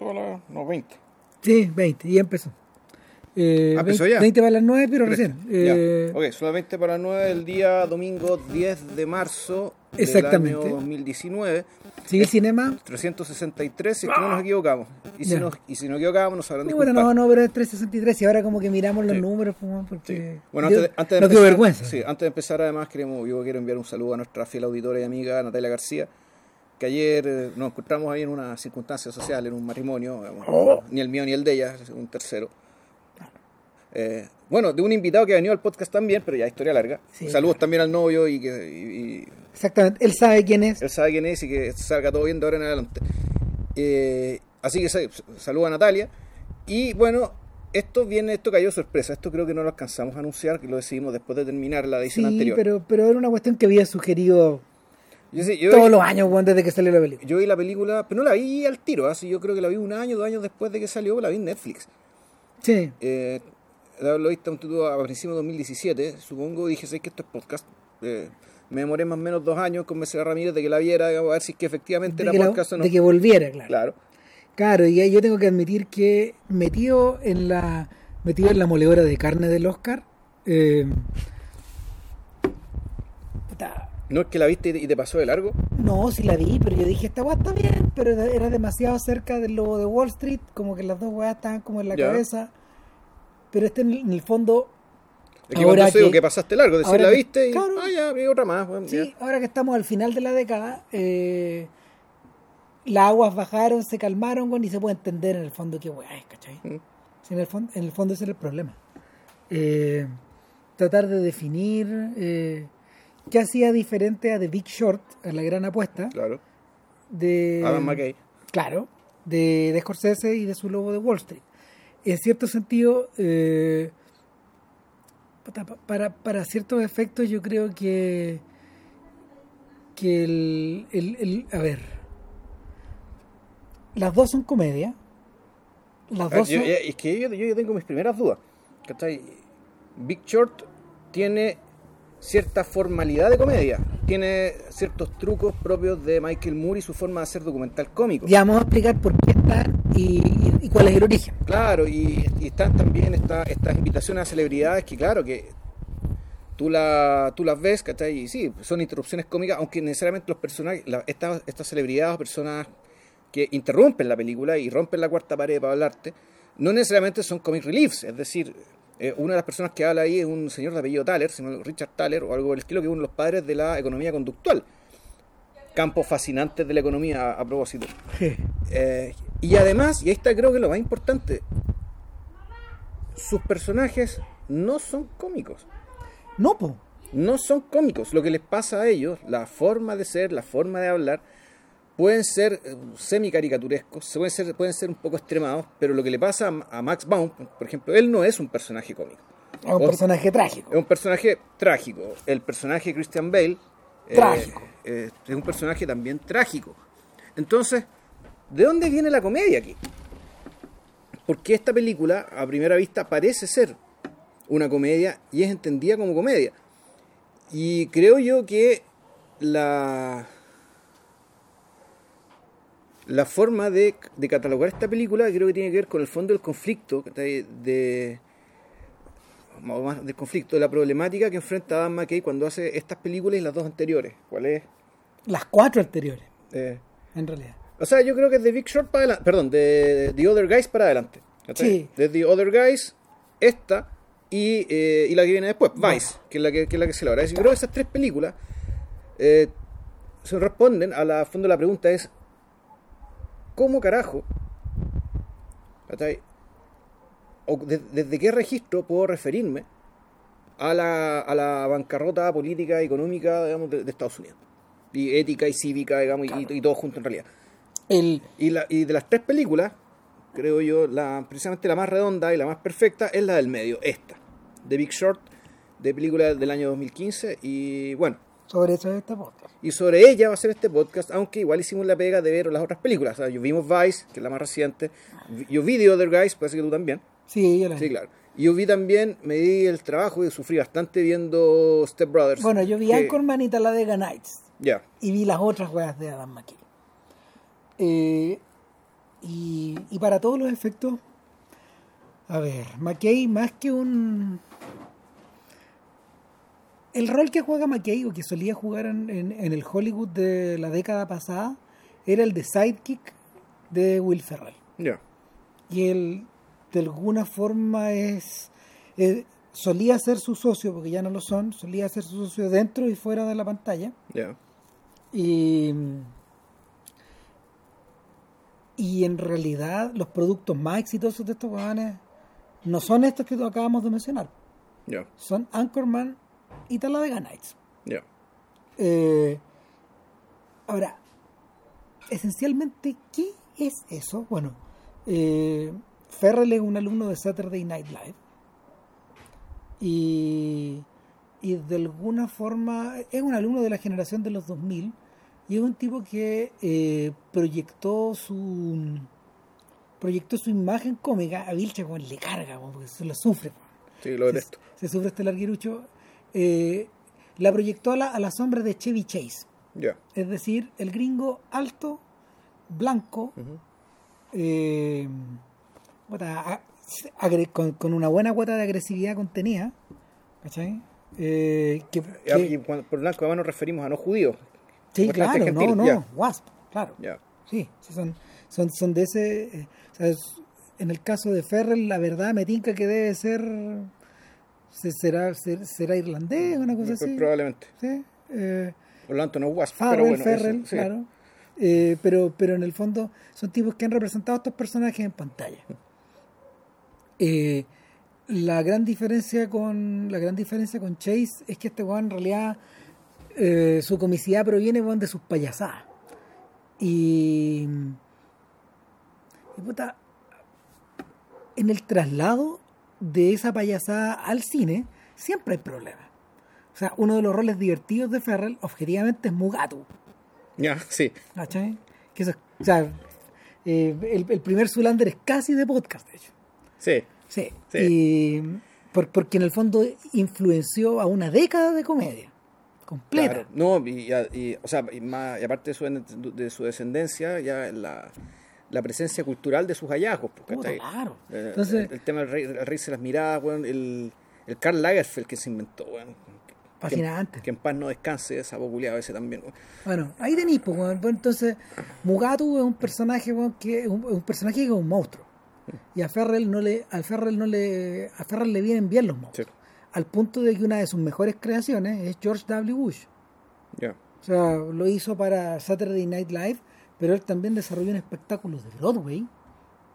Esto a las no, 20. Sí, 20, y empezó. Eh, Ah, empezó 20, ya. 20 para las 9, pero recién. Eh, Ok, 20 para las 9 del día domingo 10 de marzo Exactamente. del año 2019. Sigue el cinema. 363, si es que no nos equivocamos. Y si, Ya. nos, y si nos equivocamos, nos sabrán Bueno, disculpar. no, no, pero es 363 y ahora como que miramos los Sí. números, pues, porque Sí. Bueno, antes de, antes de nos dio empezar, vergüenza. sí, antes de empezar, además, queremos, yo quiero enviar un saludo a nuestra fiel auditora y amiga Natalia García, que ayer eh, nos encontramos ahí en una circunstancia social, en un matrimonio, digamos, Oh. ni el mío ni el de ella, un tercero. Eh, bueno, de un invitado que ha venido al podcast también, pero ya historia larga. Sí. Saludos también al novio y que y- y Exactamente, él sabe quién es. él sabe quién es y que salga todo bien de ahora en adelante. Eh, así que sa- saludo a Natalia. Y bueno, esto viene, esto cayó sorpresa. Esto creo que no lo alcanzamos a anunciar, que lo decidimos después de terminar la edición Sí, anterior. pero, pero era una cuestión que había sugerido Yo, sí, yo, todos los años weón, desde que salió la película. yo vi la película, pero no la vi al tiro. Así yo creo que la vi un año, dos años después de que salió, la vi en Netflix. Sí, Eh, de haberlo visto a principios de 2017, supongo, dije, sé que esto es podcast. Eh, me demoré más o menos dos años convencer a Ramírez de que la viera, digamos, a ver si es que efectivamente de era que, la- podcast o no. de que volviera, claro. Claro. Claro, y ahí yo tengo que admitir que metido en la metido en la moledora de carne del Oscar, eh, No es que la viste y te- pasó de largo. no, sí la vi, pero yo dije, esta weá está bien, pero era demasiado cerca del logo de Wall Street, como que las dos weas estaban como en la Ya. cabeza. Pero este en el, fondo, Es que Ahora que- que pasaste largo, decir ahora la viste y. claro. Ah, ya, vi otra más. bueno, sí, ya. ahora que estamos al final de la década, eh, las aguas bajaron, se calmaron, weón, y se puede entender en el fondo qué weá es, ¿cachai? Mm. Sí, en, el fondo, en el fondo ese era el problema. Eh, tratar de definir eh, qué hacía diferente a The Big Short, a la gran apuesta, Claro. de... Adam McKay. Claro, de, de Scorsese y de su logo de Wall Street. En cierto sentido, eh, para, para ciertos efectos yo creo que, que el, el- el- A ver, las dos son comedia. Las dos son- yo- es que yo, yo tengo mis primeras dudas. ¿cachai? Big Short tiene cierta formalidad de comedia. Tiene ciertos trucos propios de Michael Moore y su forma de hacer documental cómico. Ya vamos a explicar por qué están y, y- y cuál es el origen. Claro, y, y están también esta- estas invitaciones a celebridades que, claro, que tú, la, tú las ves, ¿cachai? Y sí, son interrupciones cómicas, aunque necesariamente los personajes, la- estas, estas celebridades o personas que interrumpen la película y rompen la cuarta pared para hablarte, no necesariamente son comic reliefs, es decir, eh, una de las personas que habla ahí es un señor de apellido Thaler, Richard Thaler, o algo por el estilo, que es uno de los padres de la economía conductul. Campos fascinantes de la economía a, a propósito. Eh, y además, y ahí está creo que lo más importante, sus personajes no son cómicos. No, po. No son cómicos. Lo que les pasa a ellos, la forma de ser, la forma de hablar, pueden ser eh, semi-caricaturescos, se pueden ser, pueden ser un poco extremados, pero lo que le pasa a, a Max Baum, por ejemplo, él no es un personaje cómico. Es un O- personaje trágico. Es un personaje trágico. El personaje de Christian Bale eh, eh, es un personaje también trágico. Entonces, ¿de dónde viene la comedia aquí? Porque esta película, a primera vista, parece ser una comedia y es entendida como comedia. Y creo yo que la, la forma de, de catalogar esta película creo que tiene que ver con el fondo del conflicto, de, de- más del conflicto, de la problemática que enfrenta Adam McKay cuando hace estas películas y las dos anteriores. ¿Cuál es? Las cuatro anteriores, Eh, en realidad. o sea, yo creo que es de Big Short para adelante, perdón, de The Other Guys para adelante. Sí. De The Other Guys, esta y, eh, y la que viene después, Vice, que es la que, que es la que se logra. Yo creo que esas tres películas eh, se responden a la fondo la pregunta es ¿cómo carajo? o de- desde qué registro puedo referirme a la, a la bancarrota política y económica digamos, de, de Estados Unidos. Y ética y cívica, digamos, y- y, todo junto en realidad. El, Y, la, y de las tres películas, creo yo, la, precisamente la más redonda y la más perfecta es la del medio, esta, The Big Short, de película del año 2015. Y bueno, sobre eso es este podcast. y sobre ella va a ser este podcast, aunque igual hicimos la pega de ver las otras películas. O sea, yo vimos Vice, que es la más reciente. Vi- Yo vi The Other Guys, parece que tú también. Sí, yo la Sí, claro. Yo vi también, me di el trabajo y sufrí bastante viendo Step Brothers. Bueno, yo vi que- Anchorman y Talladega Nights. Ya. y vi las otras weas de Adam McKay. Eh, y y para todos los efectos, a ver, McKay más que un... El rol que juega McKay o que solía jugar en, en- en el Hollywood de la década pasada era el de sidekick de Will Ferrell. Y él de alguna forma es... solía ser su socio, porque ya no lo son, solía ser su socio dentro y fuera de la pantalla. Y, y en realidad los productos más exitosos de estos weones no son estos que acabamos de mencionar. Son Anchorman y Talladega Nights. Ya. Eh, ahora, esencialmente, ¿qué es eso? Bueno, eh, Ferrell es un alumno de Saturday Night Live. Y, y de alguna forma es un alumno de la generación de los 2000 y es un tipo que eh, proyectó su proyectó su imagen cómica a Vilche le carga porque se lo sufre. Sí, lo detesto. se, se sufre este larguirucho eh, la proyectó a la, a la sombra de Chevy Chase es decir el gringo alto blanco eh, con, con una buena cuota de agresividad contenida ¿cachai? Eh, que, Ya, que- Y cuando, por blanco además nos referimos a no judíos. sí claro no no wasp claro. Sí, sí, son, son, son de ese. o sea, es- en el caso de Ferrell, la verdad me tinca que debe ser. Se- Será, ser- será irlandés, una cosa Pues así. probablemente. Sí. Eh, Por lo tanto, no es Wasp. Farrell, pero bueno, Ferrell, eso, sí. claro. Eh, pero, pero en el fondo son tipos que han representado a estos personajes en pantalla. Eh, la gran diferencia con la gran diferencia con Chase es que este weón en realidad eh, su comicidad proviene weón, de sus payasadas. Y, y puta, en el traslado de esa payasada al cine siempre hay problemas. O sea, uno de los roles divertidos de Ferrell objetivamente es Mugatu. Ya, sí. ¿Cachai? Que eso, o sea, eh, el, el primer Zulander es casi de podcast, de hecho. Sí. Sí. Sí. Y por- porque en el fondo influenció a una década de comedia completa. Claro. No, y, y- o sea, y, más, y aparte de su, de su descendencia, ya la, la presencia cultural de sus hallazgos. pues, claro. Eh, Entonces, el, el tema del rey, el rey se las miradas, el, el Karl Lagerfeld que se inventó, weón. Fascinante. Que, que en paz no descanse esa popularidad ese también. weón. bueno, ahí tenéis, pues. Bueno, entonces, Mugatu es un personaje, weón, que es un, personaje que es un monstruo. Y a Ferrell no le, al Ferrell no le, a Ferrell le vienen bien los monstruos. Sí. Al punto de que una de sus mejores creaciones es George W. Bush. Ya. O sea, lo hizo para Saturday Night Live, pero él también desarrolló un espectáculo de Broadway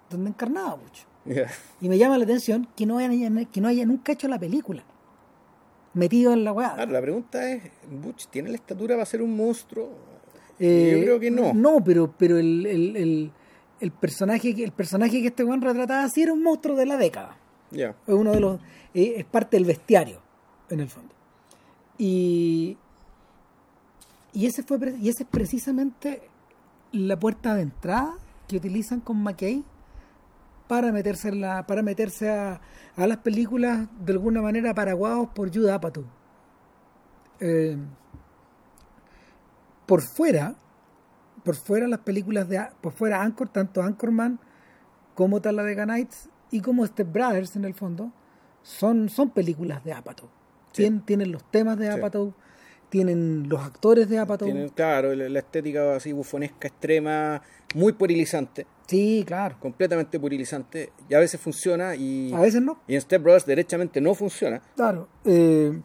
donde encarnaba a Bush. Ya. Y me llama la atención que no haya, que no haya nunca hecho la película. Metido en la weá. Claro, la pregunta es, ¿Butch tiene la estatura para ser un monstruo? Eh, Yo creo que no. No, pero, pero el, el, el, el personaje, que- el personaje que este weón retrataba sí era un monstruo de la década. Es uno de los. eh, es parte del bestiario, en el fondo. Y. Y ese fue y ese es precisamente la puerta de entrada que utilizan con McKay para meterse en la, para meterse a, a las películas de alguna manera paraguados por Judd Apatow. Eh, por fuera, por fuera las películas de por fuera Anchor, tanto Anchorman como Talladega Nights y como Step Brothers en el fondo, son, son películas de Apatow. Sí. Tien- tienen los temas de Sí. Tienen los actores de Apatow. Tiene, claro, la, estética así bufonesca extrema, muy puerilizante, Sí, claro. completamente purilizante, y a veces funciona y, A veces no. y en Step Brothers derechamente no funciona. Claro. Eh,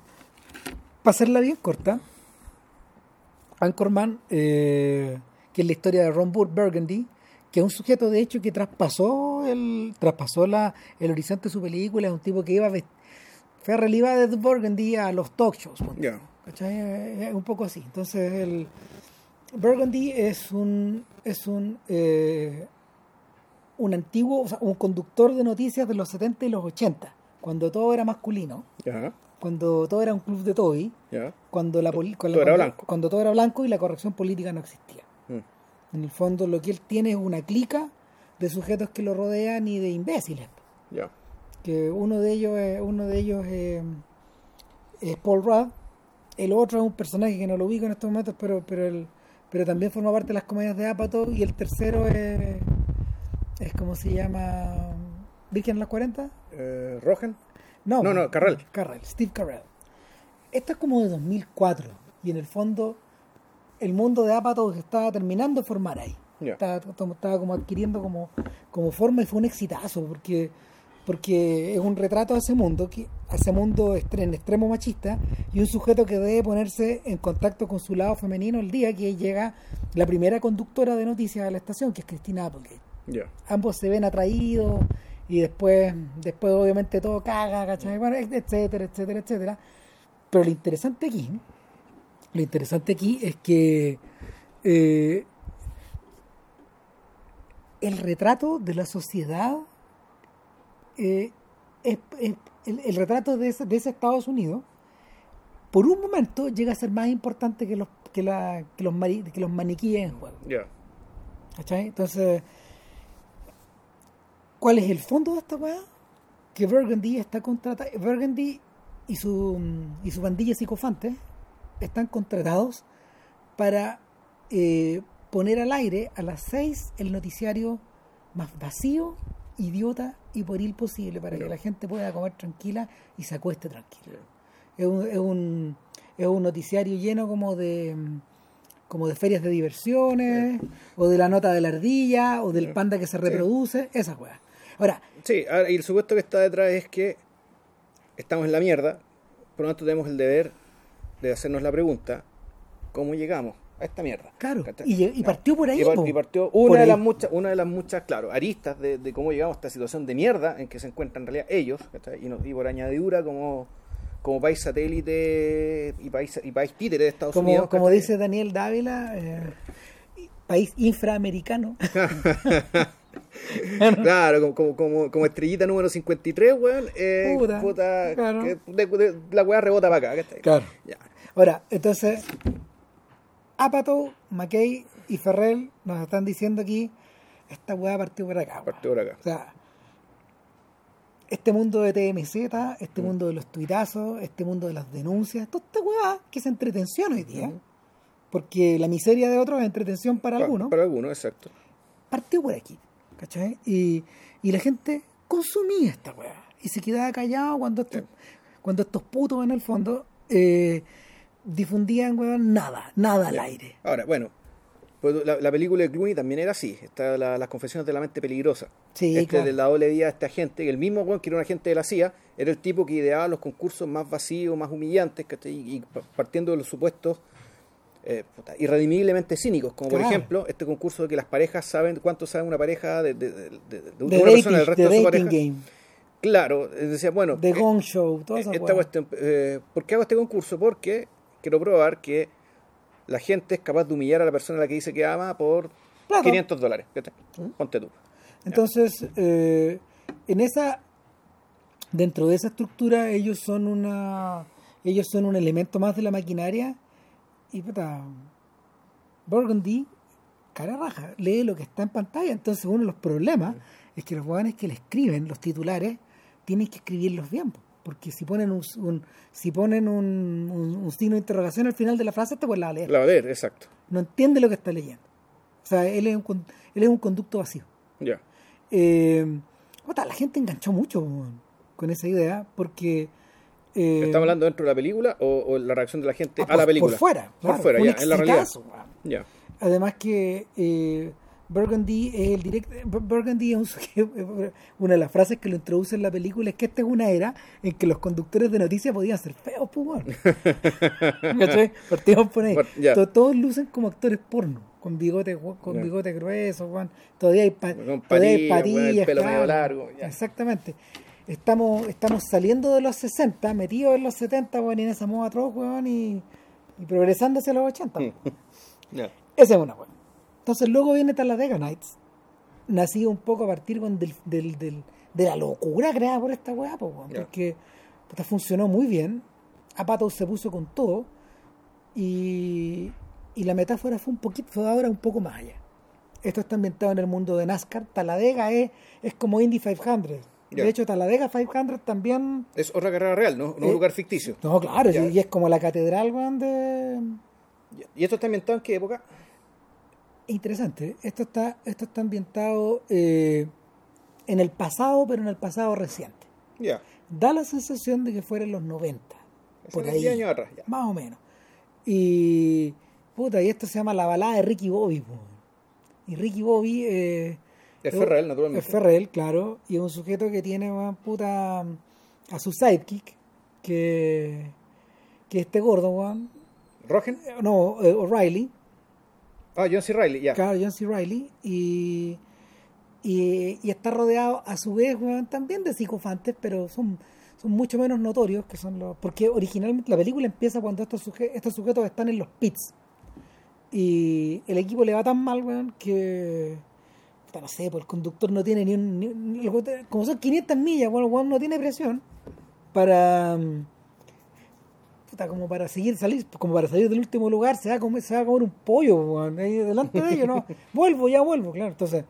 para hacerla bien corta, Anchorman, eh, que es la historia de Ron Bur- Burgundy, que es un sujeto de hecho que traspasó el traspasó la, el horizonte de su película, es un tipo que iba a vest- Ferrell iba de Burgundy a los talk shows. ponte. ¿Cachai? Eh, Es un poco así. Entonces, el Burgundy es un es un eh, un antiguo, o sea, un conductor de noticias de los 70 y los 80, cuando todo era masculino, cuando todo era un club de Toby, ya. cuando la poli- con la- Todo era cuando- blanco. cuando todo era blanco y la corrección política no existía. Mm, En el fondo, lo que él tiene es una clica de sujetos que lo rodean y de imbéciles. Ya. que uno de ellos es, uno de ellos es, es Paul Rudd el otro es un personaje que no lo ubico en estos momentos pero pero el, pero también forma parte de las comedias de Apatow y el tercero es Es como se llama. ¿Virgen en los 40? Eh, ¿Rogen? No, No, no, Carrell. Carrell, Steve Carrell. Esto es como de 2004 y en el fondo el mundo de Apatow se estaba terminando de formar ahí. Ya. Estaba, estaba como adquiriendo como, como forma y fue un exitazo porque porque es un retrato de ese mundo, que, a ese mundo en extremo machista y un sujeto que debe ponerse en contacto con su lado femenino el día que llega la primera conductora de noticias a la estación, que es Cristina Applegate ambos se ven atraídos y después, después obviamente todo caga, ¿cachai? Etcétera, etcétera, etcétera. Pero lo interesante aquí, lo interesante aquí es que eh, el retrato de la sociedad, eh, es- es- el, el retrato de ese, de ese Estados Unidos, por un momento llega a ser más importante que los, que la, que los, mari- que los maniquíes en juego. Entonces, ¿cuál es el fondo de esta weá? Que Burgundy está contratado. Burgundy y su, y su bandilla de psicofantes están contratados para eh, poner al aire a las 6 el noticiario más vacío, idiota y pueril posible para que la gente pueda comer tranquila y se acueste tranquila. Es un, es un, es un noticiario lleno como de como de ferias de diversiones, o de la nota de la ardilla, o del panda que se reproduce, esas weas. Ahora, Sí, ahora, y el supuesto que está detrás es que estamos en la mierda, por lo tanto tenemos el deber de hacernos la pregunta, ¿cómo llegamos a esta mierda? claro, y, partió por ahí. Y, y partió Por una de ahí. las muchas, una de las muchas, claro, aristas de, de cómo llegamos a esta situación de mierda en que se encuentran en realidad ellos, ¿cachai? y, no- y por añadidura como, como país satélite y país, y país títere de Estados como, Unidos. como dice Daniel Dávila, eh, país infraamericano. Claro, como, como, como, como estrellita número 53, weón. Eh, Puta, puta, claro. que de- de- la weá rebota para acá, ¿cachai? Claro. Ya. Ahora, entonces, Apatow, McKay y Ferrell nos están diciendo aquí, esta weá partió por acá. Partió por acá. O sea, este mundo de TMZ, Mm. este mundo de los tuitazos, este mundo de las denuncias, toda esta weá que es entretención hoy día, Ujú. porque la miseria de otros es entretención para Pa- algunos, Para algunos, exacto. partió por aquí, ¿cachai? Y, y la gente consumía esta weá y se quedaba callado cuando estos, cuando estos putos en el fondo eh, difundían weón, nada, nada al aire. Ahora, bueno, pues la, la película de Clooney también era así. Está la- las confesiones de la mente peligrosa. Sí, este claro. de la doble vida de este agente, que el mismo weón que era un agente de la CIA, era el tipo que ideaba los concursos más vacíos, más humillantes, ¿cachai? Y pa- partiendo de los supuestos eh, puta, irredimiblemente cínicos, como por ejemplo este concurso de que las parejas saben cuánto sabe una pareja de, de, de- de- una dating, persona del resto de su pareja. game, Claro, eh, decía, bueno, de eh, Gong Show, toda esa esta cuestión, eh, ¿por qué hago este concurso? Porque quiero probar que la gente es capaz de humillar a la persona a la que dice que ama por Plata. 500 dólares. ¿cachai? Ponte tú. Entonces, eh, en esa, dentro de esa estructura, ellos son una, ellos son un elemento más de la maquinaria y puta, Burgundy, cara raja, lee lo que está en pantalla. Entonces, uno de los problemas es que los jóvenes que le escriben los titulares tienen que escribirlos bien, porque si ponen un, un- si ponen un, un- un signo de interrogación al final de la frase, te pues la va a leer. La va a leer, exacto. No entiende lo que está leyendo. O sea, él es un, él es un conducto vacío. Ya. Eh, puta, la gente enganchó mucho con esa idea porque eh, ¿Estamos hablando dentro de la película o, o la reacción de la gente ah, a por- la película? por fuera, Por claro, fuera, fue ya, en la realidad. Ya. Además que eh, Burgundy es el directo. Burgundy es un suje- una de las frases que lo introduce en la película es que esta es una era en que los conductores de noticias podían ser feos, pues, weón. ¿Cachai? Partimos por ahí. Por- ya. To- Todos lucen como actores porno, con bigote, con Ya. bigote grueso, weón. Todavía hay, pa- todavía hay patillas, el pelo medio claro. largo, ya. Exactamente. Estamos, estamos saliendo de los 60, metidos en los 70, weón, y en esa moda atroz, weón, y, y progresando hacia los 80. Mm. Ya. Esa es una weón. Entonces luego viene Talladega Nights, nacido un poco a partir del, del- del- de la locura creada por esta weá, po, porque puta, funcionó muy bien. Apatow se puso con todo y, y la metáfora fue un poquito, fue ahora un poco más allá. Esto está ambientado en el mundo de NASCAR. Talladega es, es como Indy 500. Ya. De hecho, Talladega 500 también... Es otra carrera real, ¿no? No Eh, un lugar ficticio. No, claro, y es como la catedral, weón, de... ¿Y esto está ambientado en qué época? Interesante. Esto está, esto está ambientado eh, en el pasado, pero en el pasado reciente. Ya. Da la sensación de que fuera en los 90. Por ahí. 10 años atrás, ya. Más o menos. Y. Puta, y esto se llama La balada de Ricky Bobby. po. Y Ricky Bobby. Eh, Es Ferrell, naturalmente. Es Ferrell, claro. Y es un sujeto que tiene, weón, puta. A su sidekick. Que. Que este gordo, weón. ¿Rogen? No, eh, O'Reilly. Ah, John C. Reilly, ya. Claro, John C. Reilly. Y, y, y está rodeado a su vez weón, también de psicofantes, pero son, son mucho menos notorios que son los. Porque originalmente la película empieza cuando estos, suje- estos sujetos están en los pits. Y el equipo le va tan mal, weón, que. no sé, pues el conductor no tiene ni un. como son 500 millas, bueno, weón no tiene presión para. mm, puta, como para seguir salir como para salir del último lugar se va a comer, se va a comer un pollo ahí delante de ellos no vuelvo ya vuelvo claro entonces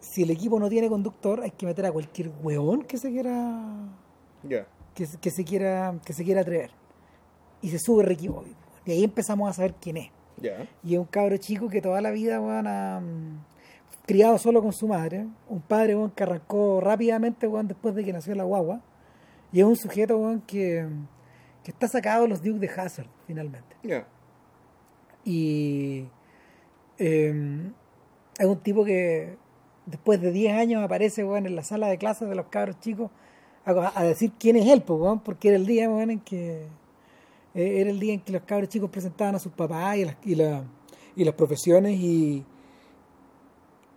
si el equipo no tiene conductor hay que meter a cualquier huevón que se quiera que, se- que se quiera que se quiera atrever. Y se sube Ricky Bobby y ahí empezamos a saber quién es. Y es un cabro chico que toda la vida weón, ha mm, criado solo con su madre un padre que arrancó rápidamente weón, después de que nació la guagua y es un sujeto weón, que, que está sacado de los Duke de Hazard finalmente Ya. y eh, es un tipo que después de 10 años aparece weón, en la sala de clases de los cabros chicos a, a decir quién es él, pues, weón, porque era el día weón, en que eh, era el día en que los cabros chicos presentaban a sus papás y las, y la- y las profesiones y,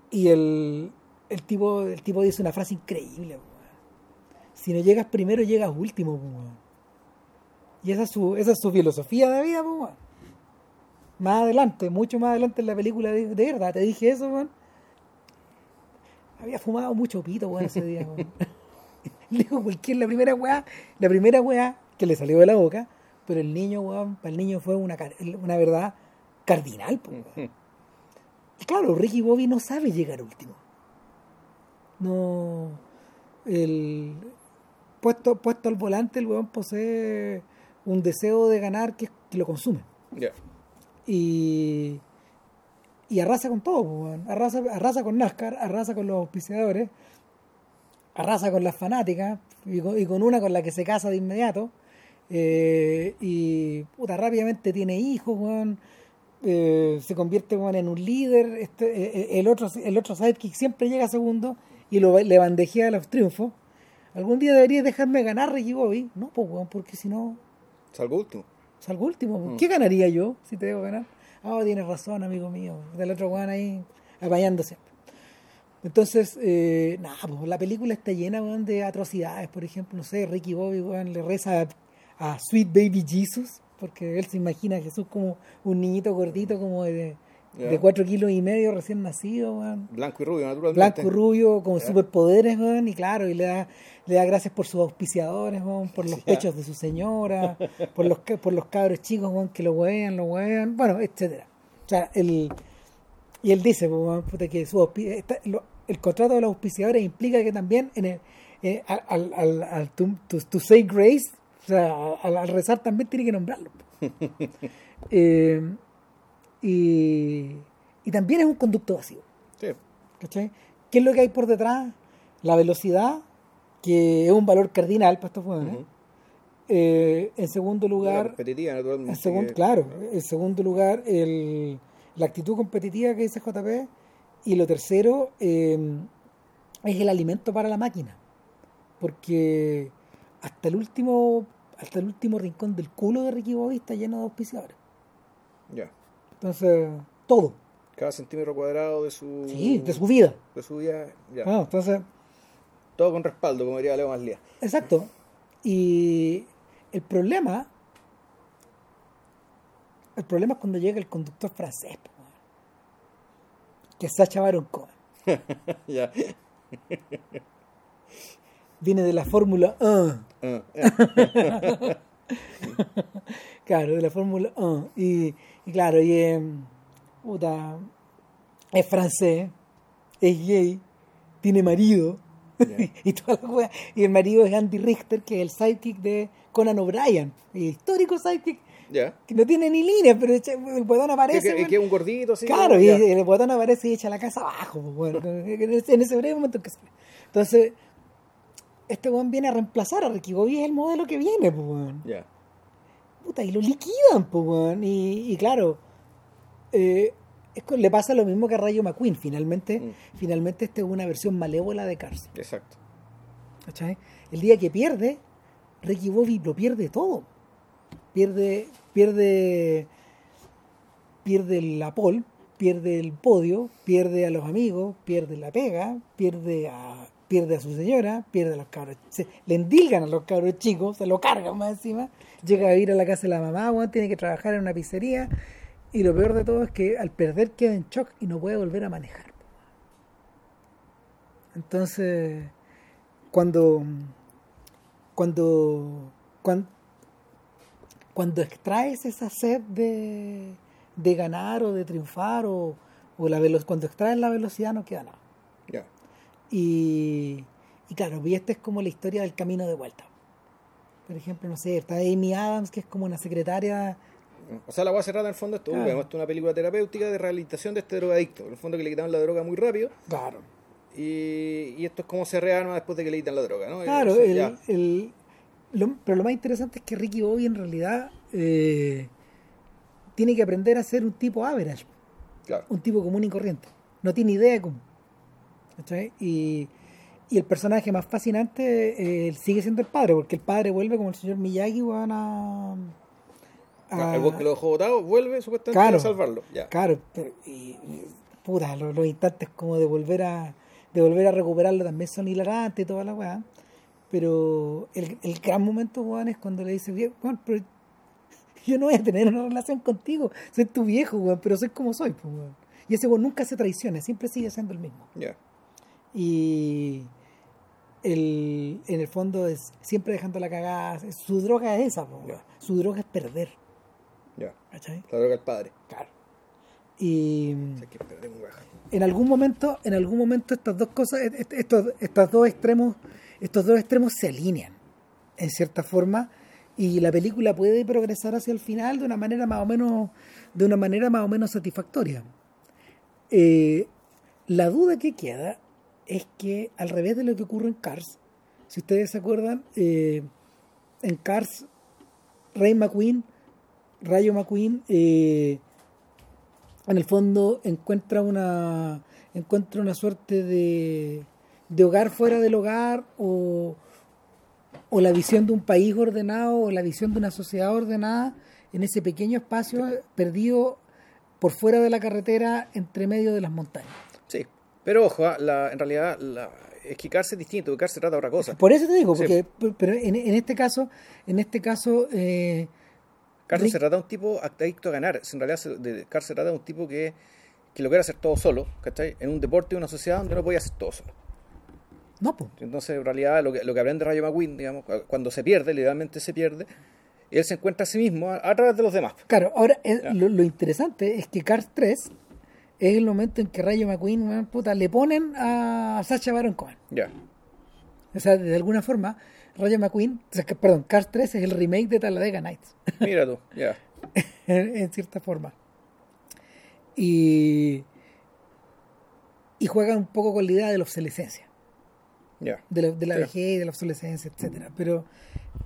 y el, el tipo el tipo dice una frase increíble si no llegas primero llegas último weón. Y esa es su esa es su filosofía de vida pues, weón más adelante, mucho más adelante en la película, de, de verdad, te dije eso, weón. Había fumado mucho pito, weón, ese día, weón. Le digo cualquier, la primera weá, la primera weá que le salió de la boca, pero el niño, weón, para el niño fue una, una verdad cardinal, po, weón. Y claro, Ricky Bobby no sabe llegar último. No. El. Puesto, puesto al volante, el weón posee un deseo de ganar que, que lo consume y, y arrasa con todo, arrasa, arrasa con NASCAR, arrasa con los auspiciadores, arrasa con las fanáticas y con, y con una con la que se casa de inmediato. eh, y puta, rápidamente tiene hijos, weón, eh, se convierte weón, en un líder. Este, eh, el, otro, el otro sidekick siempre llega segundo y lo, le bandejea los triunfos. Algún día deberías dejarme ganar, Ricky Bobby. No, pues, weón, porque si no, Salgo último. Salgo último. Mm. ¿Qué ganaría yo si te debo ganar? Ah, tienes razón, amigo mío. Del otro weón ahí apañando siempre. Entonces, eh, nada, pues la película está llena de atrocidades. Por ejemplo, no sé, Ricky Bobby le reza a, a Sweet Baby Jesus, porque él se imagina a Jesús como un niñito gordito, como de, De cuatro kilos y medio, recién nacido, weón. Blanco y rubio, naturalmente. blanco y rubio con superpoderes weón, y claro y le da le da gracias por sus auspiciadores weón, por los pechos de su señora por los por los cabros chicos weón, que lo huean lo huean bueno etcétera. O sea el y él dice pues, weón, puta, que su lo- el contrato de los auspiciadores implica que también en el, eh, al, al, al to, to- to say grace o sea al, al rezar también tiene que nombrarlo. Eh, y, y también es un conducto vacío Sí. ¿Cachai? ¿Qué es lo que hay por detrás? La velocidad, que es un valor cardinal para estos jóvenes. Ujú. Eh, en segundo lugar, en segundo, que- claro, en segundo lugar, el, la actitud competitiva que dice JP. Y lo tercero eh, es el alimento para la máquina. Porque hasta el último, hasta el último rincón del culo de Ricky Bobby está lleno de auspiciadores. Ya. Entonces, todo. Cada centímetro cuadrado de su. Sí, de su vida. De su vida. Ya. Ah, entonces, Todo con respaldo, como diría Leo Maslía. Exacto. Y el problema, el problema es cuando llega el conductor francés, que es Sacha Baron Cohen. ya. Viene de la Fórmula 1. Claro, de la Fórmula 1. Y, y claro, y es, puta, es francés, es gay, tiene marido. Ya. y toda la wea. Y el marido es Andy Richter, que es el sidekick de Conan O'Brien, el histórico sidekick Ya. Que no tiene ni líneas, pero el botón aparece. Que, es un gordito, así. Claro, y el botón aparece y echa la casa abajo, pues, bueno, en, ese, en ese breve momento que sale. Entonces, este weón viene a reemplazar a Ricky Bobby, es el modelo que viene, pues, weón. Ya. Puta, y lo liquidan, pues, weón. Y, y claro, eh, es le pasa lo mismo que a Rayo McQueen, finalmente. Mm. Finalmente, esta es una versión malévola de Cars. Exacto. ¿cachai? El día que pierde, Ricky Bobby lo pierde todo. Pierde, pierde, pierde la pole, pierde el podio, pierde a los amigos, pierde la pega, pierde a, pierde a su señora, pierde a los cabros, le endilgan a los cabros chicos, se lo cargan más encima, llega a ir a la casa de la mamá, weón, tiene que trabajar en una pizzería, y lo peor de todo es que al perder queda en shock y no puede volver a manejar. Entonces, cuando cuando cuando, cuando extraes esa sed de, de ganar o de triunfar o, o la cuando extraes la velocidad no queda nada. Y, y claro y esta es como la historia del camino de vuelta por ejemplo no sé está Amy Adams que es como una secretaria O sea, la voy a cerrar en el fondo esto. Claro. Esto es una película terapéutica de rehabilitación de este drogadicto. En el fondo que le quitaron la droga muy rápido. claro Y, y esto es como se rearma después de que le quitan la droga, ¿no? Claro, Eso, el, ya. el- lo- pero lo más interesante es que Ricky Bobby en realidad eh, tiene que aprender a ser un tipo average, Claro. un tipo común y corriente. No tiene idea de cómo. Y, y el personaje más fascinante eh, sigue siendo el padre, porque el padre vuelve como el señor Miyagi van a... a- El bosque lo dejó botado, vuelve supuestamente Claro. a salvarlo. Ya. Claro, pero- y, y, puta, los, los instantes como de volver a de volver a recuperarlo también son hilarantes y toda la weá. Pero el, el gran momento, weón, es cuando le dice, "Viejo, weón, pero yo no voy a tener una relación contigo, soy tu viejo, weón, pero soy como soy, pues, weón. Y ese weón nunca se traiciona, siempre sigue siendo el mismo. Ya. Y el, en el fondo es siempre dejando la cagada. Su droga es esa. Su droga es perder. La droga del padre. Claro. Y O sea, que en algún momento, en algún momento estas dos cosas, est- estos, estos dos extremos, estos dos extremos se alinean, en cierta forma, y la película puede progresar hacia el final de una manera más o menos, de una manera más o menos satisfactoria. Eh, la duda que queda es que, al revés de lo que ocurre en Cars, si ustedes se acuerdan, eh, en Cars, Ray McQueen, Rayo McQueen, eh, en el fondo encuentra una encuentra una suerte de, de hogar fuera del hogar o, o la visión de un país ordenado o la visión de una sociedad ordenada en ese pequeño espacio perdido por fuera de la carretera entre medio de las montañas. Pero ojo, ah, la, en realidad la, es que Cars es distinto, Cars se trata de otra cosa. Por eso te digo, Sí. porque pero en, en este caso, en este caso eh, se trata de un tipo adicto a ganar. En realidad, se- de, se trata de un tipo que, que lo quiere hacer todo solo, ¿cachai? En un deporte, en una sociedad donde no podía hacer todo solo. no, pues. Entonces, en realidad, lo que, lo que aprende Rayo McQueen, digamos, cu- cuando se pierde, literalmente se pierde, él se encuentra a sí mismo a, a través de los demás. Claro, ahora eh, lo, lo interesante es que Cars 3 es el momento en que Rayo McQueen, puta, le ponen a Sacha Baron Cohen. Ya. O sea, de alguna forma, Rayo McQueen, o sea, que, perdón, Cars 3 es el remake de Talladega Nights, Mira tú, ya. en, en cierta forma. Y, y juega un poco con la idea de la obsolescencia, Ya. de la, de la vejez, de la obsolescencia, etcétera. Pero,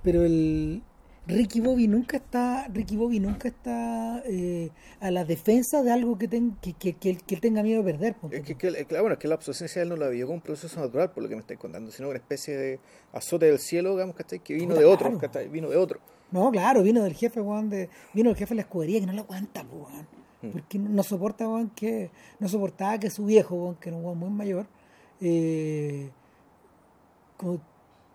pero el Ricky Bobby nunca está, Ricky Bobby nunca está eh, a la defensa de algo que, ten- que, que, que él- que él tenga miedo de perder. Es que, que- que, bueno, es que la obsolescencia él no la vio como un proceso natural, por lo que me estáis contando, sino una especie de azote del cielo, digamos, ¿cachai? Que vino de otro. Vino de otro. No, claro, vino del jefe, weón, de, vino del jefe de la escudería que no lo aguanta, weón. Mm. Porque no soporta, weón, que, no soportaba que su viejo, weón, que era un weón muy mayor, eh, como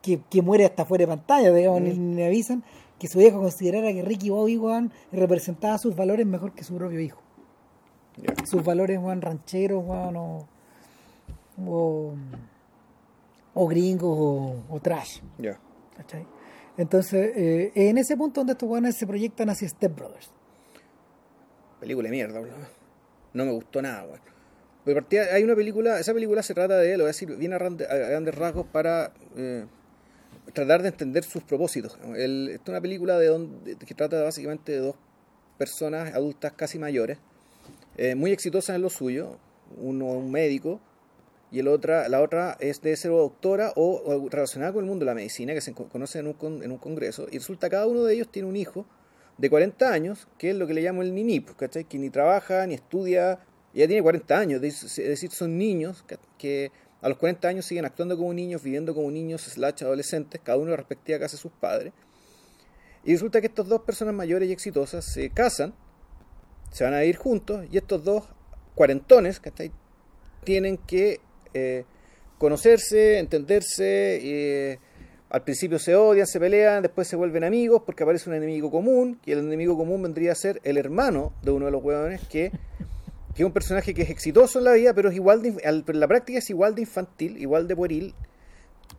que, que muere hasta fuera de pantalla, digamos, Mm. ni, ni avisan, que su viejo considerara que Ricky Bobby, representaba sus valores mejor que su propio hijo. Sus valores, weón, rancheros, weón, o, o, o gringos, o, o trash. Ya. ¿cachai? Entonces, eh, en ese punto donde estos weones se proyectan hacia Step Brothers. Película de mierda, bro. No me gustó nada, weón. Hay una película, esa película se trata de, lo voy a decir bien a grandes rasgos para... eh, tratar de entender sus propósitos. El, esta es una película de donde, que trata básicamente de dos personas adultas casi mayores, eh, muy exitosas en lo suyo, uno un médico y el otra, la otra es de ser doctora o, relacionada con el mundo de la medicina, que se conoce en un, en un congreso, y resulta que cada uno de ellos tiene un hijo de 40 años, que es lo que le llamo el ninip, ¿cachai? que ni trabaja, ni estudia, ya tiene 40 años, es decir, son niños que a los 40 años siguen actuando como niños, viviendo como niños, slash adolescentes, cada uno en la respectiva casa de sus padres. Y resulta que estas dos personas mayores y exitosas se casan, se van a ir juntos, y estos dos cuarentones que tienen que eh, conocerse, entenderse. Eh, al principio se odian, se pelean, después se vuelven amigos porque aparece un enemigo común, y el enemigo común vendría a ser el hermano de uno de los huevones que que es un personaje que es exitoso en la vida, pero es igual de, en la práctica es igual de infantil, igual de pueril,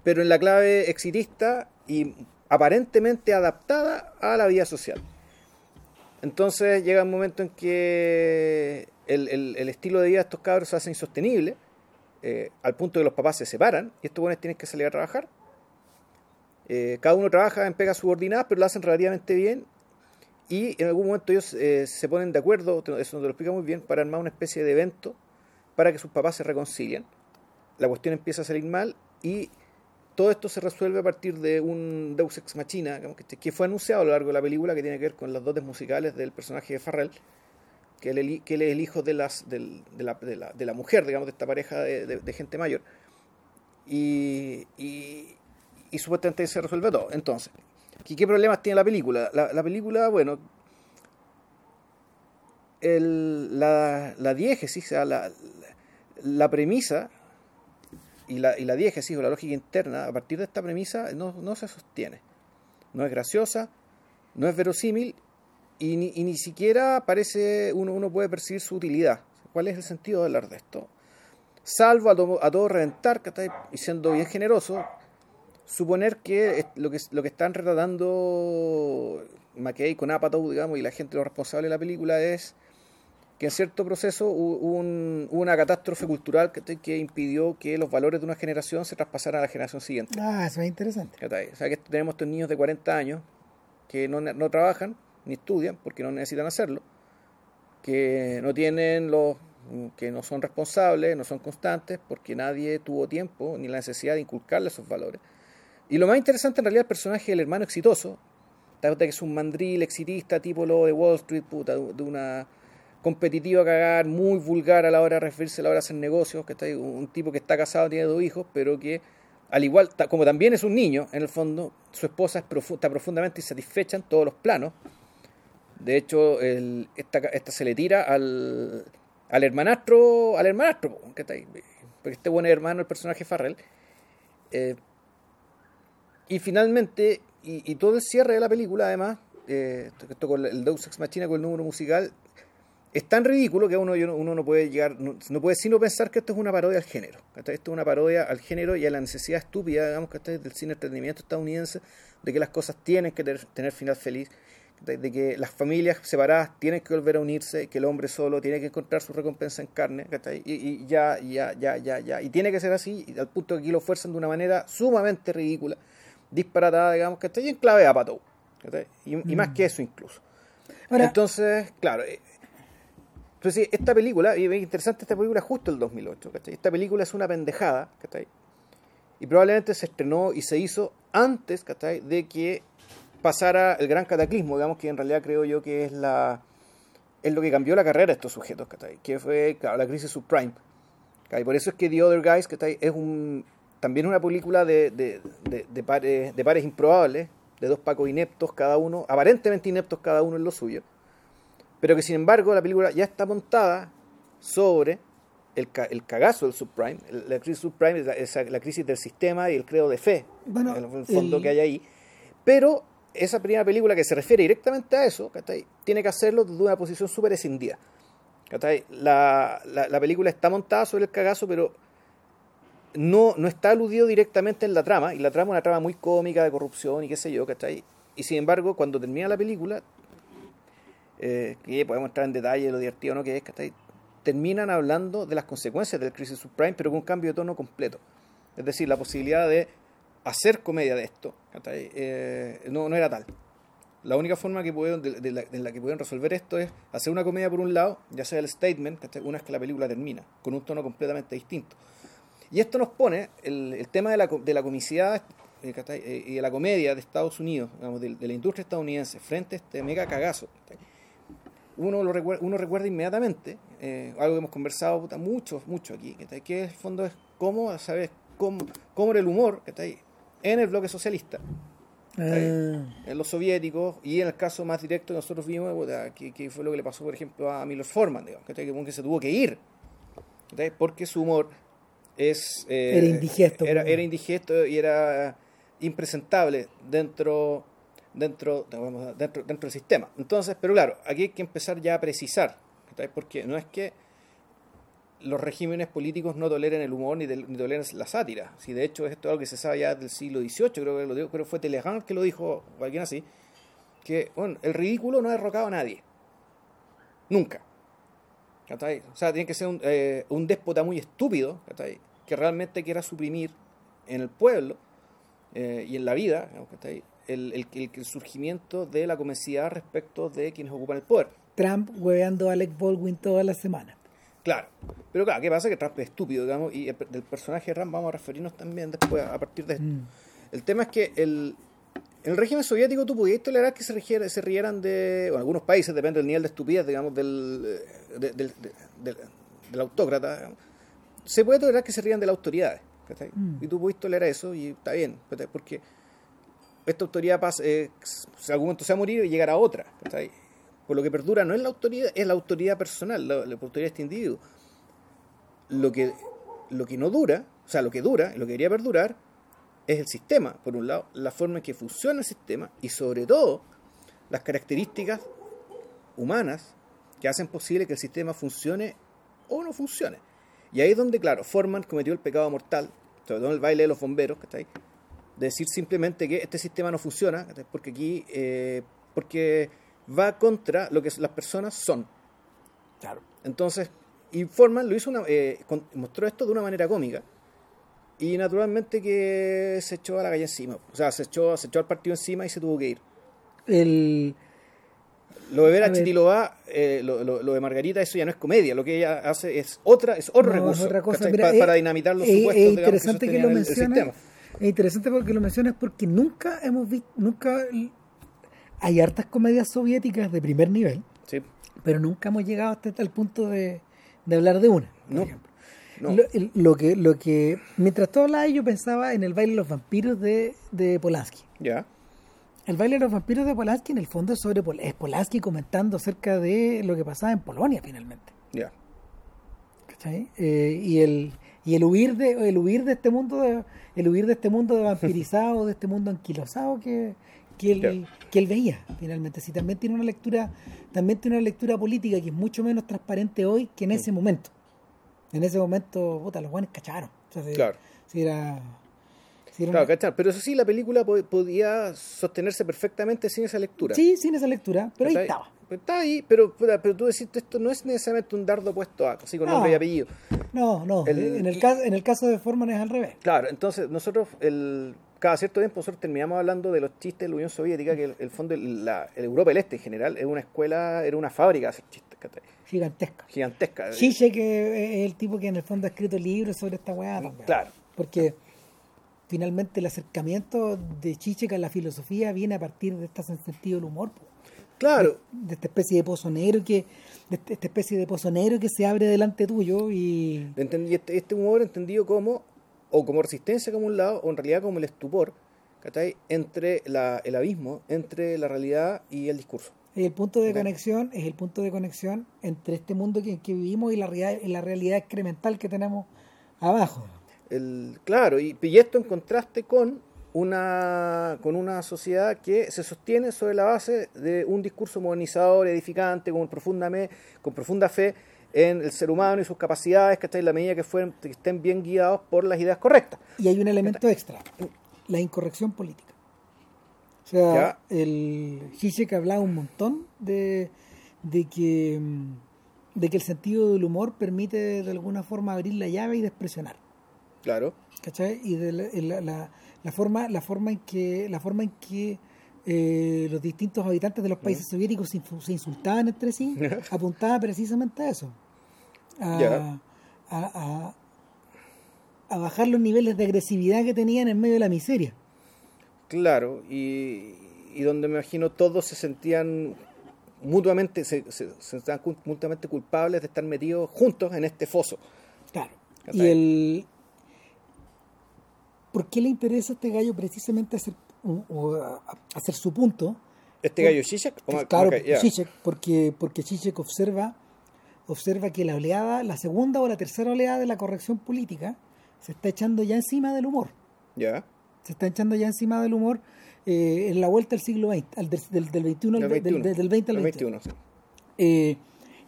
pero en la clave exitista y aparentemente adaptada a la vida social. Entonces llega un momento en que el, estilo de vida de estos cabros se hace insostenible, eh, al punto de que los papás se separan y estos buenos tienen que salir a trabajar. Eh, cada uno trabaja en pegas subordinadas, pero lo hacen relativamente bien y en algún momento ellos eh, se ponen de acuerdo, eso nos lo explica muy bien, para armar una especie de evento para que sus papás se reconcilien. La cuestión empieza a salir mal y todo esto se resuelve a partir de un Deus Ex Machina que, fue anunciado a lo largo de la película que tiene que ver con las dotes musicales del personaje de Farrell, que él, es el hijo de, la, mujer, digamos, de esta pareja de, gente mayor. Y, y, y supuestamente se resuelve todo. Entonces, ¿Qué, problemas tiene la película? La, película, bueno, la, la diégesis, o sea, la, la, premisa y la, y la diégesis o la lógica interna, a partir de esta premisa, no, se sostiene. No es graciosa, no es verosímil y ni, y siquiera parece, uno, uno puede percibir su utilidad. ¿Cuál es el sentido de hablar de esto? Salvo a, a todo reventar, y siendo bien generoso, suponer que lo que, lo que están retratando McKay con Apatow, digamos, y la gente lo responsable de la película es que en cierto proceso hubo, una catástrofe cultural que, que, impidió que los valores de una generación se traspasaran a la generación siguiente. Ah, eso es interesante. O sea, que tenemos estos niños de 40 años que no, no trabajan ni estudian porque no necesitan hacerlo, que no tienen los que no son responsables, no son constantes, porque nadie tuvo tiempo ni la necesidad de inculcarle esos valores y lo más interesante en realidad el personaje del hermano exitoso, que es un mandril exitista tipo lo de Wall Street, puta, de una competitiva cagar, muy vulgar a la hora de referirse a la hora de hacer negocios, que está un tipo que está casado, tiene dos hijos, pero que al igual, como también es un niño, en el fondo, su esposa está profundamente insatisfecha en todos los planos. De hecho, esta, se le tira al, al hermanastro, al hermanastro, que está ahí, porque este buen hermano, el personaje Farrell, eh, y finalmente, y, todo el cierre de la película, además, eh, esto con el Deus Ex Machina con el número musical, es tan ridículo que uno, uno no puede llegar, no, puede sino pensar que esto es una parodia al género. Esto es una parodia al género y a la necesidad estúpida, digamos, que es del cine entretenimiento estadounidense, de que las cosas tienen que tener, final feliz, de, que las familias separadas tienen que volver a unirse, que el hombre solo tiene que encontrar su recompensa en carne, y, y, ya, ya, ya, ya, ya. Y tiene que ser así, al punto que aquí lo fuerzan de una manera sumamente ridícula disparatada, digamos, que está en clave a pato. Y, y, más mm. que eso incluso. Entonces, claro, eh, pues esta película, y es interesante esta película justo el 2008, Esta película es una pendejada, Y probablemente se estrenó y se hizo antes, De que pasara el gran cataclismo, digamos, que en realidad creo yo que es la es lo que cambió la carrera de estos sujetos, Que fue, la crisis subprime. Y por eso es que The Other Guys, Es un también una película de, de, de, pares, de pares improbables, de dos pacos ineptos cada uno, aparentemente ineptos cada uno en lo suyo, pero que sin embargo la película ya está montada sobre el, el cagazo del subprime, la crisis subprime es la, crisis del sistema y el credo de fe, en el fondo que hay ahí, pero esa primera película que se refiere directamente a eso, tiene que hacerlo desde una posición súper escindida. La, la, la película está montada sobre el cagazo, pero no, no está aludido directamente en la trama, y la trama es una trama muy cómica de corrupción y qué sé yo, ¿cachai? Y sin embargo, cuando termina la película, eh, que podemos entrar en detalle de lo divertido no que es, ¿cachai? Terminan hablando de las consecuencias del crisis subprime, pero con un cambio de tono completo. Es decir, la posibilidad de hacer comedia de esto eh, no, no era tal. La única forma que pudieron, de, la, la que pudieron resolver esto es hacer una comedia por un lado, ya sea el statement, una vez que la película termina, con un tono completamente distinto. Y esto nos pone el, tema de la, de la comicidad eh, eh, y de la comedia de Estados Unidos, de, la industria estadounidense, frente a este mega cagazo. Uno, lo recuerda, uno recuerda inmediatamente, eh, algo que hemos conversado mucho, mucho aquí, que en el fondo es cómo, ¿sabes? Cómo, cómo era el humor en el bloque socialista. En los soviéticos y en el caso más directo que nosotros vimos, que, fue lo que le pasó, por ejemplo, a Milos Forman, digamos, que se tuvo que ir, porque su humor es... Eh, era indigesto. Era, era, indigesto y era impresentable dentro, dentro, dentro, dentro del sistema. Entonces, pero claro, aquí hay que empezar ya a precisar, porque no es que los regímenes políticos no toleren el humor ni, toleren la sátira. Si de hecho esto es algo que se sabe ya del siglo XVIII, creo que lo digo, pero fue Telegrand que lo dijo, o alguien así, que bueno, el ridículo no ha derrocado a nadie. Nunca. O sea, tiene que ser un, eh, un déspota muy estúpido que realmente quiera suprimir en el pueblo eh, y en la vida el, el, el, surgimiento de la comicidad respecto de quienes ocupan el poder. Trump hueveando a Alec Baldwin toda la semana. Claro. Pero claro, ¿qué pasa? Que Trump es estúpido, digamos, y del personaje de Trump vamos a referirnos también después a partir de esto. Mm. El tema es que el, en el régimen soviético tú podías tolerar que se, se rieran de, bueno, algunos países, depende del nivel de estupidez, digamos, del, del, del, autócrata, se puede tolerar que se rían de las autoridades. Mm. Y tú puedes tolerar eso y está bien, porque esta autoridad pasa, eh, en algún momento se va a morir y llegará otra. Por lo que perdura no es la autoridad, es la autoridad personal, la, autoridad de este individuo. Lo que, lo que no dura, o sea, lo que dura, lo que debería perdurar, es el sistema, por un lado, la forma en que funciona el sistema y sobre todo las características humanas que hacen posible que el sistema funcione o no funcione. Y ahí es donde, claro, Forman cometió el pecado mortal, sobre todo en el baile de los bomberos, que está ahí, de decir simplemente que este sistema no funciona, porque aquí, eh, porque va contra lo que las personas son. Claro. Entonces, y Forman lo hizo una, eh, mostró esto de una manera cómica. Y naturalmente que se echó a la calle encima. O sea, se echó, se echó al partido encima y se tuvo que ir. El... Lo de ver a, Chitilová, eh, lo, lo, de Margarita, eso ya no es comedia. Lo que ella hace es otra, es otro recurso para, dinamitar los supuestos. Es interesante que, lo menciones. Es interesante porque lo mencionas porque nunca hemos visto, nunca hay hartas comedias soviéticas de primer nivel, sí. pero nunca hemos llegado hasta el punto de, hablar de una, por ejemplo. Lo, que, lo que, mientras todo hablaba, yo pensaba en el baile de los vampiros de, de Polanski. Ya. El baile de los vampiros de Polanski, en el fondo, es sobre es Polanski comentando acerca de lo que pasaba en Polonia, finalmente. Ya. ¿Cachai? Eh, y el y el huir de el huir de este mundo de, el huir de este mundo de vampirizado de este mundo anquilosado que, que él, que él veía finalmente. Si también tiene una lectura, también tiene una lectura política que es mucho menos transparente hoy que en ese momento. En ese momento, puta, los buenos cacharon. claro. Si era, claro, cachar. Pero eso sí, la película podía sostenerse perfectamente sin esa lectura. Sí, sin esa lectura, pero ahí estaba. Está ahí, pero, pero tú decís, esto no es necesariamente un dardo puesto a, así con nombre y apellido. No, no. en, el caso, en el caso de Forman es al revés. Claro, entonces nosotros, el, cada cierto tiempo nosotros terminamos hablando de los chistes de la Unión Soviética, que el, fondo, la, el Europa del Este en general, es una escuela, era una fábrica de hacer chistes. Gigantesca. Gigantesca. Chiche, que es el tipo que en el fondo ha escrito libros sobre esta weá. Claro. Porque finalmente el acercamiento de Chiche a la filosofía viene a partir de este sentido del humor. Claro. De, esta especie de pozo negro que de este, esta especie de pozo negro que se abre delante tuyo y este, este humor entendido como o como resistencia como un lado, o en realidad como el estupor, ¿cachai? Entre la, el abismo, entre la realidad y el discurso. Y el punto de conexión es el punto de conexión entre este mundo que, que vivimos y la, y la realidad excremental que tenemos abajo. El, claro, y, y, esto en contraste con una, con una sociedad que se sostiene sobre la base de un discurso modernizador, edificante, con profunda, con profunda fe en el ser humano y sus capacidades, que en la medida que, fueren, que estén bien guiados por las ideas correctas. Y hay un elemento extra, la incorrección política. O sea, el que hablaba un montón de, de, que, de que el sentido del humor permite de alguna forma abrir la llave y despresionar. Claro. ¿Cachai? Y de la, la forma, la forma en que, la forma en que eh, los distintos habitantes de los países soviéticos se, insultaban entre sí, apuntaba precisamente a eso. A, a- a- a bajar los niveles de agresividad que tenían en medio de la miseria. Claro, y, y donde me imagino todos se sentían mutuamente, se, se, se sentían mutuamente culpables de estar metidos juntos en este foso. Claro. Y el. ¿Por qué le interesa a este gallo precisamente hacer, o- o, a- hacer su punto? ¿Este gallo Zizek? ¿O ma- claro, ok, ya. Zizek, porque, porque Zizek observa, observa que la oleada, la segunda o la tercera oleada de la corrección política, se está echando ya encima del humor. Ya, Se está echando ya encima del humor eh, en la vuelta al siglo XX, al del, del, del 21 al Del ve- del, 21. del 20 al el 21. 21, sí. Eh,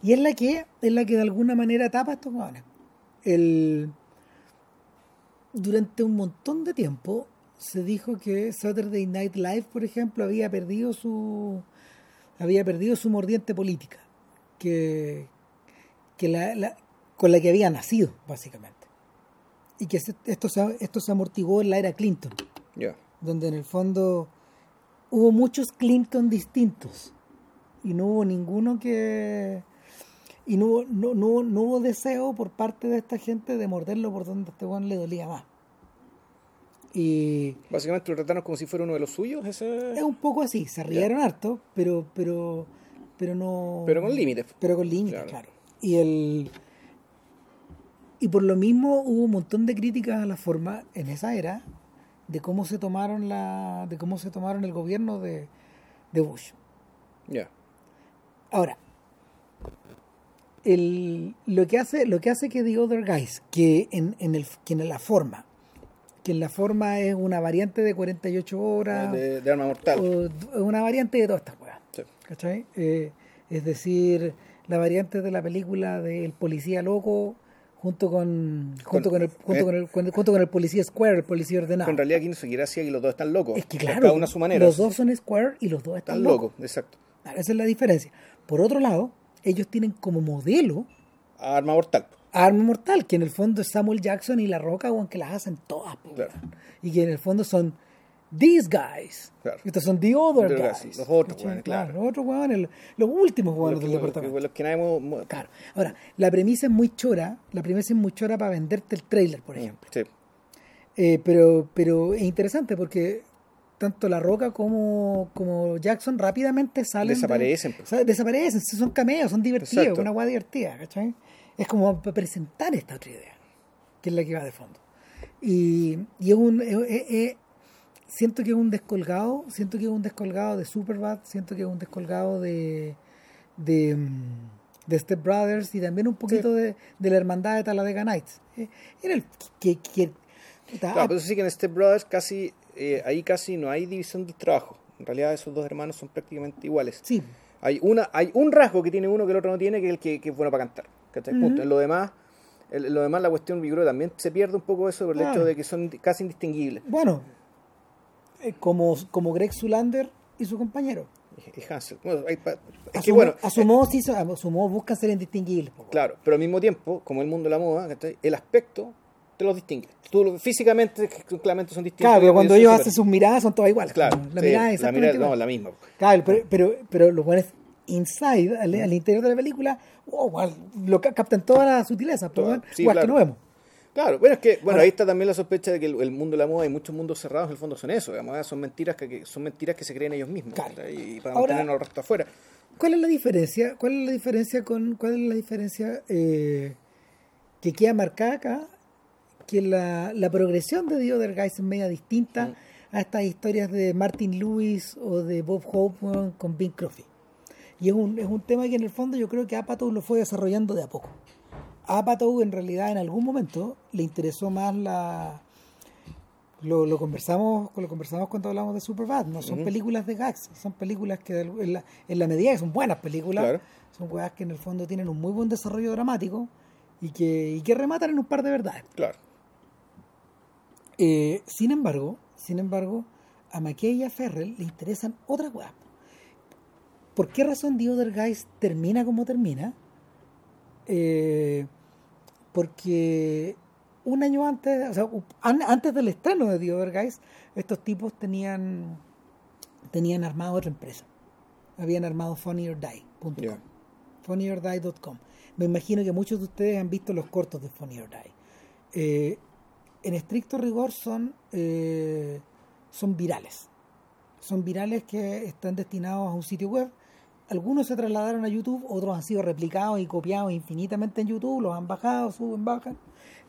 y es la que es la que de alguna manera tapa estos hueones. El durante un montón de tiempo se dijo que Saturday Night Live, por ejemplo, había perdido su había perdido su mordiente política, que, que la, la- con la que había nacido, básicamente. Y que se- esto se, esto se amortiguó en la era Clinton Ya, donde en el fondo hubo muchos Clinton distintos y no hubo ninguno que y no, hubo- no, no, no hubo deseo por parte de esta gente de morderlo por donde a este weón le dolía más y básicamente lo trataron como si fuera uno de los suyos, ese... es un poco así se rieron harto pero pero pero no pero con límites. pero con límites, Claro. claro. Y el y por lo mismo hubo un montón de críticas a la forma en esa era de cómo se tomaron la de cómo se tomaron el gobierno de, de Bush. Ya, Ahora, el, lo que hace lo que hace que The Other Guys, que en, en el que en la forma, que en la forma es una variante de 48 horas de, de arma mortal. o es una variante de todas estas weas. Sí. ¿Cachai? Eh, es decir, la variante de la película del policía loco junto con junto Con- con, el, junto, eh. con el, con- junto con el policía Square, el policía ordenado. En realidad aquí no se quiere así y los dos están locos. es que claro, Cada uno a su manera. los dos son Square y los dos están, están locos. locos, exacto. Esa es la diferencia. Por otro lado, ellos tienen como modelo Arma mortal. Arma Mortal, que en el fondo es Samuel Jackson y La Roca, aunque las hacen todas. po, Claro. weón. Y que en el fondo son these guys. Claro. Estos son the other The other guys. guys, los otros weones, claro. Los otros el- los últimos Los del que- departamento. los que nadie mo- mo- Claro. Ahora, la premisa es muy chora, la premisa es muy chora para venderte el trailer, por ejemplo. Sí. Eh, pero, pero es interesante porque tanto La Roca como, como Jackson rápidamente salen. de- Desaparecen, pues. sa- desaparecen, sí, son cameos, son divertidos, Exacto. una guay divertida, ¿cachai? Es como presentar esta otra idea, que es la que va de fondo. Y, y es un. es- es- siento que es un descolgado, siento que es un descolgado de Superbad, siento que es un descolgado de. de, mm, de Step Brothers y también un poquito de, de la hermandad de Talladega Nights. Eh, Era el que. que puta, Claro, pero eso sí que en Step Brothers casi, eh, ahí casi no hay división del trabajo. En realidad esos dos hermanos son prácticamente iguales. sí, Hay una, hay un rasgo que tiene uno que el otro no tiene, que es el que, que es bueno para cantar. ¿cachai? Punto. En lo demás, en lo demás la cuestión, yo creo que también se pierde un poco eso por el Claro. hecho de que son casi indistinguibles. bueno, eh, como, como Greg Zulander y su compañero. Y- Hansel. Bueno, hay es que Asumo, bueno, asumo, sí, so- asumo, buscan ser indistinguibles. po. claro, pero al mismo tiempo, como el mundo de la moda, ¿cachai? el aspecto te los distingue. Tú físicamente, claramente son distintos. Claro, pero cuando ellos hacen sus miradas son todas iguales. Claro, la sí, mirada es la exactamente mirada igual. no, la misma. Claro, pero, pero, pero los buenos inside, al, al interior de la película, wow, igual, lo ca- captan pero Todas, bueno, sí, igual que no vemos. Claro, bueno, es que bueno, Ahora- ahí está también la sospecha de que el, el mundo de la moda y muchos mundos cerrados en el fondo son eso, digamos, ¿eh? son mentiras que, que- son mentiras que se creen ellos mismos Claro. y para Ahora- mantenernos al resto afuera. ¿Cuál es la diferencia? ¿Cuál es la diferencia con cuál es la diferencia eh, que queda marcada acá? Que la, la progresión de The Other Guys es media distinta a estas historias de Martin Lewis o de Bob Hope con Bing Crosby. Y es un, es un tema que en el fondo yo creo que Apatow lo fue desarrollando de a poco. Apatow en realidad en algún momento le interesó más la... Lo, lo conversamos lo conversamos cuando hablamos de Superbad, no son películas de gags, son películas que en la, en la medida que son buenas películas, Claro. son weas que en el fondo tienen un muy buen desarrollo dramático y que, y que rematan en un par de verdades. Claro. Eh, sin embargo, sin embargo, a McKay y a Ferrell le interesan otras weas. ¿Por qué razón The Other Guys termina como termina? Eh, porque un año antes, o sea, antes del estreno de The Other Guys, estos tipos tenían, tenían armado otra empresa. Habían armado funnyordie.com. Funnyordie.com. Me imagino que muchos de ustedes han visto los cortos de Funny or Die. Eh, en estricto rigor son, eh, son virales. Son virales que están destinados a un sitio web. Algunos se trasladaron a YouTube, otros han sido replicados y copiados infinitamente en YouTube, los han bajado, suben, bajan,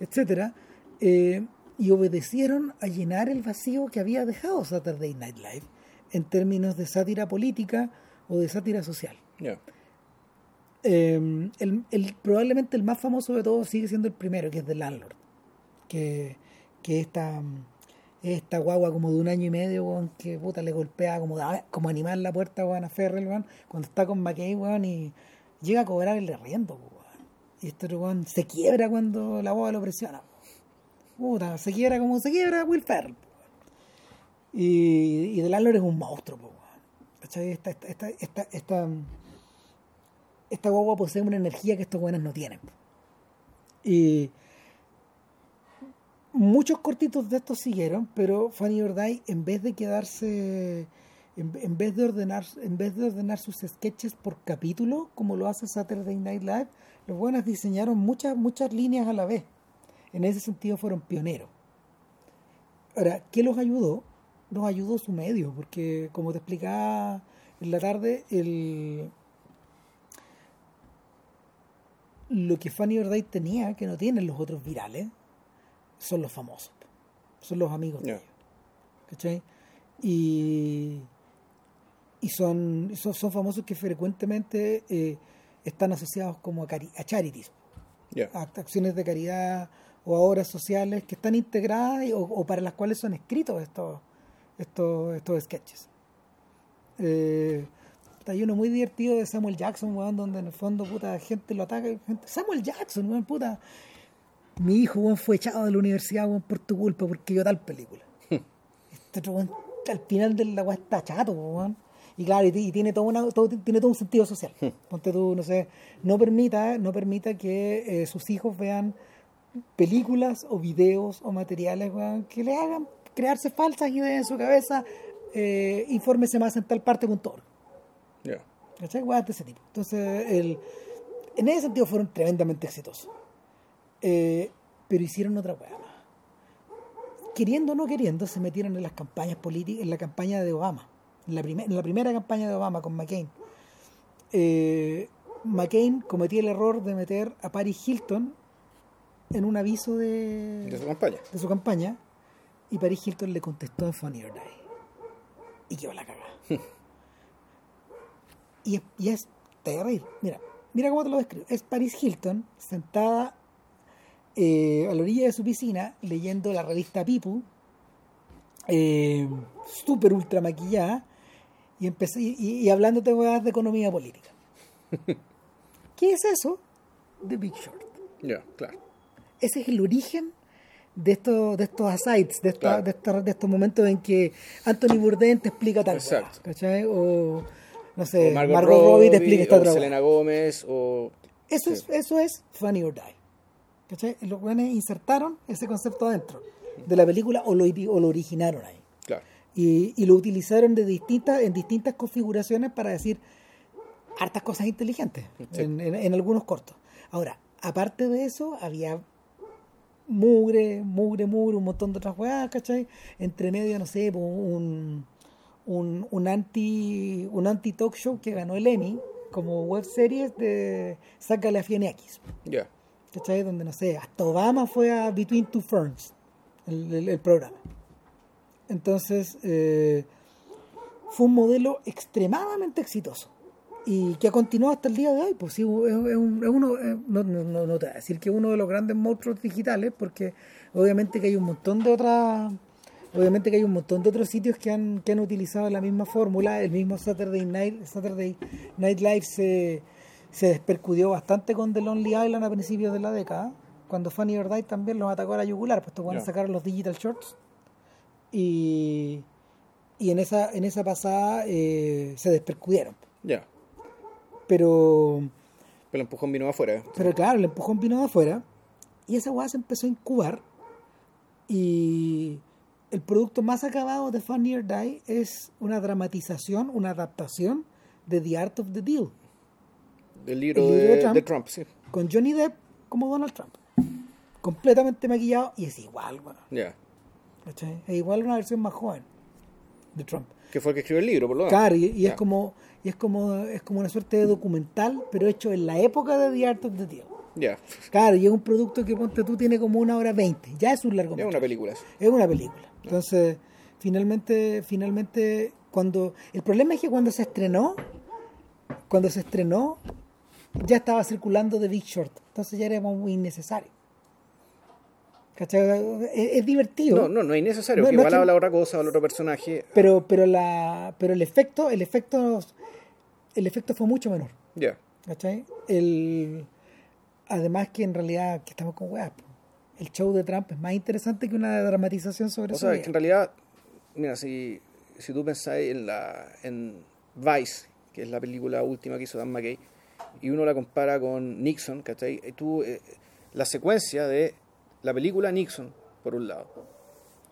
etc. Eh, y obedecieron a llenar el vacío que había dejado Saturday Night Live en términos de sátira política o de sátira social. Eh, el, probablemente el más famoso de todos sigue siendo el primero, que es The Landlord. Que, que esta, esta guagua como de un año y medio, que puta le golpea como, como animal la puerta a Ferrell, cuando está con McKay, y llega a cobrar el riendo, Y este se quiebra cuando la guagua lo presiona. Puta, se quiebra como se quiebra Will Ferrell. Y, y The es un monstruo, Esta, esta, esta, esta, esta guagua posee una energía que estos buenos no tienen. Y muchos cortitos de estos siguieron, pero Fanny Orday, en vez de quedarse, en, vez de ordenar, en vez de ordenar sus sketches por capítulo, como lo hace Saturday Night Live, los buenos diseñaron muchas, muchas líneas a la vez. En ese sentido fueron pioneros. Ahora, ¿qué los ayudó? Los ayudó su medio, porque como te explicaba en la tarde, el, lo que Fanny Verday tenía, que no tienen los otros virales, son los famosos. Son los amigos de ellos. ¿Cachai? Y, y son, son, famosos que frecuentemente eh, están asociados como a, a charities, a acciones de caridad o a obras sociales que están integradas o, para las cuales son escritos estos, estos, estos sketches. Eh, hay uno muy divertido de Samuel Jackson, weón, donde en el fondo, puta, gente lo ataca. Samuel Jackson, weón, puta. Mi hijo, fue echado de la universidad, por tu culpa, porque yo tal película. este otro, weón, al final de la weón está chato. Y claro, y, tiene todo, una, tiene todo un sentido social. Ponte tú, no sé, no permita, no permita que eh, sus hijos vean películas o videos o materiales que le hagan crearse falsas ideas en su cabeza. Eh, infórmese más en tal parte con todo ¿Cachai? de ese tipo. Entonces, el, en ese sentido fueron tremendamente exitosos. Eh, pero hicieron otra weá Queriendo o no queriendo, se metieron en las campañas políticas, en la campaña de Obama, en la, en la primera campaña de Obama con McCain. Eh, McCain cometió el error de meter a Paris Hilton en un aviso de, de su campaña. De su campaña y Paris Hilton le contestó en Funny or Die. Y quedó la cagada. Y, es terrible. Mira, mira cómo te lo describo. Es Paris Hilton sentada eh, a la orilla de su piscina leyendo la revista Pipu, eh, súper ultra maquillada, y, empecé, y, hablándote de economía política. ¿Qué es eso? The Big Short. Ya, claro. Ese es el origen de estos, de estos asides, de, de, estos, momentos en que Anthony Bourdain te explica tal cosa. ¿cachai? O no sé, Margot, Robbie, te explica esta o Selena Gómez o... Eso, es, eso es Funny or Die. ¿Cachai? Los buenos insertaron ese concepto adentro de la película o lo, o lo originaron ahí. Claro. Y, y, lo utilizaron de distintas, en distintas configuraciones para decir hartas cosas inteligentes en, en, algunos cortos. Ahora, aparte de eso, había mugre, mugre, mugre, un montón de otras weas, ¿cachai? Entre medio, no sé, un un, un, anti un anti talk show que ganó el Emmy como web series de Sácale a Fieniakis. Ya. ¿Cachai? Donde no sé, hasta Obama fue a Between Two Ferns, el, programa. Entonces, eh, fue un modelo extremadamente exitoso y que ha continuado hasta el día de hoy. Pues sí, es, uno, eh, no, no, no, te voy a decir que es uno de los grandes monstruos digitales, porque obviamente que hay un montón de otras Obviamente que hay un montón de otros sitios que han, que han utilizado la misma fórmula. El mismo Saturday Night, Saturday Night Live se, se despercudió bastante con The Lonely Island a principios de la década. Cuando Funny or Die también los atacó a la yugular, pues van a sacar los digital shorts. Y, y en esa en esa pasada eh, se despercudieron. Ya. Pero... Pero el empujón vino de afuera. Pero claro, el empujón vino de afuera. Y esa weá se empezó a incubar y el producto más acabado de Funny or Die es una dramatización, una adaptación de The Art of the Deal. Del libro, de, Trump. sí. Con Johnny Depp como Donald Trump. Completamente maquillado y es igual, bueno. Ya. Es igual una versión más joven de Trump. Que fue el que escribió el libro, por lo menos. Claro, y, es como y es como es como una suerte de documental, pero hecho en la época de The Art of the Deal. Ya. Claro, y es un producto que ponte tú tiene como una hora veinte. Ya es un largo. Es una película. Es una película. Entonces, finalmente, finalmente, cuando el problema es que cuando se estrenó, cuando se estrenó, ya estaba circulando The Big Short. Entonces ya era muy innecesario. ¿Cachai? Es, divertido. No, no, no es necesario, igual habla otra cosa, habla otro personaje. Pero, pero la, pero el efecto, el efecto, el efecto fue mucho menor. Ya. ¿Cachai? El, además que en realidad que estamos con weas. El show de Trump es más interesante que una dramatización sobre eso. O sea, que en realidad, mira, si, si tú pensáis en la en Vice, que es la película última que hizo Dan McKay, y uno la compara con Nixon, ¿cachai? Tú, eh, la secuencia de la película Nixon, por un lado,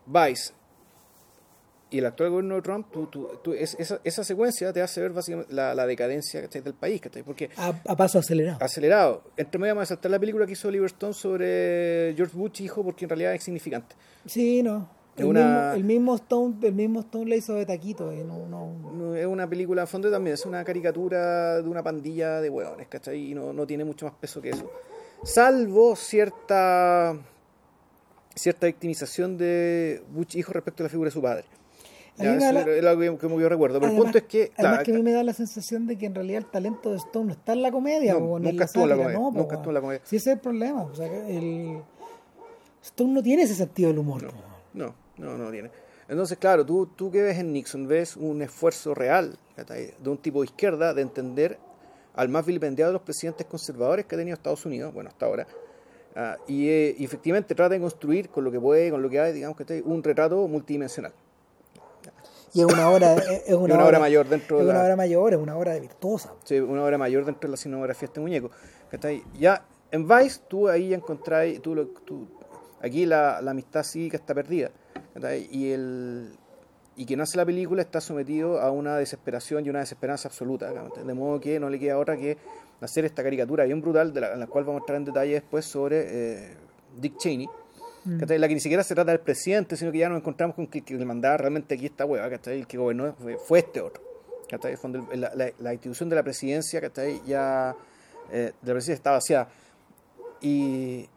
Vice y el actual gobierno de Trump, tú, esa, esa, secuencia te hace ver básicamente la, la decadencia del país, Porque a, paso acelerado. Acelerado. Entre medio vamos a saltar la película que hizo Oliver Stone sobre George Bush, hijo, porque en realidad es insignificante. Sí, no. El, mismo, el, mismo, Stone, el mismo Stone le hizo de taquito. Eh, no, no. Es una película, a fondo también, es una caricatura de una pandilla de hueones, ¿cachai? Y no, no tiene mucho más peso que eso. Salvo cierta cierta victimización de Bush hijo respecto a la figura de su padre. Ya, es algo que, yo recuerdo. Pero el punto es que. Además, que a mí me da la sensación de que en realidad el talento de Stone no está en la comedia. No, nunca estuvo en la comedia. No, nunca estuvo en la comedia. Sí, ese es el problema. O sea, el... Stone no tiene ese sentido del humor. No, no, no, tiene. Entonces, claro, tú, tú que ves en Nixon, ves un esfuerzo real de un tipo de izquierda de entender al más vilipendiado de los presidentes conservadores que ha tenido Estados Unidos, bueno, hasta ahora, ah, y, eh, y, efectivamente trata de construir con lo que puede, con lo que hay, digamos que un retrato multidimensional. Y es una obra, es una, obra, mayor dentro de una obra mayor, es una obra de virtuosa. Sí, una obra mayor dentro de la cinematografía este muñeco. Ya en Vice tú ahí ya encontráis, tú, tú, aquí la, la, amistad que está perdida. Y el y quien hace la película está sometido a una desesperación y una desesperanza absoluta. De modo que no le queda otra que hacer esta caricatura bien brutal, de la, la cual vamos a entrar en detalle después sobre eh, Dick Cheney Mm. La que ni siquiera se trata del presidente, sino que ya nos encontramos con que, que le mandaba realmente aquí esta hueva, El que gobernó fue, este otro. La, institución de la presidencia, Ya, eh, de la presidencia está vaciada. Y,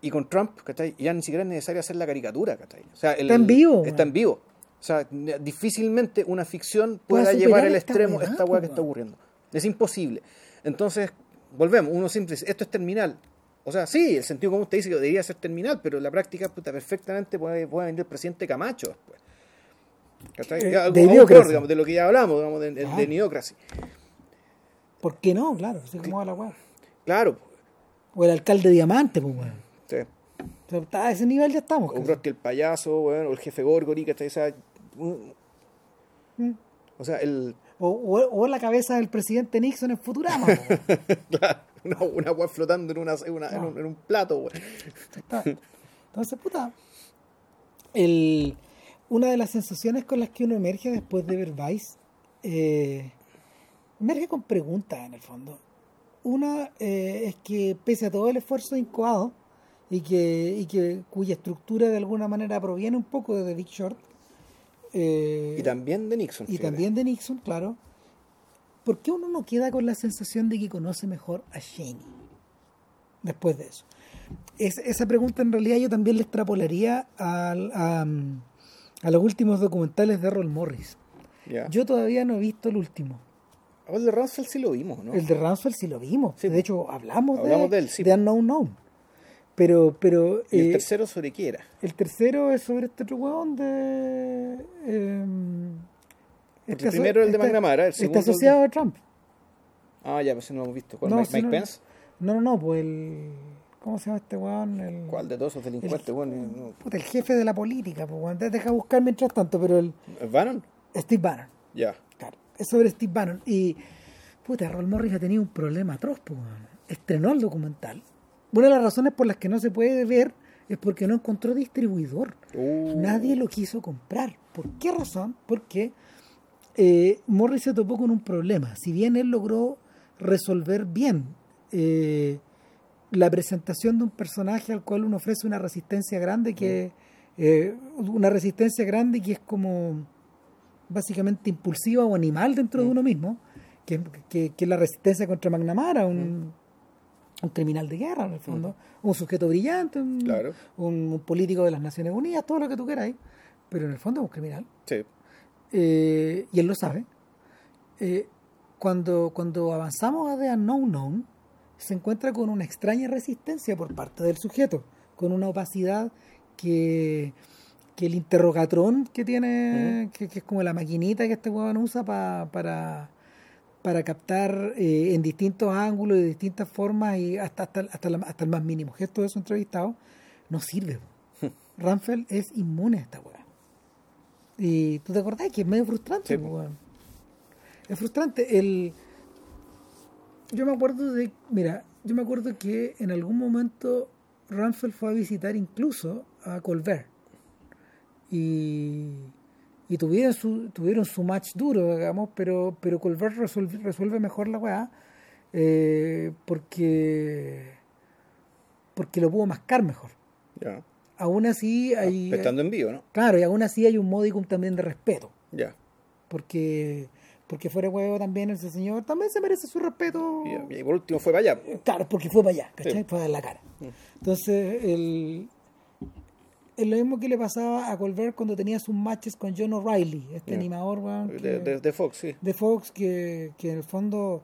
y con Trump, Ya ni siquiera es necesario hacer la caricatura, está en vivo. Está en vivo. O sea, difícilmente una ficción pueda llevar al extremo esta hueá que está ocurriendo. Es imposible. Entonces, volvemos, uno siempre dice, esto es terminal. O sea, sí, el sentido común te dice que debería ser terminal, pero en la práctica puta, perfectamente puede, puede venir el presidente Camacho después. Eh, de, de lo que ya hablamos, digamos, de, de, ¿Por qué no? Claro, cómo va la weá. Claro. O el alcalde Diamante, pues weón. Sí. O sea, a ese nivel ya estamos. O el payaso, bueno, o el jefe Gorgori, que está esa. Mm. O sea, el. O, o, la cabeza del presidente Nixon en Futurama. claro. una, una weá flotando en, una, en, un, en, un, plato. Entonces, puta, el, una de las sensaciones con las que uno emerge después de ver Vice, eh, emerge con preguntas en el fondo. Una eh, es que pese a todo el esfuerzo incoado y que, y que cuya estructura de alguna manera proviene un poco de The Big Short, eh, y también de Nixon. Y también de Nixon, claro. ¿por qué uno no queda con la sensación de que conoce mejor a Shaney después de eso? esa pregunta en realidad yo también le extrapolaría a, los últimos documentales de Errol Morris. Yo todavía no he visto el último. Ah, el de Ramsfeld sí lo vimos, ¿no? El de Ramsfeld sí lo vimos. De hecho, hablamos, de, de, él, de Unknown Known. Pero, pero, ¿Y el eh, tercero sobre qué era? El tercero es sobre este otro huevón de... Em, el primero el de McNamara, el segundo. Está asociado a Trump. Ah, ya, pues no lo hemos visto. ¿Cuál? Mike, Pence? No, no, no, pues el. ¿Cómo se llama este weón? El, ¿Cuál de todos esos delincuentes, weón? Puta, el jefe de la política, pues weón. Deja buscar mientras tanto, pero el. ¿El Bannon? Steve Bannon. Ya. Claro. Es sobre Steve Bannon. Y. Puta, Roll Morris ha tenido un problema atroz, pues weón. Estrenó el documental una de las razones por las que no se puede ver es porque no encontró distribuidor. Uh. Nadie lo quiso comprar. ¿Por qué razón? Porque eh, Morris se topó con un problema. Si bien él logró resolver bien eh, la presentación de un personaje al cual uno ofrece una resistencia grande que eh, una resistencia grande que es como básicamente impulsiva o animal dentro de uno mismo, que, que, que es la resistencia contra McNamara, un, un criminal de guerra en el fondo, un sujeto brillante, un, Claro. un- un político de las Naciones Unidas, todo lo que tú queráis, pero en el fondo es un criminal. Sí. Eh, y él lo sabe. Eh, cuando, cuando avanzamos a The Unknown Known, se encuentra con una extraña resistencia por parte del sujeto, con una opacidad que, que el interrogatrón que tiene, que, que es como la maquinita que este huevón usa pa- para, para captar eh, en distintos ángulos de distintas formas y hasta, hasta, hasta, la- hasta el más mínimo gesto de su entrevistado, no sirve. Ramfeld es inmune a esta hueá. Y tú te acordás que es medio frustrante, Sí. weón. Es frustrante. El... Yo me acuerdo de. Mira, yo me acuerdo que en algún momento Ramfeld fue a visitar incluso a Colbert. Y, y tuvieron, su, tuvieron su match duro, digamos, pero, pero Colbert resuelve, resuelve mejor la weá eh, porque, porque lo pudo mascar mejor. Ya. Aún así hay. Estando en vivo, ¿no? Claro, y aún así hay un modicum también de respeto. Ya. Porque, porque fuera huevo también ese señor también se merece su respeto. Y, y por último fue para allá. Claro, porque fue para allá, ¿cachai? Sí. Fue a dar la cara. Entonces, el, es lo mismo que le pasaba a Colbert cuando tenía sus matches con John O'Reilly, este animador weón, De, que- de- de Fox, sí. de Fox, que, que en el fondo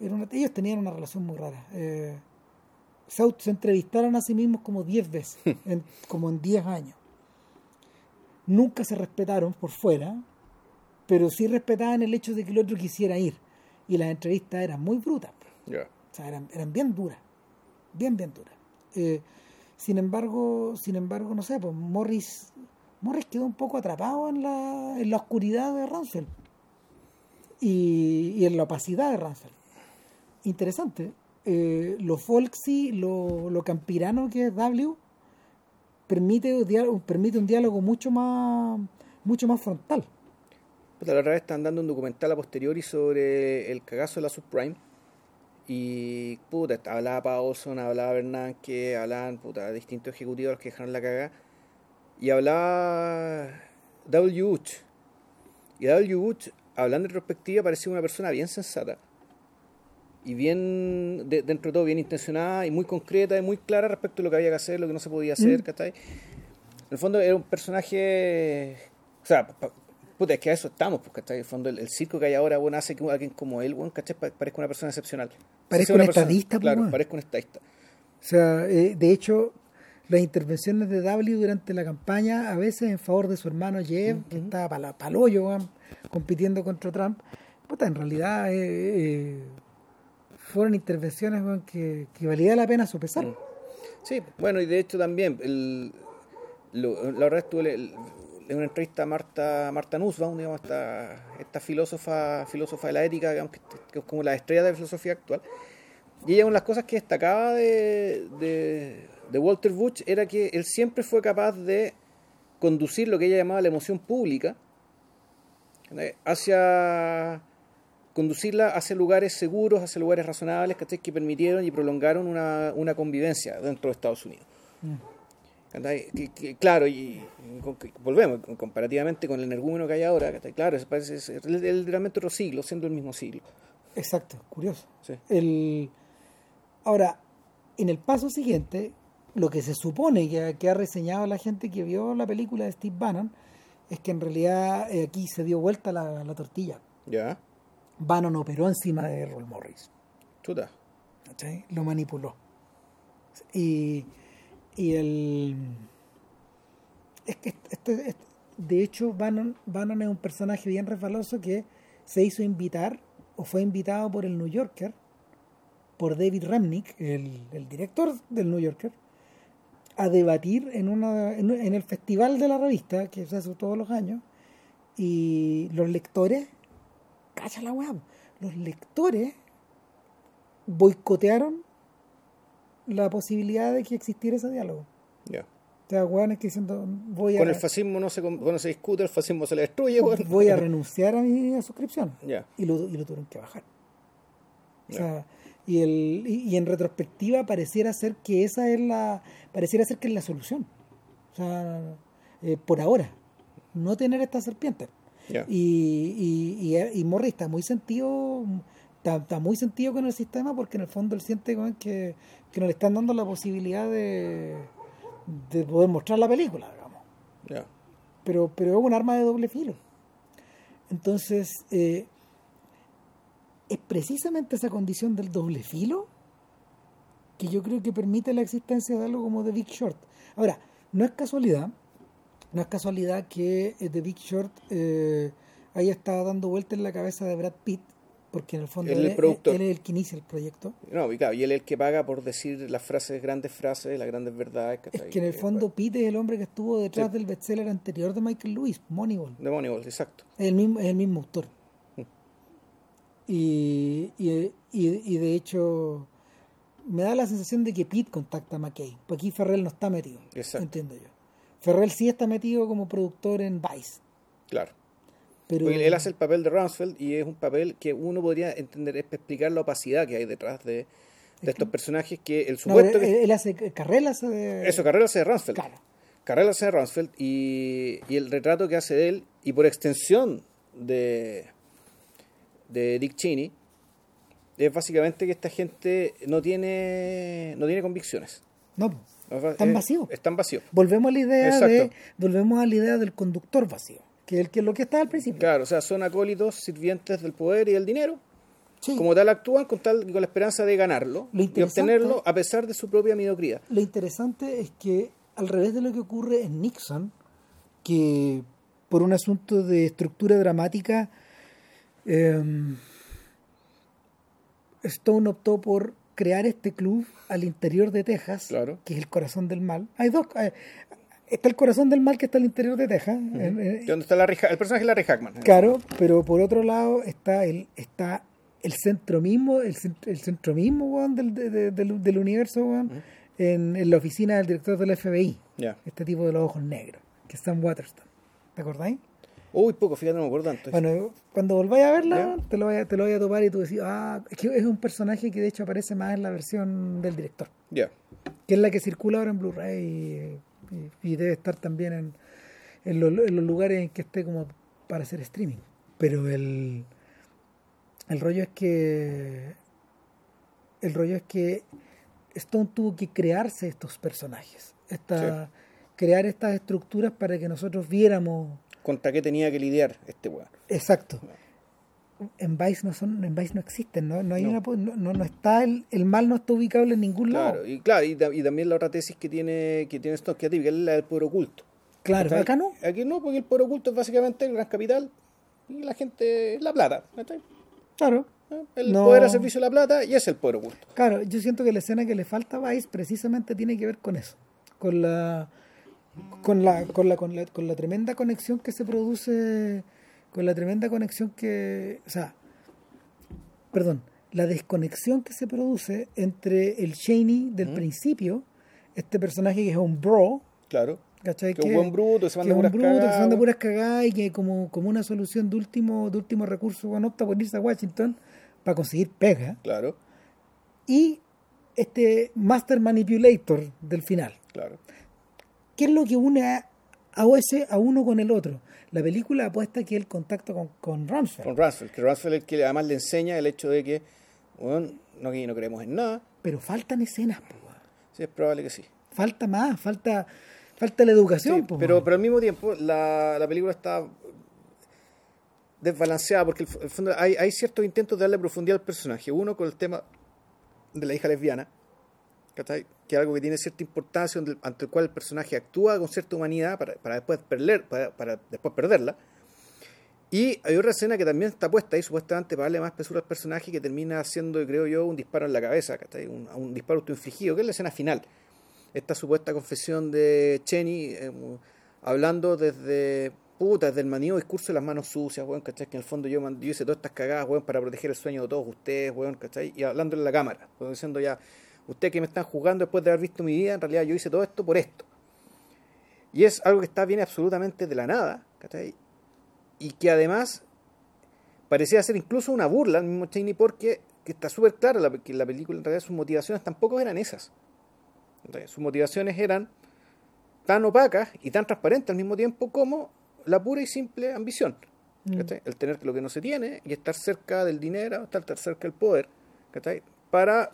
era una- ellos tenían una relación muy rara. Eh, se, entrevistaron a sí mismos como 10 veces, en- como en 10 años. Nunca se respetaron por fuera, pero sí respetaban el hecho de que el otro quisiera ir. Y las entrevistas eran muy brutas. Ya. O sea, eran, eran bien duras. Bien, bien duras. Eh, sin embargo, sin embargo, no sé, pues Morris, Morris quedó un poco atrapado en la, en la oscuridad de Ransel. Y, y en la opacidad de Ransel. Interesante. Eh, lo folksy, lo, lo campirano que es W, permite, permite un diálogo mucho más, mucho más frontal. Puta, la otra están dando un documental a posteriori sobre el cagazo de la subprime. Y puta, hablaba Paulson, hablaba Bernanke, hablaban puta, distintos ejecutivos que dejaron la cagada. Y hablaba W. Bush. Y W. Bush, hablando en retrospectiva, parecía una persona bien sensata. Y bien, de- dentro de todo, bien intencionada y muy concreta y muy clara respecto a lo que había que hacer, lo que no se podía hacer, ¿cachai? En el fondo era un personaje. O sea, puta, es que a eso estamos, pues, ¿cachai? En el fondo, el, el circo que hay ahora, bueno, hace que alguien como él, bueno, ¿cachai? Pa- Parezca una persona excepcional. Parezca Sea un estadista, pues, Claro, parezca un estadista. O sea, eh, de hecho, las intervenciones de W durante la campaña, a veces en favor de su hermano Jeff, que estaba para el hoyo, weón, compitiendo contra Trump, puta, en realidad eh, eh, fueron intervenciones que, que valía la pena sopesar. Sí, bueno, y de hecho también, el, lo- la verdad estuve el- en una entrevista a Marta, Marta Nussbaum, digamos, esta, esta filósofa, filósofa de la ética, digamos, que, es como la estrella de la filosofía actual. Y ella, una de las cosas que destacaba de, de, de Walter Bush era que él siempre fue capaz de conducir lo que ella llamaba la emoción pública ¿cachai? hacia conducirla hacia lugares seguros, hacia lugares razonables que permitieron y prolongaron una, una convivencia dentro de Estados Unidos. ¿cachai? Claro, y, volvemos, comparativamente con el energúmeno que hay ahora, claro, ser el, el- realmente otro siglo, siendo el mismo siglo. Exacto, curioso. Sí. El... Ahora, en el paso siguiente, lo que se supone que, ha- que ha reseñado la gente que vio la película de Steve Bannon es que en realidad eh, aquí se dio vuelta la, la tortilla. ¿Ya? Bannon operó encima de Errol Morris. Chuta. Lo manipuló. Y, y el. Es que este, este- de hecho, Bannon, Bannon es un personaje bien resbaloso que se hizo invitar o fue invitado por el New Yorker, por David Remnick, el, el director del New Yorker, a debatir en, una, en, el festival de la revista, que se hace todos los años, y los lectores, cacha la weá, los lectores boicotearon la posibilidad de que existiera ese diálogo. Ya. O sea, hueones que diciendo, voy a, Con el fascismo no se, no se discute, el fascismo se le destruye, weón. voy a renunciar a mi suscripción. Ya. Y lo, y lo tuvieron que bajar. O sea, y, el, y, y en retrospectiva pareciera ser que esa es la, pareciera ser que es la solución. O sea, eh, por ahora, no tener esta serpiente. Ya. Y, y, y, y Morris está muy sentido, está, está muy sentido con el sistema porque en el fondo él siente que, que no le están dando la posibilidad de, de poder mostrar la película, digamos. Pero, pero es un arma de doble filo. Entonces, eh, es precisamente esa condición del doble filo que yo creo que permite la existencia de algo como The Big Short. Ahora, no es casualidad, no es casualidad que eh, The Big Short eh, haya estado dando vueltas en la cabeza de Brad Pitt, porque en el fondo Él es el él, productor. él es el que inicia el proyecto. No, y claro, y él es el que paga por decir las frases, grandes frases, las grandes verdades. Es ¿cachai? que en el Eh, fondo Pitt es el hombre que estuvo detrás Sí. del bestseller anterior de Michael Lewis, Moneyball. De Moneyball, exacto. Es el mismo, es el mismo autor. Mm. Y, y, y- y de hecho, me da la sensación de que Pete contacta a McKay. Porque aquí Ferrell no está metido. Exacto. Entiendo yo. Ferrell sí está metido como productor en Vice. Claro. Pero Porque él hace el papel de Rumsfeld y es un papel que uno podría entender, es explicar la opacidad que hay detrás de, de estos personajes que el No, supuesto él, que... él hace Carrell hace de- Eso, Carrera hace de Rumsfeld. Claro. Carrera hace de Rumsfeld y, y el retrato que hace de él, y por extensión de, de Dick Cheney, es básicamente que esta gente no tiene, no tiene convicciones. No, Están Es- vacíos. Están vacíos. volvemos a la idea Exacto. de volvemos a la idea del conductor vacío, que es el que lo que está al principio. Claro, o sea, son acólitos, sirvientes del poder y del dinero. Sí. Como tal actúan con tal con la esperanza de ganarlo Lo y obtenerlo a pesar de su propia mediocridad. Lo interesante es que, al revés de lo que ocurre en Nixon, que por un asunto de estructura dramática, eh, Stone optó por crear este club al interior de Texas, Claro. que es el corazón del mal. Hay dos. eh, está el corazón del mal que está al interior de Texas. en- ¿Dónde está Ha- el personaje de Larry Hackman? Claro, pero por otro lado está el, está el centro mismo, el, el centro mismo weón, del, de- de- del, del universo weón, en, en la oficina del director del FBI, Ya. este tipo de los ojos negros, que es Sam Waterston. ¿Te acordáis? Uy, poco, fíjate, no me acuerdo tanto. Bueno, cuando volváis a verla, te lo, voy a, te lo voy a topar y tú decís, ah, es que es un personaje que de hecho aparece más en la versión del director, Ya. que es la que circula ahora en Blu-ray y, debe estar también en, en, los, en los lugares en que esté como para hacer streaming. Pero el, el rollo es que el rollo es que Stone tuvo que crearse estos personajes, esta, crear estas estructuras para que nosotros viéramos ¿Contra qué tenía que lidiar este weón? exacto. En Vice no son, en Vice no existen, no, no hay No. una no, no, está el, el mal no está ubicable en ningún Claro, lado. y claro, y, y también la otra tesis que tiene, que tiene Stone, que es la del poder oculto. Claro, no. Aquí no, porque el poder oculto es básicamente el gran capital y la gente, la plata. Claro. ¿Eh? El No. poder al servicio de la plata y es el poder oculto. Claro, yo siento que la escena que le falta a Vice precisamente tiene que ver con eso, con la con la con la con la, con la tremenda conexión que se produce con la tremenda conexión que, o sea, perdón, la desconexión que se produce entre el Shaney del principio, este personaje que es un bro, Claro. ¿cachai? Que es un buen bruto, se que manda puras bruto, que se manda puras cagadas y que como, como una solución de último, de último recurso, bueno, opta por irse a Washington para conseguir pega Claro, y este Master Manipulator del final. claro. ¿Qué es lo que une a, a, ese, a uno con el otro? La película apuesta que el contacto con, con Rumsfeld, Con Rumsfeld, que Rumsfeld es el que además le enseña el hecho de que, bueno, no, no creemos en nada. pero faltan escenas, weón. Sí, es probable que sí. falta más, falta, falta la educación. Sí, po, pero, pero al mismo tiempo la, la película está desbalanceada porque el, f- el fondo hay, hay ciertos intentos de darle profundidad al personaje. Uno con el tema de la hija lesbiana, ¿cachai? Que es algo que tiene cierta importancia, ante el cual el personaje actúa con cierta humanidad para, para después perder, para, para después perderla. Y hay otra escena que también está puesta ahí supuestamente para darle más espesura al personaje que termina siendo, creo yo, un disparo en la cabeza. Un, un disparo autoinfligido, que es la escena final. Esta supuesta confesión de Cheney eh, hablando desde puta, desde el manido discurso de las manos sucias, weón, ¿cachai? Que en el fondo yo, yo hice todas estas cagadas, weón, para proteger el sueño de todos ustedes, weón, ¿cachai? Y hablándole a la cámara, diciendo ya, Ustedes que me están juzgando después de haber visto mi vida, en realidad yo hice todo esto por esto. Y es algo que está bien absolutamente de la nada, ¿cachai? Y que además parecía ser incluso una burla al mismo Cheney porque que está súper claro la, que la película en realidad sus motivaciones tampoco eran esas. Entonces, sus motivaciones eran tan opacas y tan transparentes al mismo tiempo como la pura y simple ambición. Mm. El tener lo que no se tiene y estar cerca del dinero, estar cerca del poder, ¿cachai? para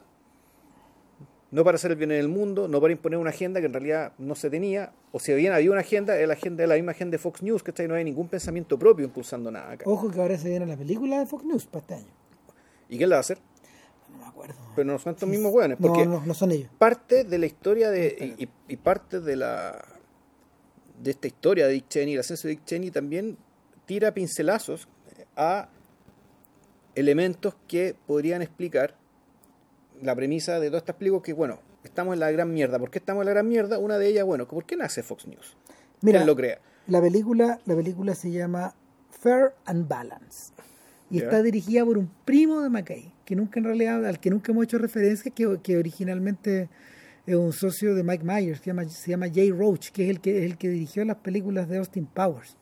no para hacer el bien en el mundo, no para imponer una agenda que en realidad no se tenía, o si bien había una agenda, era la agenda de la misma agenda de Fox News, que no hay ningún pensamiento propio impulsando nada acá. Ojo que ahora se viene la película de Fox News para este año. ¿Y quién la va a hacer? No me acuerdo. Pero no son estos mismos hueones, No, porque no, no son ellos. parte de la historia de y, y- y parte de la de esta historia de Dick Cheney, el ascenso de Dick Cheney también tira pincelazos a elementos que podrían explicar la premisa de todas estas películas que bueno, estamos en la gran mierda. ¿Por qué estamos en la gran mierda? Una de ellas, bueno, ¿por qué nace Fox News? Mira, ¿Quién lo crea? La película, la película se llama Fair and Balance y está dirigida por un primo de McKay, que nunca en realidad, al que nunca hemos hecho referencia, que, que originalmente es un socio de Mike Myers, se llama, se llama Jay Roach, que es el que, es el que dirigió las películas de Austin Powers.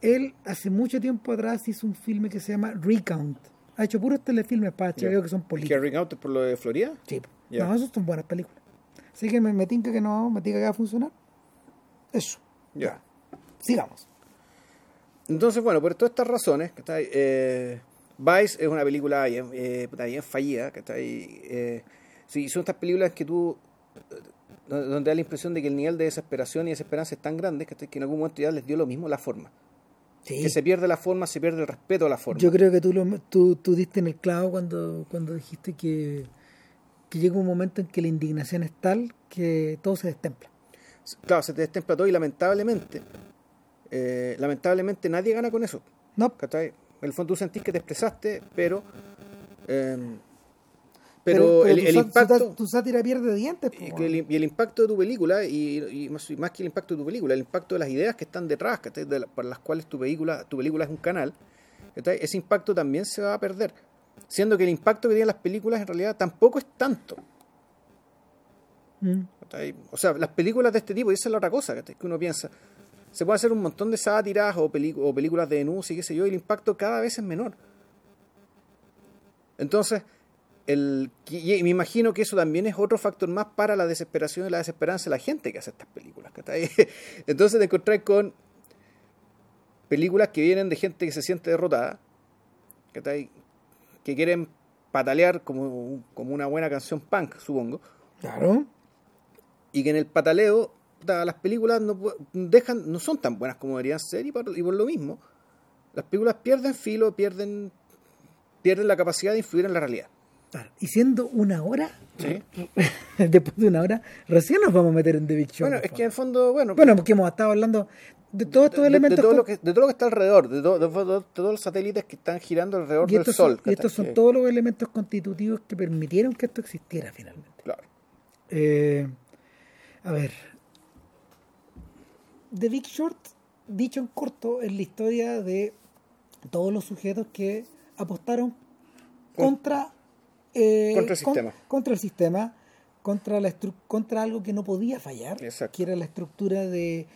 Él hace mucho tiempo atrás hizo un filme que se llama Recount. Ha hecho puros telefilmes para. HBO que son políticos. Carrying Out por lo de Florida? Sí. Ya. No, esos son buenas películas. Así que me, me tinca que no, me tinca que va a funcionar. Eso. Ya. Sigamos. Entonces, bueno, por todas estas razones, ¿cachai? Eh, Vice es una película bien, eh, puta, bien fallida, ¿cachai? Eh, sí, son estas películas que tú, eh, donde da la impresión de que el nivel de desesperación y desesperanza es tan grande ¿cachai? que en algún momento ya les dio lo mismo la forma. Sí. Que se pierde la forma, se pierde el respeto a la forma. Yo creo que tú, lo, tú, tú diste en el clavo cuando, cuando dijiste que, que llega un momento en que la indignación es tal que todo se destempla. Claro, se te destempla todo y lamentablemente, eh, lamentablemente nadie gana con eso. No, ¿cachai? En el fondo tú sentís que te expresaste, pero... eh, pero, el, impacto... Tu, sátira pierde dientes. Y, que el, y el impacto de tu película, y, y más, y más que el impacto de tu película, el impacto de las ideas que están detrás, ¿cachai? De la- para las cuales tu película, tu película es un canal, ese impacto también se va a perder. Siendo que el impacto que tienen las películas en realidad tampoco es tanto. Mm. O sea, las películas de este tipo, y esa es la otra cosa que uno piensa. Se puede hacer un montón de sátiras o, o películas de denuncia y qué sé yo, y el impacto cada vez es menor. Entonces, el, y me imagino que eso también es otro factor más para la desesperación y la desesperanza de la gente que hace estas películas. Entonces te encontrás con películas que vienen de gente que se siente derrotada, que quieren patalear como, como una buena canción punk, supongo, Claro. y que en el pataleo las películas no, dejan, no son tan buenas como deberían ser y por, y por lo mismo las películas pierden filo, pierden, pierden la capacidad de influir en la realidad. Claro. Y siendo una hora, Sí. después de una hora, recién nos vamos a meter en The Big Short. Bueno, es que en el fondo, bueno, Bueno, porque hemos estado hablando de todos estos de, de elementos. todo lo que, de todo lo que está alrededor, de, to- de- de- de todos los satélites que están girando alrededor del Sol. son, y estos son todos los elementos constitutivos que permitieron que esto existiera finalmente. Claro. Eh, a ver. The Big Short, dicho en corto, es la historia de todos los sujetos que apostaron contra, eh, Contra el con- sistema. contra el sistema, contra la contra algo que no podía fallar, Exacto. que era la estructura de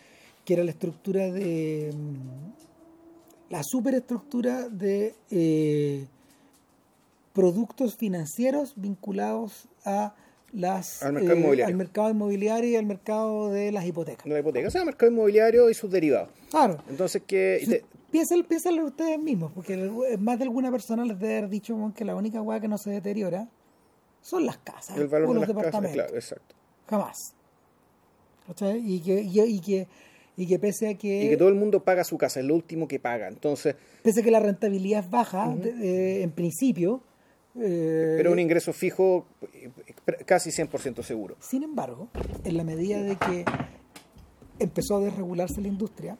que era la estructura de mm, la superestructura de eh, productos financieros vinculados a las Al mercado eh, inmobiliario. al mercado inmobiliario y al mercado de las hipotecas. No o sea, el mercado inmobiliario y sus derivados. Claro. Entonces, que Si- Piénsalo, piénsalo ustedes mismos, porque el- más de alguna persona les debe haber dicho que la única hueá que no se deteriora son las casas el valor o de los las casas, departamentos. claro, exacto. Jamás. ¿Cachai? Y que, y, y que, y que pese a que, Y que todo el mundo paga su casa, es lo último que paga. Entonces, pese a que la rentabilidad es baja, de- eh, en principio, eh, pero un ingreso fijo eh, casi 100% seguro. Sin embargo, en la medida de que empezó a desregularse la industria,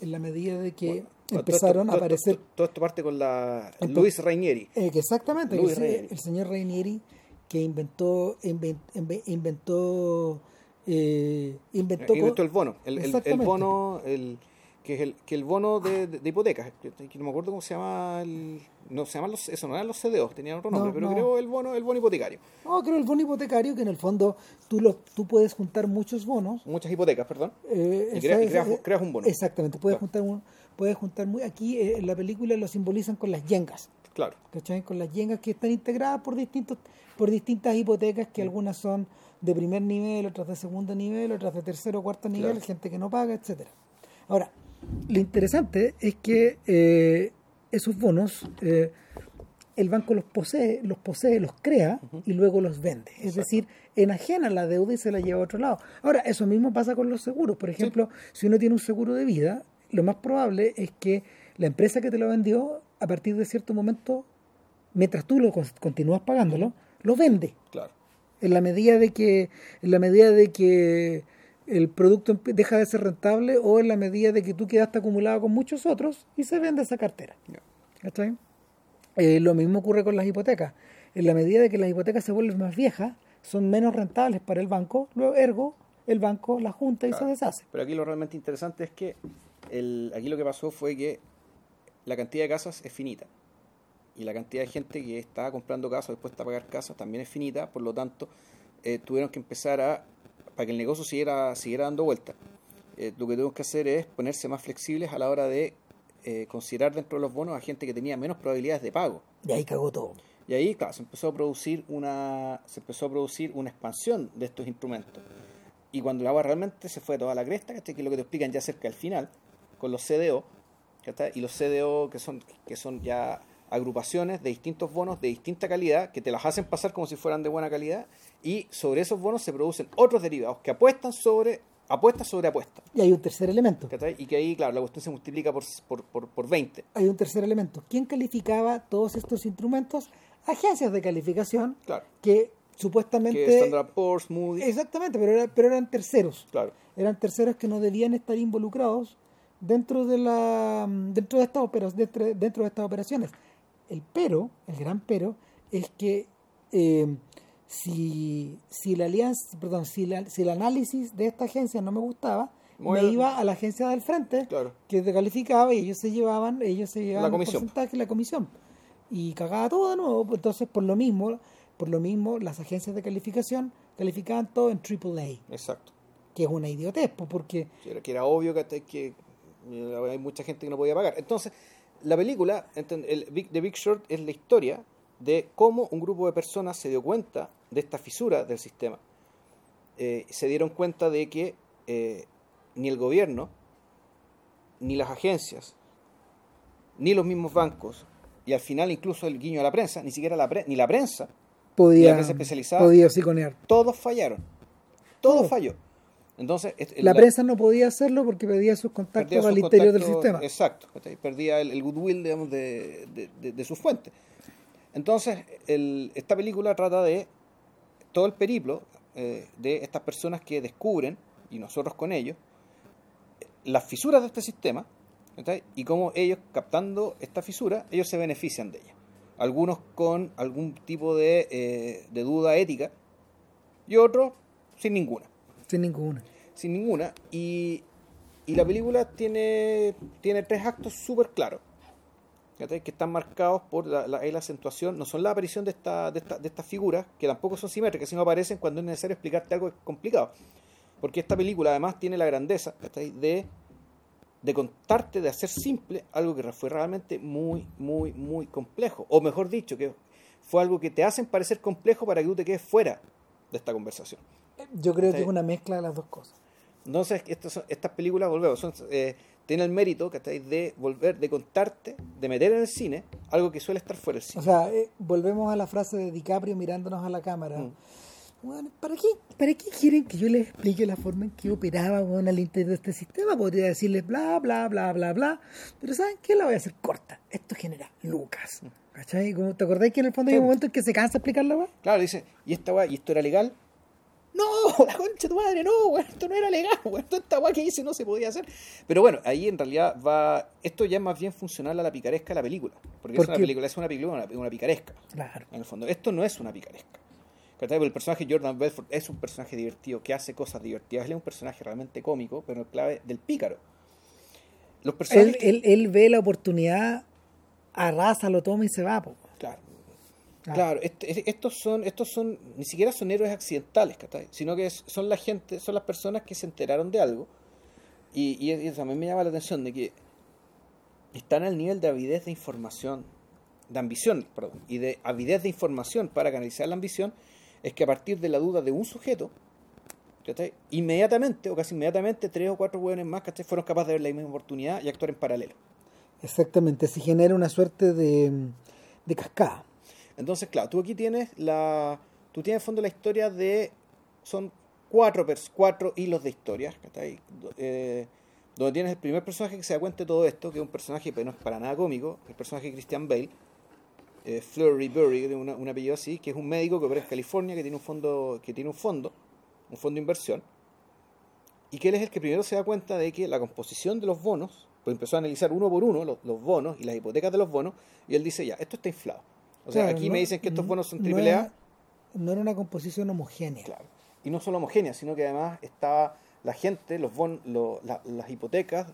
en la medida de que empezaron a aparecer... Todo, todo esto parte con la Luis Rainieri. eh, que exactamente, Luis el, Rainieri. el señor Rainieri que inventó inven- inve- inventó eh, inventó, Inventó el bono. El, el- bono, el, que es el, que el bono de, de, de hipotecas, que, que no me acuerdo cómo se llama el, no se llaman los, eso no eran los CDOs, tenían otro nombre, No, pero no. creo el bono, el bono hipotecario. No, creo el bono hipotecario, que en el fondo tú, lo, tú puedes juntar muchos bonos. Muchas hipotecas, perdón. eh, Y esa- creas- un bono. Exactamente, puedes Claro. juntar un, puedes juntar muy, aquí eh, en la película lo simbolizan con las yengas. Claro. ¿cachai? Con las yengas que están integradas por distintos por distintas hipotecas que algunas son de primer nivel, otras de segundo nivel, otras de tercero o cuarto nivel, Claro. gente que no paga, etcétera. Ahora, lo interesante es que eh, esos bonos eh, el banco los posee, los posee, los crea y luego los vende. Es Exacto. decir, enajena la deuda y se la lleva a otro lado. Ahora, eso mismo pasa con los seguros. Por ejemplo, si uno tiene un seguro de vida, lo más probable es que la empresa que te lo vendió, a partir de cierto momento, mientras tú lo con- continúas pagándolo, lo vende. Claro. En la medida de que, en la medida de que el producto deja de ser rentable o en la medida de que tú quedaste acumulado con muchos otros y se vende esa cartera. ¿Cachai? Eh, lo mismo ocurre con las hipotecas. En la medida de que las hipotecas se vuelven más viejas, son menos rentables para el banco, luego ergo el banco la junta y Claro. se deshace. Pero aquí lo realmente interesante es que el, aquí lo que pasó fue que la cantidad de casas es finita. Y la cantidad de gente que está comprando casas o dispuesta a pagar casas también es finita. Por lo tanto, eh, tuvieron que empezar a, para que el negocio siguiera, siguiera dando vueltas, eh, lo que tuvieron que hacer es ponerse más flexibles a la hora de eh, considerar dentro de los bonos a gente que tenía menos probabilidades de pago. Y ahí cagó todo. Y ahí, claro, se empezó a producir una, se empezó a producir una expansión de estos instrumentos. Y cuando la agua realmente se fue toda la cresta, que es lo que te explican ya cerca al final, con los CDO, ¿cachai? y los CDO que son, que son ya agrupaciones de distintos bonos de distinta calidad, que te las hacen pasar como si fueran de buena calidad, y sobre esos bonos se producen otros derivados que apuestan sobre apuestas sobre apuestas. Y hay un tercer elemento. ¿cachai? Y que ahí, claro, la cuestión se multiplica por, por, por, por 20. Hay un tercer elemento. ¿Quién calificaba todos estos instrumentos? Agencias de calificación Claro. que supuestamente... Que Standard Poor's, Moody, Exactamente, pero, era- pero eran terceros. claro. eran terceros que no debían estar involucrados dentro de la dentro de estas opera- dentro, dentro de estas operaciones el pero el gran pero es que eh, si si la alianza perdón si, la- si el análisis de esta agencia no me gustaba me iba a la agencia del frente Claro. que te calificaba y ellos se llevaban ellos se llevaban La comisión. porcentaje la comisión y cagaba todo de nuevo pues entonces por lo mismo por lo mismo las agencias de calificación calificaban todo en AAA Exacto. que es una idiotez, pues, porque que era, que era obvio que, que hay mucha gente que no podía pagar. Entonces, la película, el Big, The Big Short, es la historia de cómo un grupo de personas se dio cuenta de esta fisura del sistema. Eh, se dieron cuenta de que eh, ni el gobierno, ni las agencias, ni los mismos bancos, y al final incluso el guiño a la prensa, ni siquiera la pre- ni la prensa, Y la podía, prensa especializada. podía psiconear. todos fallaron. Todo Todo. falló. Entonces, es- La prensa no podía hacerlo porque pedía sus contactos perdía al interior del sistema. Exacto, perdía el, el goodwill digamos, de, de, de, de sus fuentes. Entonces, el- esta película trata de todo el periplo eh, de estas personas que descubren, y nosotros con ellos, las fisuras de este sistema y cómo ellos, captando esta fisura, ellos se benefician de ella. Algunos con algún tipo de, eh, de duda ética y otros sin ninguna Sin ninguna. sin ninguna. Y, y la película tiene, tiene tres actos súper claros, que están marcados por la, la, la acentuación, no son la aparición de, esta, de, esta- de estas figuras, que tampoco son simétricas, sino aparecen cuando es necesario explicarte algo complicado. Porque esta película además tiene la grandeza de, de contarte, de hacer simple algo que fue realmente muy, muy, muy complejo. O mejor dicho, que fue algo que te hacen parecer complejo para que tú te quedes fuera de esta conversación. Yo creo que es una mezcla de las dos cosas. Entonces, estas, estas películas, volvemos, son, eh, tienen el mérito ¿cachai? de volver, de contarte, de meter en el cine algo que suele estar fuera del cine. O sea, eh, volvemos a la frase de DiCaprio mirándonos a la cámara. Mm. Bueno, ¿para, qué, ¿Para qué quieren que yo les explique la forma en que operaba bueno, al interior de este sistema? Podría decirles bla, bla, bla, bla, bla. Pero ¿saben qué? La voy a hacer corta. Esto genera lucas. ¿Cachai? Como, ¿Te acordás que en el fondo hay Sí. un momento en que se cansa de explicarla? weón? Claro, dice, ¿y esta weá, y esto era legal? No, la concha de tu madre, no, weón, esto no era legal, weón, toda esta weá que hice no se podía hacer. Pero bueno, ahí en realidad va, esto ya es más bien funcional a la picaresca de la película. Porque ¿Por es una película, es una película, una, una picaresca, Claro. en el fondo. Esto no es una picaresca. El personaje Jordan Belfort es un personaje divertido, que hace cosas divertidas. Él es un personaje realmente cómico, pero en clave del pícaro. los personajes... Él, él, él ve la oportunidad, arrasa, lo toma y se va. po. Claro. Ah. Claro, est- est- estos son, estos son, ni siquiera son héroes accidentales, ¿cachai? sino que son la gente, son las personas que se enteraron de algo y, y, y también me llama la atención de que están al nivel de avidez de información, de ambición, perdón, y de avidez de información para canalizar la ambición, es que a partir de la duda de un sujeto, ¿cachai? inmediatamente o casi inmediatamente tres o cuatro hueones más ¿cachai? fueron capaces de ver la misma oportunidad y actuar en paralelo. Exactamente, se genera una suerte de, de cascada. Entonces, claro, tú aquí tienes la. Tú tienes en fondo la historia de. Son cuatro, cuatro hilos de historias, ¿cachai? Eh, donde tienes el primer personaje que se da cuenta de todo esto, que es un personaje que no es para nada cómico, el personaje de Christian Bale, eh, Flurry Burry, una- un apellido así, que es un médico que opera en California, que tiene un fondo, que tiene un fondo, un fondo de inversión, y que él es el que primero se da cuenta de que la composición de los bonos, pues empezó a analizar uno por uno los, los bonos y las hipotecas de los bonos, y él dice, ya, esto está inflado. O sea, Claro, aquí no- me dicen que estos no- bonos son no triple A, era- No era una composición homogénea. Claro. Y no solo homogénea, sino que además estaba la gente, los bon, lo- la- las hipotecas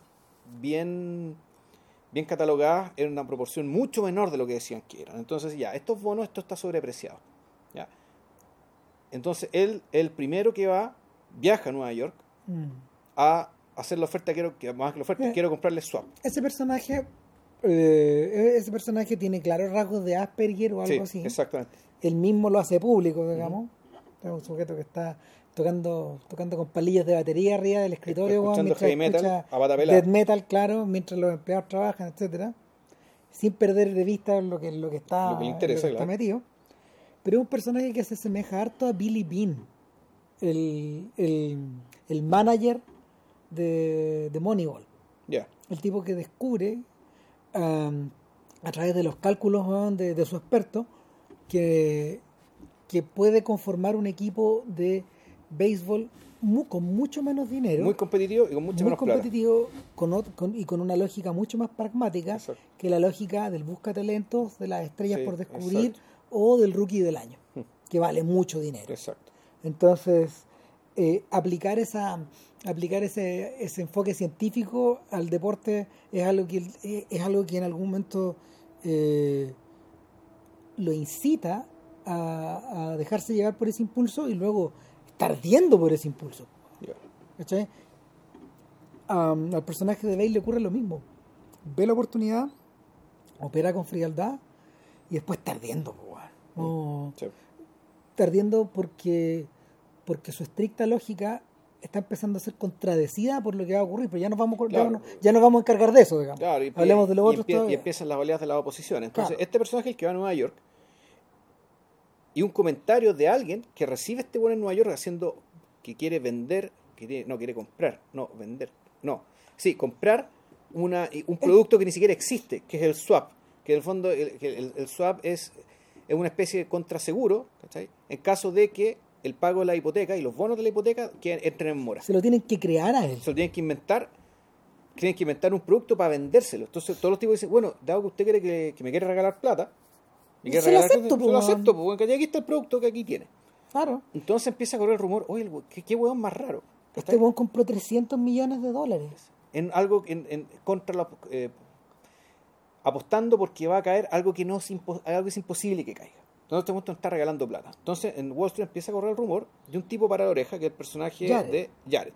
bien, bien catalogadas en una proporción mucho menor de lo que decían que eran. Entonces, ya, estos bonos, esto está sobrepreciado. ¿ya? Entonces, él, el primero que va, viaja a Nueva York Mm. a hacer la oferta, quiero, que más que la oferta, Eh. quiero comprarle swap. Ese personaje, eh, ese personaje tiene claros rasgos de Asperger o algo Sí, así. exactamente. Él mismo lo hace público, digamos. Es un sujeto que está tocando tocando con palillas de batería arriba del escritorio, Escuchando heavy metal, escucha a death metal, claro, mientras los empleados trabajan, etcétera, sin perder de vista lo que lo que está, Lo que le interesa, lo que está metido. Pero es un personaje que se asemeja harto a Billy Bean, el, el, el manager de, de Moneyball Ya. el tipo que descubre am, a través de los cálculos de, de su experto que, que puede conformar un equipo de béisbol con mucho menos dinero, Muy competitivo y con mucha muy menos competitivo con ot- con- y con una lógica mucho más pragmática Exacto. que la lógica del busca talentos, de las estrellas Sí, por descubrir exacto. o del rookie del año, Hmm. que vale mucho dinero. Exacto. Entonces, eh, aplicar esa aplicar ese, ese enfoque científico al deporte es algo que es algo que en algún momento eh, lo incita a, a dejarse llevar por ese impulso y luego estar ardiendo por ese impulso. Am, al personaje de Bale le ocurre lo mismo. Ve la oportunidad, opera con frialdad y después está ardiendo. Sí. está ardiendo porque, porque su estricta lógica está empezando a ser contradecida por lo que va a ocurrir, pero ya nos vamos, a- ya nos vamos a encargar de eso, digamos. Claro, y, Hablemos de lo y otro y empiezan las oleadas de la oposición. Entonces, Claro. este personaje es el que va a Nueva York y un comentario de alguien que recibe este bueno en Nueva York haciendo que quiere vender, que tiene- no quiere comprar, no, vender, no. Sí, comprar una, un producto que ni siquiera existe, que es el swap. Que en el fondo el, que el- el swap es, es una especie de contraseguro, ¿cachai? En caso de que el pago de la hipoteca y los bonos de la hipoteca que entren en mora Se lo tienen que crear a él. se lo tienen que inventar tienen que inventar un producto para vendérselo entonces todos los tipos dicen bueno dado que usted quiere que, que me quiere regalar plata me quiere Se lo acepto, plata, se lo weón. acepto pues bueno, aquí está el producto que aquí tiene Claro. entonces empieza a correr el rumor oye qué, qué hueón más raro Este weón compró 300 millones de dólares. en algo en, en- contra la eh, apostando porque va a caer algo que no es algo que es imposible que caiga entonces este momento está regalando plata entonces en Wall Street empieza a correr el rumor de un tipo para la oreja que es el personaje Jared. de Jared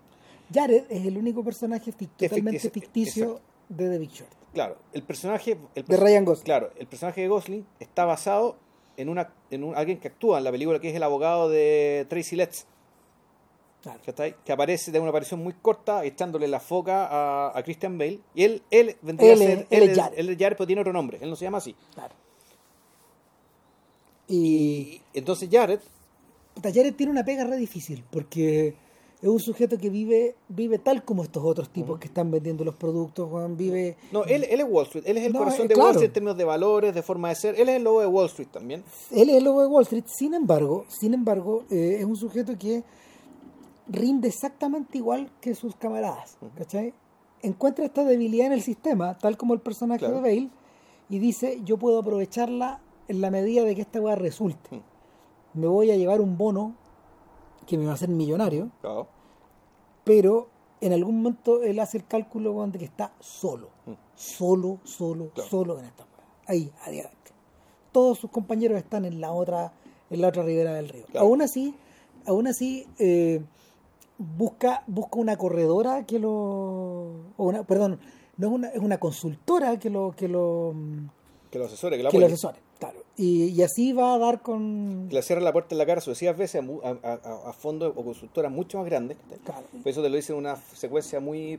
Jared es el único personaje fic- Que totalmente ficticio- de The Big Short. Claro, el personaje. El De Ryan Gosling. Claro, el personaje de Gosling está basado en una en un, alguien que actúa en la película que es el abogado de Tracy Letts, Claro. ¿cachai? que aparece de una aparición muy corta echándole la foca a, a Christian Bale. Y él, él vendría Él a ser. él es- Jared. él es Jared, pero tiene otro nombre. Él no se llama así. Claro. Y entonces Jared. Jared tiene una pega re difícil porque es un sujeto que vive vive tal como estos otros tipos que están vendiendo los productos, weón, vive No, él, él es Wall Street. Él es el No, corazón eh, de Wall. Street en términos de valores, de forma de ser. Él es el lobo de Wall Street también. él es el lobo de Wall Street, sin embargo, sin embargo, eh, es un sujeto que rinde exactamente igual que sus camaradas, ¿cachai? Encuentra esta debilidad en el sistema, tal como el personaje Claro. de Bale, y dice, yo puedo aprovecharla en la medida de que esta weá resulte. Mm. Me voy a llevar un bono que me va a hacer millonario, Claro. pero en algún momento él hace el cálculo weón, de que está solo. Solo, solo, Claro. solo en esta weá. Ahí, adentro. Todos sus compañeros están en la otra, en la otra ribera del río. Claro. Aún así, aún así, eh, busca, busca una corredora que lo. o una, perdón, no es una, es una consultora que lo, que lo, Que lo asesore, que lo que lo asesore. Claro. Y, y así va a dar con. Le cierra la puerta en la cara sucesivas veces a, a, a- fondos o consultoras mucho más grandes. Claro. Por eso te lo dicen en una secuencia muy.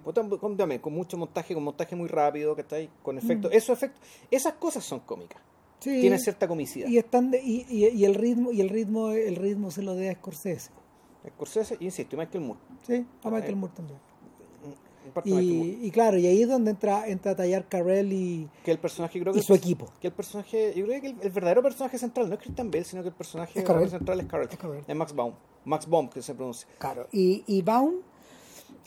con, mucho montaje, con montaje muy rápido, que está ahí, con efectos. Esos efectos, esas cosas son cómicas. Mm. Sí. Tienen cierta comicidad. y están de- y, y- y el ritmo y el ritmo el ritmo se lo dé a Scorsese Scorsese, y insisto, y Michael Moore. sí a Michael Eh, Moore también En parte Michael Moore. Y, y claro y ahí es donde entra entra a tallar Carell y, Que el personaje, creo que. y su equipo Que el personaje, yo creo que el, el verdadero personaje central no es Christian Bale, sino que el personaje Es central es Carell. Es Carell. Es Max Baum. Max Baum, que se pronuncia. claro y, y Baum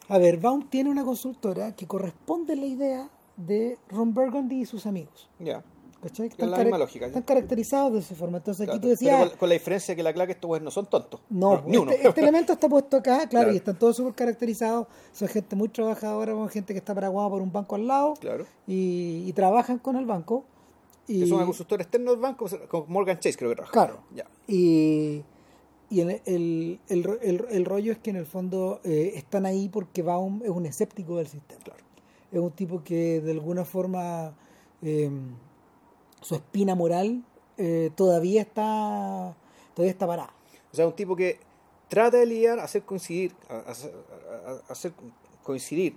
a ver Baum tiene una consultora que corresponde a la idea de Ron Burgundy y sus amigos Ya. ¿Cachai? Es la misma lógica, están caracterizados de esa forma entonces aquí tú decías pero con, con la diferencia que la clave estos güeyes no son tontos. No, ni uno. este, este elemento está puesto acá, claro, Claro. y están todos súper caracterizados. Son gente muy trabajadora, son gente que está paraguada por un banco al lado Claro. y, y trabajan con el banco. Y, Que son un consultor externo del banco, con Morgan Chase creo que trabaja. Claro. Ya. Y, y el, el, el, ro- el- el rollo es que en el fondo eh, están ahí porque Baum es un escéptico del sistema. Claro. Es un tipo que de alguna forma eh, su espina moral eh, todavía está todavía está parada. O sea, un tipo que trata de lidiar, hacer coincidir, hacer coincidir,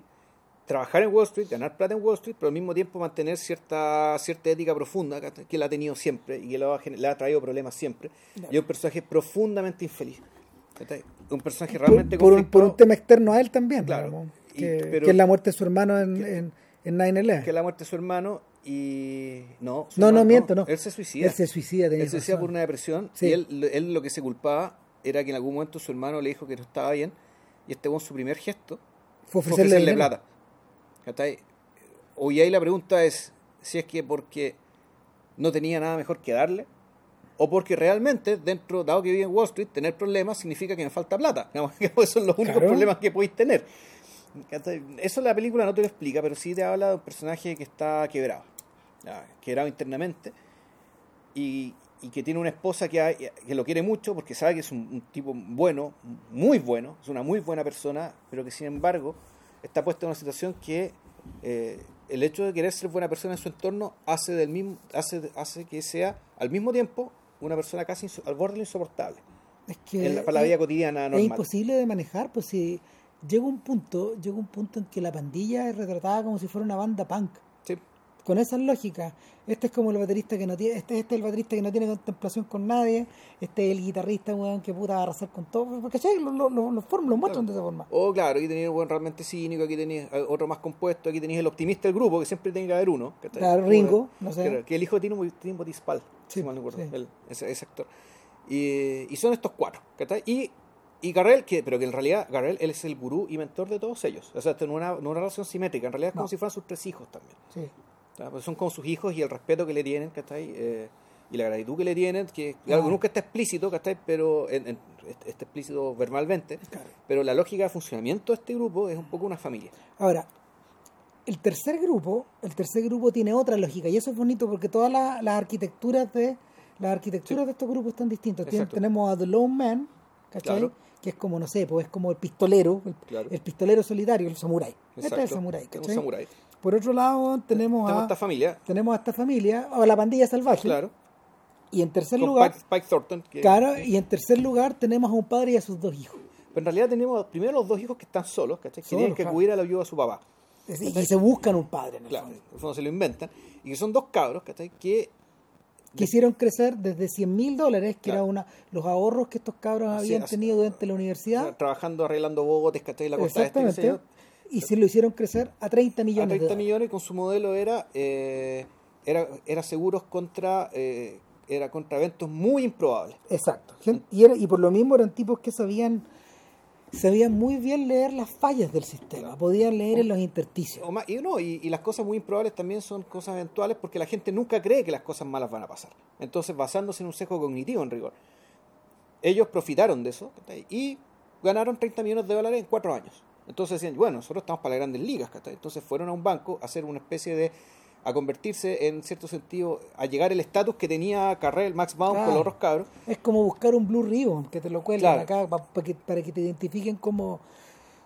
trabajar en Wall Street, ganar plata en Wall Street, pero al mismo tiempo mantener cierta cierta ética profunda que, él ha tenido siempre y que le ha, le ha traído problemas siempre. Claro. Y es un personaje profundamente infeliz. Un personaje realmente por un, por un tema externo a él también, Claro. digamos, Y- que, pero- que es la muerte de su hermano en, en, en 9-11. que es la muerte de su hermano y no, No, no, miento, no. Él se suicida. Él se suicida, Él se suicida por una depresión Sí. y él, él lo que se culpaba era que en algún momento su hermano le dijo que no estaba bien y este con su primer gesto Fue fue ofrecerle, plata. ¿Cachai? Hoy ahí la pregunta es si es que porque no tenía nada mejor que darle o porque realmente dentro, dado que vive en Wall Street, tener problemas significa que me falta plata. Esos son los únicos Claro. problemas que podéis tener. Eso la película no te lo explica, pero sí te habla de un personaje que está quebrado, quebrado internamente y, y que tiene una esposa que, hay- que lo quiere mucho porque sabe que es un, un tipo bueno, muy bueno, es una muy buena persona, pero que sin embargo está puesta en una situación que eh, el hecho de querer ser buena persona en su entorno hace del mismo hace, hace que sea al mismo tiempo una persona casi al borde de lo insoportable Es que en la- para la es- vida cotidiana es imposible de manejar, pues si llega un punto, llega un punto en que la pandilla es retratada como si fuera una banda punk. Sí. Con esa lógica, este es como el baterista que no tiene, este, este es el baterista que no tiene contemplación con nadie, este es el guitarrista weón, que puta va a arrasar con todo, porque ¿cachai? Lo, lo, lo, lo form- lo muestran de esa forma. O claro, aquí tenéis un buen realmente cínico, aquí tenéis eh, otro más compuesto, aquí tenéis el optimista del grupo, que siempre tiene que haber uno. ¿cachai? Claro, Ringo, no sé. Que el hijo de Tino, Tino Dispal, Sí, si mal no recuerdo, sí. él, ese, ese actor. Y, y son estos cuatro, ¿cachai? Y, y Garrel, que, pero que en realidad Garrel él es el gurú y mentor de todos ellos. O sea, esto no es una, no una relación simétrica, en realidad es como No. si fueran sus tres hijos también. Sí. ¿Tá? Pues son como sus hijos y el respeto que le tienen, ¿cachai? Eh, y la gratitud que le tienen, que Ah. algo nunca está explícito, ¿cachai? Pero en- en- está explícito verbalmente. Claro. Pero la lógica de funcionamiento de este grupo es un poco una familia. Ahora, el tercer grupo, el tercer grupo tiene otra lógica y eso es bonito porque todas la- las arquitecturas de las arquitecturas Sí. de estos grupos están distintas. Tien- tenemos a The Lone Man, ¿cachai? Claro. Que es como, no sé, pues es como el pistolero, el, Claro. el pistolero solitario, el samurái. Este es el samurái, Un ¿cachai? samurái. Por otro lado, tenemos Tenemos a, esta familia, tenemos a esta familia, o a la pandilla salvaje. claro, Y en tercer con lugar, Thornton. Que, claro, y en tercer lugar tenemos a un padre y a sus dos hijos. Pero en realidad tenemos primero los dos hijos que están solos, ¿cachai? Que Solos, tienen que claro. acudir a la ayuda de su papá. Es- Y se buscan un padre en el Claro, fondo. en el fondo se lo inventan. Y que son dos cabros, ¿cachai? Que quisieron crecer desde 100 mil dólares, que Claro. era una los ahorros que estos cabros habían tenido durante la universidad. trabajando arreglando botes, ¿cachai? La costa este, Exactamente. yo, Y se lo hicieron crecer a 30 millones a 30 de dólares. millones con su modelo era eh, era, era seguros contra eh, era contra eventos muy improbables. Exacto. Y, era- y por lo mismo eran tipos que sabían sabían muy bien leer las fallas del sistema, podían leer en los intersticios. Más- y, no, y, y las cosas muy improbables también son cosas eventuales porque la gente nunca cree que las cosas malas van a pasar. Entonces, basándose en un sesgo cognitivo en rigor, ellos profitaron de eso y ganaron 30 millones de dólares en cuatro años. Entonces decían, bueno, nosotros estamos para las grandes ligas, ¿cachai? Entonces fueron a un banco a hacer una especie de a convertirse en cierto sentido, a llegar el estatus que tenía Carrel, Max Baum con los otros cabros. Es como buscar un Blue Ribbon, que te lo cuelgan acá para que, para que te identifiquen como,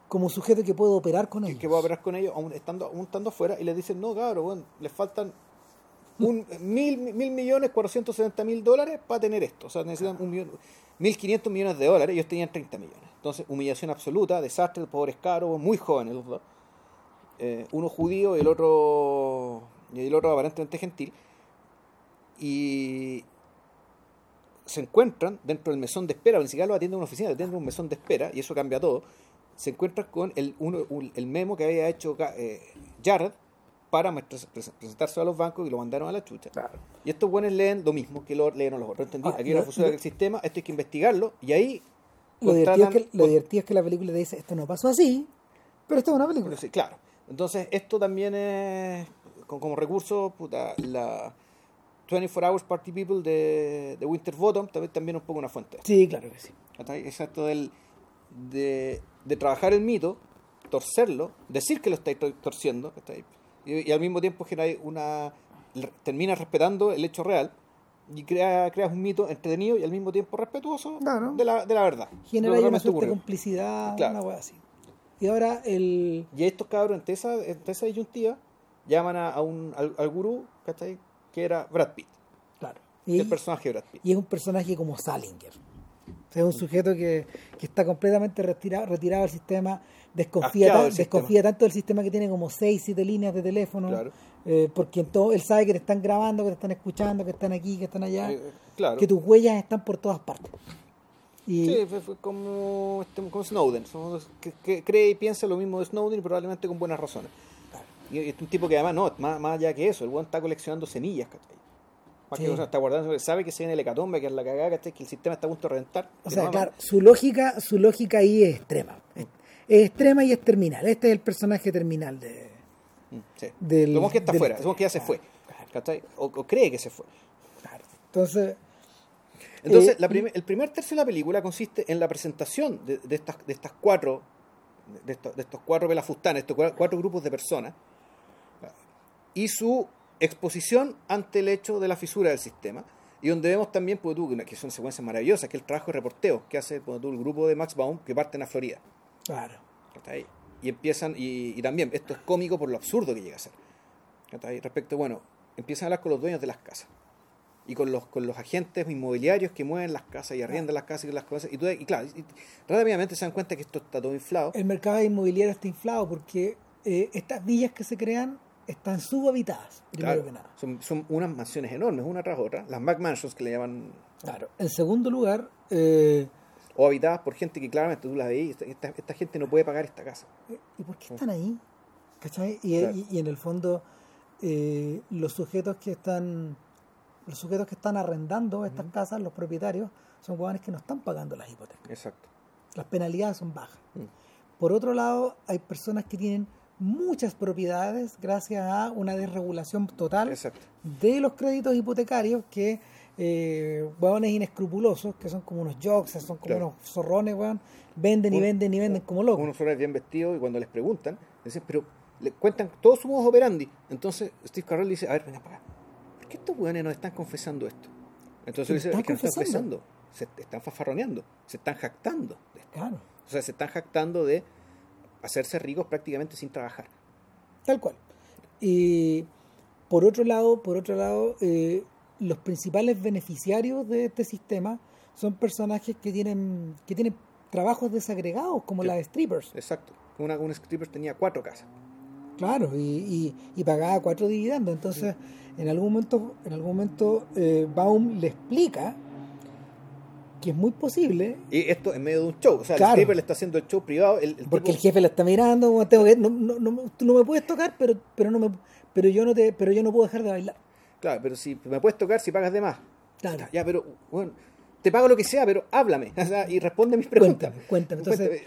como sujeto que puede operar con ellos. Que puede operar con ellos, aún estando, aún estando afuera, y les dicen, no, cabrón, bueno, les faltan un, mil, mil millones, 470 mil dólares para tener esto. O sea, necesitan un millón, 1.500 millones de dólares, ellos tenían 30 millones. Entonces, humillación absoluta, desastre, pobres caros, muy jóvenes los dos. Eh, uno judío y el otro y el otro aparentemente gentil, y se encuentran dentro del mesón de espera, ni siquiera lo atiende una oficina, atiende un mesón de espera, y eso cambia todo, se encuentran con el, uno, el memo que había hecho eh, Jared para presentarse a los bancos y lo mandaron a la chucha. Y estos buenos leen lo mismo que lo leen los otros. ¿Entendí? Ah, Aquí no funciona el sistema, esto hay que investigarlo, y ahí... Lo divertido, es que, lo divertido es que la película dice, esto no pasó así, pero esto es una película. Sí, claro. Entonces, esto también es como recurso, puta, la 24 Hours Party People de, de Winterbottom también, también un poco una fuente. Sí, claro que sí. Exacto, del, de, de trabajar el mito, torcerlo, decir que lo estáis torciendo, y, y, al mismo tiempo generar una termina respetando el hecho real y crea, creas un mito entretenido y al mismo tiempo respetuoso de, la, de la verdad. Genera una suerte de complicidad, una wea así. Y ahora el... Y estos cabros, entre esa, entre esa disyuntiva, llaman a, un, al, gurú, ¿cachai? Que era Brad Pitt. Claro. Y, el personaje de Brad Pitt. Y es un personaje como Salinger. es un sujeto que, que, está completamente retirado, retirado del sistema, desconfía, desconfía tanto del sistema que tiene como 6, 7 líneas de teléfono, claro. eh, porque él sabe que te están grabando, que te están escuchando, que están aquí, que están allá, eh, claro. que tus huellas están por todas partes. Y... Sí, fue, como, este, como Snowden, que, que, cree y piensa lo mismo de Snowden y probablemente con buenas razones. Y es un tipo que además, no, más, más allá que eso, el buen está coleccionando semillas, ¿cachai? Más que está guardando, sabe que se viene el hecatombe, que es la cagada. Que el sistema está a punto de reventar. O sea, claro, su lógica, su lógica ahí es extrema. Es, extrema y es terminal. Este es el personaje terminal de. Mm, sí. Del, que está fuera, que ya se fue. ¿cachai? O, cree que se fue. Claro. Entonces. Entonces, eh, el primer tercio de la película consiste en la presentación de, de estas, de estas cuatro, de estos, de estos cuatro pelafustanes, estos cuatro grupos de personas, y su exposición ante el hecho de la fisura del sistema. Y donde vemos también, pues, tú, que son secuencias maravillosas, que el trabajo de reporteo que hace pues, tú, el grupo de Max Baum que parten a Florida. Claro. Y empiezan, y, también, esto es cómico por lo absurdo que llega a ser. Respecto, bueno, empiezan a hablar con los dueños de las casas y con los, con los agentes inmobiliarios que mueven las casas y arriendan las casas y las cosas. Y, tú, y claro, rápidamente se dan cuenta que esto está todo inflado. El mercado inmobiliario está inflado porque eh, estas villas que se crean están subhabitadas, primero que nada. Son, son, unas mansiones enormes, una tras otra, las Mac Mansions que le llaman. Claro. En segundo lugar. Eh, o habitadas por gente que claramente tú las veis, esta, esta, gente no puede pagar esta casa. ¿Y por qué están ahí? ¿Cachai? Y, y, en el fondo, eh, los sujetos que están. Los sujetos que están arrendando estas casas, los propietarios, son jóvenes que no están pagando las hipotecas. Exacto. Las penalidades son bajas. Mm. Por otro lado, hay personas que tienen muchas propiedades gracias a una desregulación total de los créditos hipotecarios que eh, inescrupulosos, que son como unos jokes, son como unos zorrones, venden y venden y venden como locos. Unos zorrones bien vestidos y cuando les preguntan, dicen, pero le cuentan todos su modo operandi. Entonces Steve Carell dice, a ver, ven acá, ¿por qué estos weones nos están confesando esto? Entonces dice, es que no están confesando, se están fafarroneando, se están jactando. Claro. O sea, se están jactando de hacerse ricos prácticamente sin trabajar. Tal cual. Y por otro lado, por otro lado, eh, los principales beneficiarios de este sistema son personajes que tienen, que tienen trabajos desagregados, como las strippers. Exacto. Una, un stripper tenía cuatro casas. Claro, y, y, pagaba cuatro dividendos. Entonces, en algún momento, en algún momento eh, Baum le explica que es muy posible. Y esto en medio de un show. O sea, el jefe le está haciendo el show privado. El, porque el jefe le está mirando, tengo que, no, no, no, tú no me puedes tocar, pero, pero, no me, pero, yo no te, pero yo no puedo dejar de bailar. Claro, pero si me puedes tocar si pagas de más. Claro. Ya, pero bueno, te pago lo que sea, pero háblame o sea, y responde mis preguntas. Cuéntame, cuéntame. Entonces,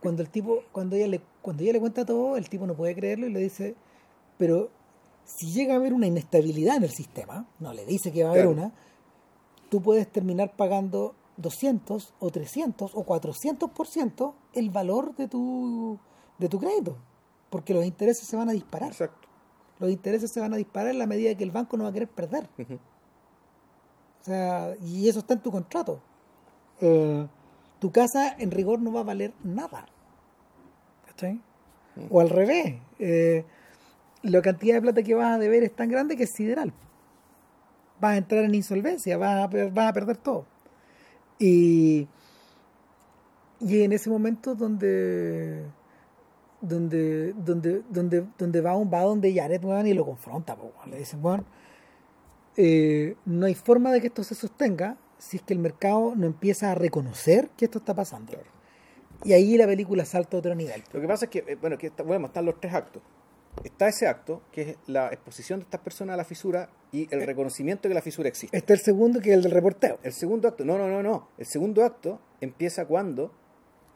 cuando el tipo, cuando ella le, cuando ella le cuenta todo, el tipo no puede creerlo y le dice, pero si llega a haber una inestabilidad en el sistema, no le dice que va a haber una, tú puedes terminar pagando 200 o 300 o 400% el valor de tu de tu crédito, porque los intereses se van a disparar. Exacto. Los intereses se van a disparar en la medida que el banco no va a querer perder. O sea, y eso está en tu contrato. Eh, tu casa en rigor no va a valer nada. ¿Cachai? O al revés. eh, la cantidad de plata que vas a deber es tan grande que es sideral. Vas a entrar en insolvencia, vas a, vas a perder todo. Y, y en ese momento donde donde donde donde donde va un va donde Jared weón, y lo confronta po, le dicen bueno no hay forma de que esto se sostenga si es que el mercado no empieza a reconocer que esto está pasando Claro. y ahí la película salta a otro nivel Lo que pasa es que, eh, bueno, que está- bueno, están los tres actos. Está ese acto, que es la exposición de estas personas a la fisura y Eh. el reconocimiento de que la fisura existe. está el segundo que es el del reporteo El segundo acto, no, no, no, no. El segundo acto empieza cuando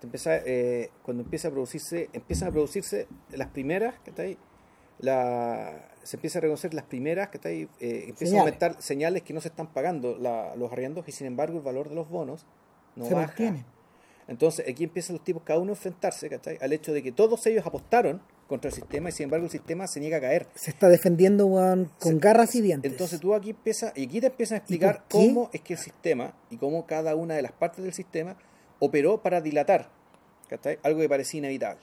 empieza, eh, cuando empieza a producirse, empiezan a producirse las primeras, que está ahí, la, se empieza a reconocer las primeras, que está ahí, eh, empiezan Señales. a aumentar señales que no se están pagando la- los arriendos y sin embargo el valor de los bonos no se baja. mantiene Entonces aquí empiezan los tipos cada uno a enfrentarse al hecho de que todos ellos apostaron contra el sistema y sin embargo el sistema se niega a caer. se está defendiendo con Se- garras y dientes Entonces tú aquí empiezas, y aquí te empiezan a explicar cómo es que el sistema y cómo cada una de las partes del sistema operó para dilatar ¿cachai? algo que parecía inevitable.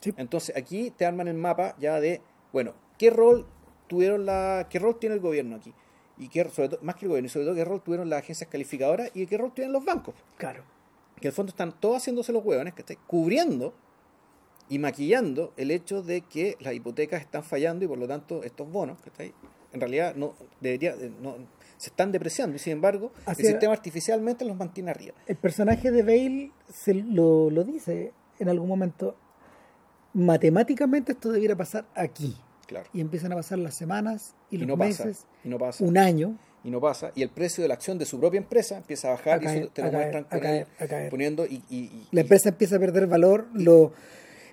Sí. Entonces aquí te arman el mapa ya de, bueno, qué rol tuvieron la, qué rol tiene el gobierno aquí y qué, sobre todo, más que el gobierno y sobre todo qué rol tuvieron las agencias calificadoras y qué rol tienen los bancos claro que al fondo están todos haciéndose los hueones, que cubriendo y maquillando el hecho de que las hipotecas están fallando y por lo tanto estos bonos, que en realidad no debería eh, no, se están depreciando y sin embargo Así el era. sistema artificialmente los mantiene arriba. el personaje de Bale se lo, lo dice en algún momento matemáticamente esto debiera pasar aquí Claro. y empiezan a pasar las semanas y Y los no pasa, meses y no pasa, un año y no pasa, y el precio de la acción de su propia empresa empieza a bajar A y eso caer, te lo caer, muestran caer, caer. poniendo y, y- y- la empresa empieza a perder valor lo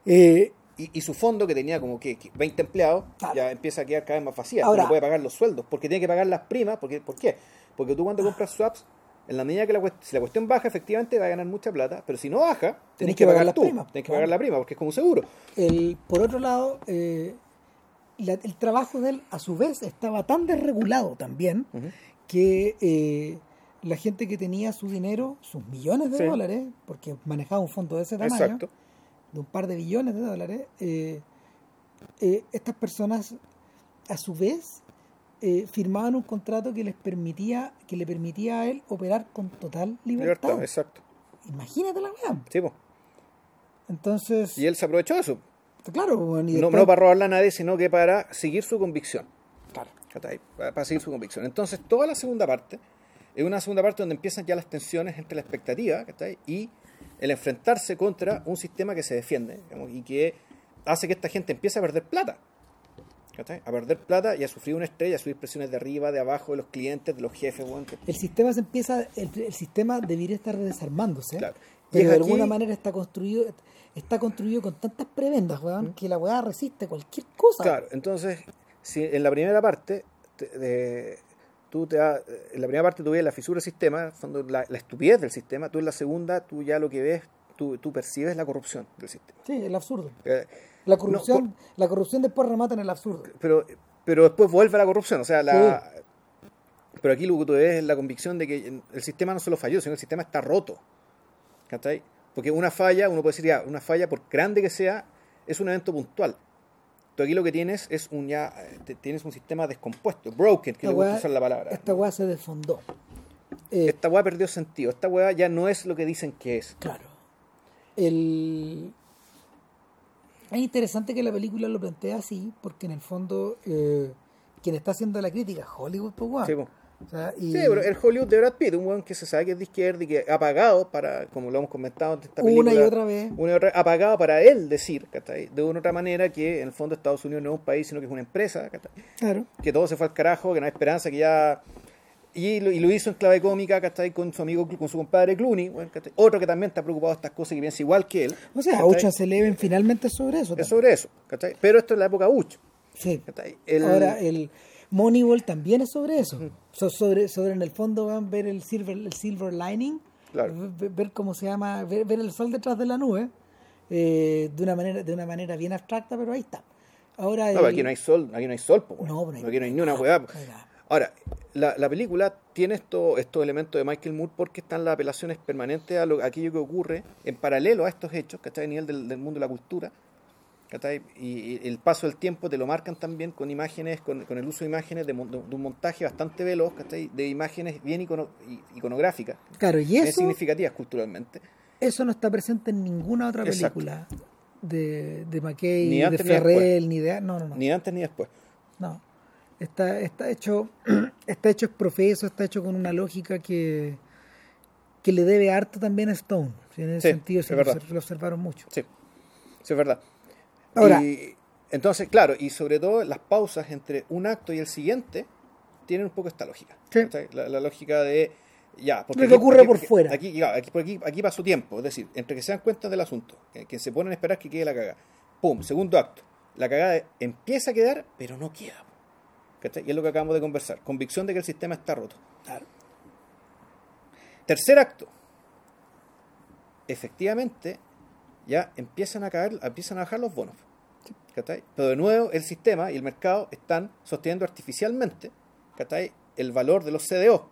eh, y- y su fondo que tenía como que que 20 empleados Claro. ya empieza a quedar cada vez más vacía, Ahora- no puede pagar los sueldos porque tiene que pagar las primas, porque ¿por qué? Porque tú cuando compras swaps en la medida que la, si la cuestión baja, efectivamente va a ganar mucha plata, pero si no baja, tenés que, que pagar pagar las tú, primas, tenés que claro. pagar la prima, porque es como un seguro. el, por otro lado eh, la- el trabajo de él a su vez estaba tan desregulado también que eh, la gente que tenía su dinero, sus millones de Sí. dólares, porque manejaba un fondo de ese tamaño, Exacto. De un par de billones de dólares, eh, eh, estas personas a su vez eh, firmaban un contrato que les permitía, que le permitía a él operar con total libertad. Libertad, exacto. Imagínate la weá. Sí, po. Entonces, Y él se aprovechó de eso. claro, bueno, y No, después- no para robarle a nadie, sino que para seguir su convicción. claro. Para, seguir su convicción. Entonces, toda la segunda parte es una segunda parte donde empiezan ya las tensiones entre la expectativa y el enfrentarse contra un sistema que se defiende digamos, y que hace que esta gente empiece a perder plata. A perder plata y a sufrir un estrés, y a subir presiones de arriba, de abajo, de los clientes, de los jefes. que- El sistema se empieza, el, el sistema debería estar desarmándose, Claro. Y pero de aquí- alguna manera está construido, está construido con tantas prebendas, ¿Mm? weón, que la weá resiste cualquier cosa. Claro, entonces, si en la primera parte, te- de- tú te en la primera parte tú ves la fisura del sistema, la, la estupidez del sistema, tú en la segunda, tú ya lo que ves, tú, tú percibes la corrupción del sistema. Sí, el absurdo. Eh, La corrupción, No, la corrupción después remata en el absurdo. pero, pero después vuelve la corrupción, o sea, la... Pero aquí lo que tú ves es la convicción de que el sistema no solo falló, sino que el sistema está roto. ¿Cachai? Porque una falla, uno puede decir ya, una falla, por grande que sea, es un evento puntual. Tú aquí lo que tienes es un ya, te- tienes un sistema descompuesto, broken, que le gusta weá- usar la palabra. Esta weá se desfondó. Eh, Esta weá perdió sentido, esta weá ya no es lo que dicen que es. Claro. El... Es interesante que la película lo plantea así, porque en el fondo eh, quien está haciendo la crítica es Hollywood, pues. Sí, po. O sea, y Sí, pero el Hollywood de Brad Pitt, un weón que se sabe que es de izquierda y que ha pagado para, como lo hemos comentado esta película, una y otra vez. una y otra- ha pagado para él decir, ¿cachai? De una u otra manera que en el fondo Estados Unidos no es un país, sino que es una empresa, ¿cachai? Claro. que todo se fue al carajo, que no hay esperanza, que ya... Y lo, y lo hizo en clave cómica, ¿cachai? Con su amigo, con su compadre Clooney. Otro que también está preocupado de estas cosas y que piensa igual que él. O sea, ¿cachai? Ocean's Eleven finalmente sobre eso. Es sobre eso, ¿cachai? Pero esto es la época Ucho, Sí. Ahora, el Moneyball también es sobre eso. So- sobre, sobre en el fondo van a ver el silver, el silver lining, Claro. ver, ver cómo se llama, ver, ver el sol detrás de la nube. eh, de una manera de una manera bien abstracta, pero ahí está. Ahora No, el- aquí no hay sol, aquí no hay sol, po. No, no hay- aquí no hay ni una po. nada. Ahora, la, la película tiene esto, estos elementos de Michael Moore porque están las apelaciones permanentes a, lo, a aquello que ocurre en paralelo a estos hechos, que está a nivel del, del mundo de la cultura. Y, el paso del tiempo te lo marcan también con imágenes, con, con el uso de imágenes, de, mon- de un montaje bastante veloz, de imágenes bien icono- iconográficas, Claro, y bien eso, significativas culturalmente. eso no está presente en ninguna otra Exacto. película de, de McKay, Ni de antes ni Ferrell, ni de... No, no, no. Ni antes ni después. No. Está, está hecho, está hecho profeso, está hecho con una lógica que, que le debe harto también a Stone. En ese Sí, sentido se lo observaron mucho. Sí, sí es verdad. Ahora- Y, entonces, claro, y sobre todo las pausas entre un acto y el siguiente tienen un poco esta lógica. La, la lógica de ya, porque Lo que ocurre por porque fuera. Aquí, aquí, aquí, aquí pasó tiempo, es decir, entre que se dan cuenta del asunto, que, que se ponen a esperar que quede la cagada. Pum, segundo acto. La cagada empieza a quedar, pero no queda. ¿cachai? Y es lo que acabamos de conversar. Convicción de que el sistema está roto. Claro. Tercer acto. Efectivamente, ya empiezan a caer, empiezan a bajar los bonos. ¿Cachai? Pero de nuevo, el sistema y el mercado están sosteniendo artificialmente ¿cachai? el valor de los CDO.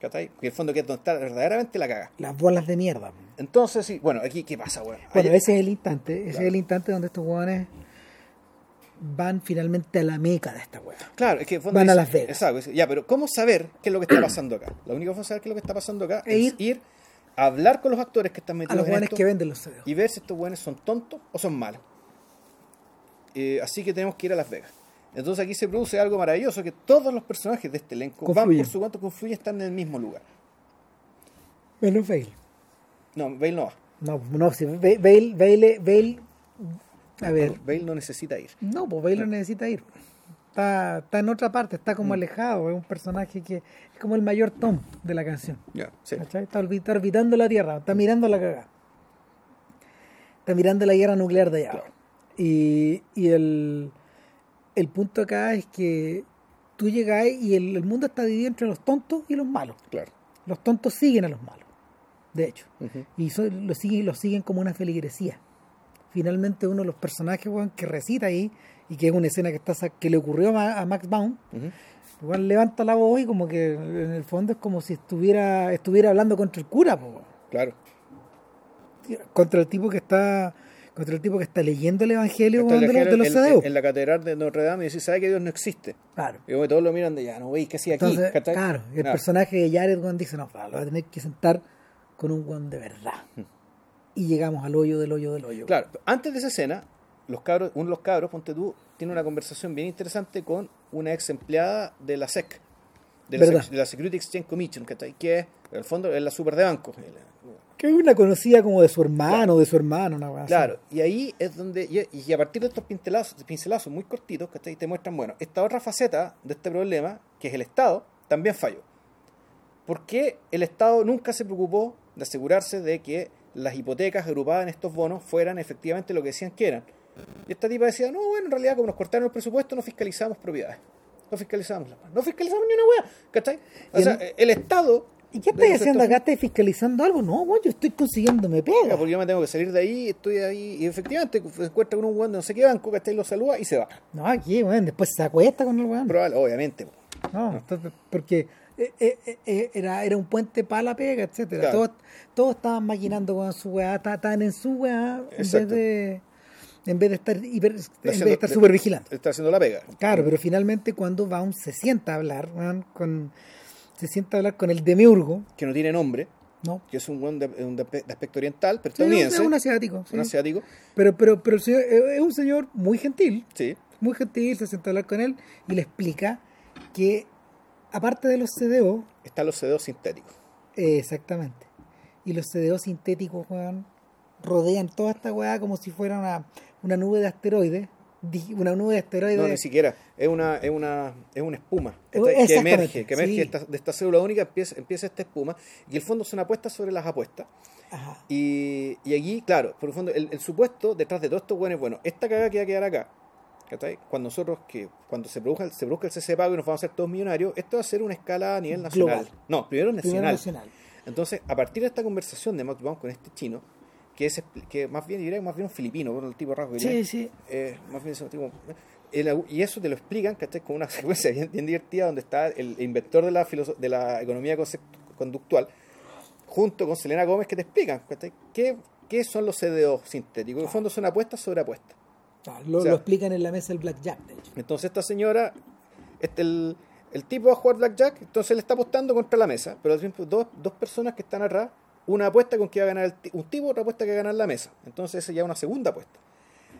¿cachai? Que en el fondo que es donde está verdaderamente la caga. Las bolas de mierda. Entonces, sí, bueno, aquí, ¿qué pasa, weón? Bueno, ese es el instante. Ese Claro. es el instante donde estos hueones van finalmente a la meca de esta hueá. Claro, es que Van a Las Vegas. Exacto, ya, pero ¿cómo saber qué es lo que está pasando acá? La única forma de saber qué es lo que está pasando acá E es ir a hablar con los actores que están A metidos los en esto que venden los CDs. y ver si estos buenos son tontos o son malos. Eh, así que tenemos que ir a Las Vegas. Entonces aquí se produce algo maravilloso, que todos los personajes de este elenco van por su cuanto confluyen, están en el mismo lugar. Menos Bale. No, Bale no va. No, no, si Bale, Bale, Bale, Bale- a ver, Bale no necesita ir. no, pues Bale no necesita ir. Está, está en otra parte, está Mm. como alejado, es un personaje que es como el mayor Tom de la canción. Ya, sí. Está, orbi- está orbitando la Tierra, está mirando la cagada. Está mirando la guerra nuclear de allá. Claro. Y, y el, el punto acá es que tú llegas y el, el mundo está dividido entre los tontos y los malos. Claro. Los tontos siguen a los malos, de hecho. Y so- lo, siguen, lo siguen como una feligresía. Finalmente uno de los personajes que recita ahí, y que es una escena que, está, que le ocurrió a, Ma- a Max Baum, igual levanta la voz y como que en el fondo es como si estuviera estuviera hablando contra el cura, po. Claro. contra el tipo que está contra el tipo que está leyendo el evangelio Está weón, de, los, de los en, CDU. en- en la catedral de Notre Dame y dice, ¿sabe que Dios no existe? Claro. Y como que todos lo miran de ya, no veis que sí aquí. Claro, y el personaje de Jared weón, dice, no, lo voy a tener que sentar con un weón de verdad. Y llegamos al hoyo del hoyo del hoyo. Hmm. Claro, antes de esa escena, los cabros, uno de los cabros, ponte tú, tiene una conversación bien interesante con una ex empleada de la SEC, de la, de la Security Exchange Commission, ¿cachai? que es, en el fondo, es la super de banco. Que es una conocida como de su hermano, de su hermano, una así. Claro, y ahí es donde, y, a partir de estos pincelazos, pincelazos muy cortitos, ¿cachai? te muestran, bueno, esta otra faceta de este problema, que es el Estado, también falló. Porque el Estado nunca se preocupó de asegurarse de que las hipotecas agrupadas en estos bonos fueran efectivamente lo que decían que eran. Y esta tipa decía, no, bueno, en realidad como nos cortaron el presupuesto no fiscalizamos propiedades. No fiscalizamos las No fiscalizamos ni una hueá, ¿cachai? O Y sea, el Estado... ¿Y qué los haciendo acá? ¿Estás fiscalizando algo? No, weón, yo estoy consiguiéndome pega. porque yo me tengo que salir de ahí, estoy ahí, y efectivamente se encuentra con un weón de no sé qué banco, ¿cachai? Lo saluda y se va. No, aquí, weón, después se acuesta con el weón. Probable, obviamente. po. No, entonces, porque eh, eh, eh, era, era un puente para la pega, etcétera. Claro. Todos, todos estaban maquinando con su weá, ta- estaban en su weá en vez de en vez de estar hiper- en vez de estar super vigilando. Está haciendo la pega. Claro, pero finalmente cuando Baum se sienta a hablar, weón, con se sienta a hablar con el demiurgo, Que no tiene nombre, ¿no? que es un weón de, un de, de aspecto oriental, pero Sí, es un- estadounidense. es un asiático, sí. un asiático. Pero, pero, pero el señor- eh, es un señor muy gentil, Sí. muy gentil, se sienta a hablar con él y le explica que aparte de los CDO, Están los CDO sintéticos. Exactamente. Y los CDO sintéticos, rodean toda esta weá como si fuera una, una nube de asteroides. Una nube de asteroides. No, ni siquiera. Es una, es una, es una espuma que, está- que emerge, que emerge sí. esta- de esta célula única, empieza, empieza esta espuma, y el fondo son apuestas sobre las apuestas. Ajá. Y, y aquí, claro, por el fondo, el, el supuesto detrás de todo esto, bueno, es bueno, esta cagada que va a quedar acá. Cuando nosotros, que cuando se produzca, se produzca el CC pago y nos vamos a hacer todos millonarios, esto va a ser una escala a nivel nacional. Global. No, primero nacional. Primero nacional. Entonces, a partir de esta conversación de Baum con este chino, que es que más bien diría más bien un filipino, por el tipo rasgo que Sí, tiene. sí. Eh, más bien tipo- el- y eso te lo explican, ¿cachai? Con una secuencia bien, bien divertida donde está el inventor de la, de la economía conductual junto con Selena Gómez que te explican, ¿cachai? ¿Qué, qué son los CDO sintéticos? En el fondo son apuestas sobre apuestas. Ah, lo, O sea- lo explican en la mesa del Blackjack, de hecho. Entonces esta señora, este, el, el tipo va a jugar blackjack, entonces le está apostando contra la mesa, pero al tiempo dos, dos personas que están atrás, una apuesta con que va a ganar un tipo, otra apuesta que va a ganar la mesa. Entonces esa ya es una segunda apuesta.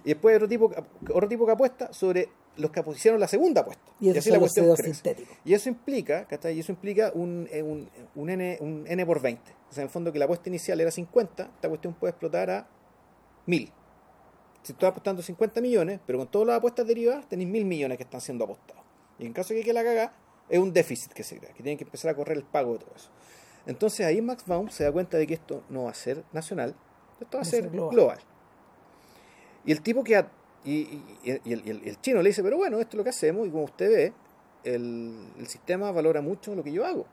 Y después otro tipo, otro tipo que apuesta sobre los que hicieron la segunda apuesta. Y así son la cuestión crece. Y eso implica, ¿cachai? Y eso implica un, eh, un, un N, un N por 20. O sea, en el fondo que la apuesta inicial era 50, esta cuestión puede explotar a 1000. Si estás apostando 50 millones, pero con todas las apuestas derivadas, tenéis 1000 millones que están siendo apostados. Y en caso de que la caga, es un déficit que se crea, que tienen que empezar a correr el pago de todo eso. Entonces ahí Max Baum se da cuenta de que esto no va a ser nacional, esto va a Va ser global. global. Y el tipo que... ha- y, y- y el, y el- y el chino le dice, pero bueno, esto es lo que hacemos y como usted ve, el, el sistema valora mucho lo que yo hago.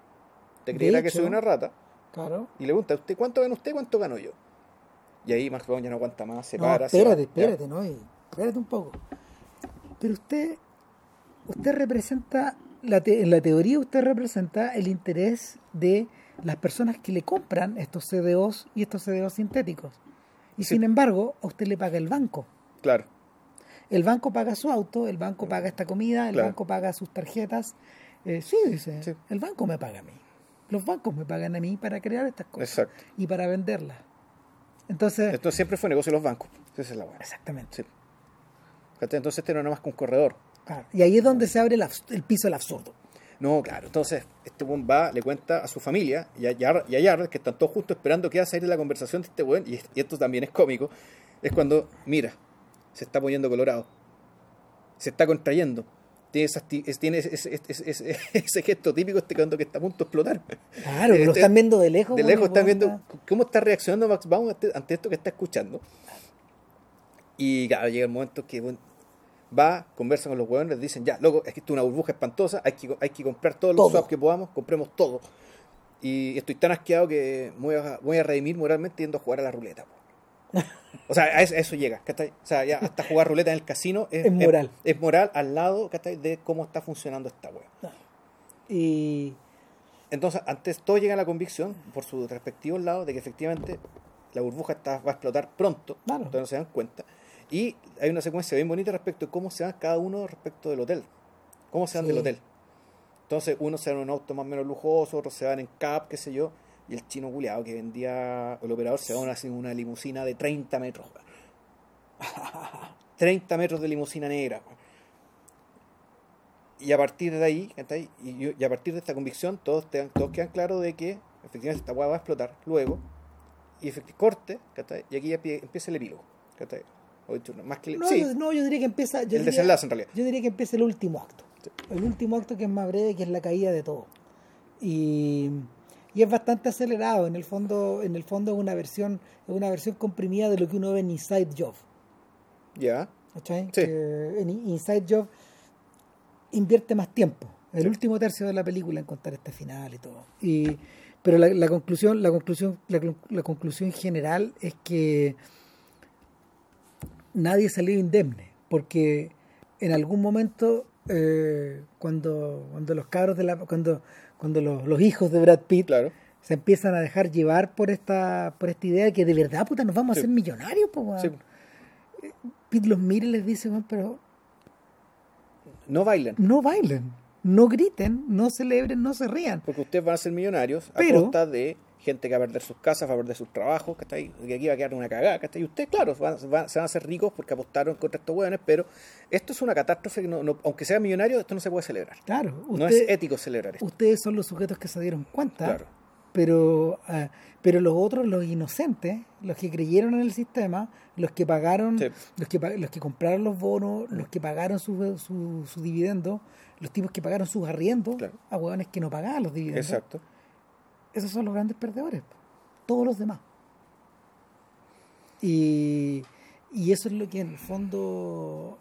Te creerá que soy una rata Claro. y le pregunta, ¿usted cuánto gana usted? ¿Cuánto gano yo? Y ahí Max Baum ya no aguanta más, se No, para. se espérate, va, ya. espérate, ¿no? Y- espérate un poco. Pero usted, usted representa, la te- en la teoría usted representa el interés de las personas que le compran estos CDOs y estos CDOs sintéticos. Y Sí. sin embargo, a usted le paga el banco. Claro, El banco paga su auto, el banco paga esta comida, el Claro. banco paga sus tarjetas. Eh, sí, dice, Sí. el banco me paga a mí. Los bancos me pagan a mí para crear estas cosas exacto. y para venderlas. Entonces, Esto siempre fue negocio de los bancos. Esa es la buena. exactamente. Sí. Entonces este no nada más que un corredor. Claro, Y ahí es donde se abre el, el piso del absurdo. No, claro. Entonces, este buen va, le cuenta a su familia y a, y a que están todos juntos esperando que va a salir de la conversación de este buen, y, y esto también es cómico, es cuando, mira, se está poniendo colorado, se está contrayendo, tiene, esas ti- es- tiene ese, ese- ese- ese- ese gesto típico este cuando que está a punto de explotar. Claro, que lo Este- están viendo de lejos. De lejos están viendo cómo está reaccionando Max Baum ante, ante esto que está escuchando. Y claro, llega el momento que bueno, va, conversa con los huevones, les dicen, ya, loco, es que esto es una burbuja espantosa, hay que, hay que comprar todos los Todo. swaps que podamos, compremos todo. Y estoy tan asqueado que voy a, voy a redimir moralmente yendo a jugar a la ruleta. po". O sea, a eso, a eso llega, ¿cachai? O sea, ya hasta jugar ruleta en el casino es, Es moral. Es, moral al lado, ¿cachai? De cómo está funcionando esta wea. Y Entonces, antes todo llega a la convicción, por sus respectivos lados, de que efectivamente la burbuja está, va a explotar pronto, Claro. todavía no se dan cuenta. Y hay una secuencia bien bonita respecto de cómo se van cada uno respecto del hotel. Cómo se van del hotel. Entonces, uno se va en un auto más o menos lujoso, otro se van en cap, qué sé yo. Y el chino culeado que vendía, el operador se va en una, una limusina de 30 metros. 30 metros de limusina negra. Y a partir de ahí, y, a partir de esta convicción, todos, te, todos quedan claros de que efectivamente esta hueá va a explotar luego. Y efectivamente corte, y aquí ya empieza el epílogo más que el, no, yo, no, yo diría que empieza. Yo el diría, desenlace, en realidad. Yo diría que empieza el último acto. El último acto que es más breve, que es la caída de todo. Y, y, es bastante acelerado. En el fondo, en el fondo es una versión, es una versión comprimida de lo que uno ve en Inside Job. Ya. Yeah. Okay? En Inside Job invierte más tiempo. El último tercio de la película en contar este final y todo. Y, pero la, conclusión, la conclusión, la conclusión general es que nadie salió indemne, porque en algún momento eh, cuando, cuando los cabros de la, cuando, cuando los, los hijos de Brad Pitt claro. se empiezan a dejar llevar por esta, por esta idea de que de verdad puta nos vamos Sí. a hacer millonarios, pues. Sí. Pitt los mira y les dice, "Weón, pero No bailan. no bailen, no griten, no celebren, no se rían. Porque ustedes van a ser millonarios a costa de gente que va a perder sus casas, va a perder sus trabajos, ¿cachai? Que aquí va a quedar una cagada, ¿cachai? Y ustedes, claro, van- van- se van a hacer ricos porque apostaron contra estos hueones, pero esto es una catástrofe que, no, no- aunque sea millonario, esto no se puede celebrar. Claro, no es ético celebrar esto. ustedes son los sujetos que se dieron cuenta, Claro. pero, ah, pero los otros, los inocentes, los que creyeron en el sistema, los que pagaron, Sí. los, que, los que compraron los bonos, los que pagaron su, su, su dividendo, los tipos que pagaron sus arriendos, Claro. a hueones que no pagaban los dividendos, Exacto. Esos son los grandes perdedores, todos los demás. Y, y eso es lo que en el fondo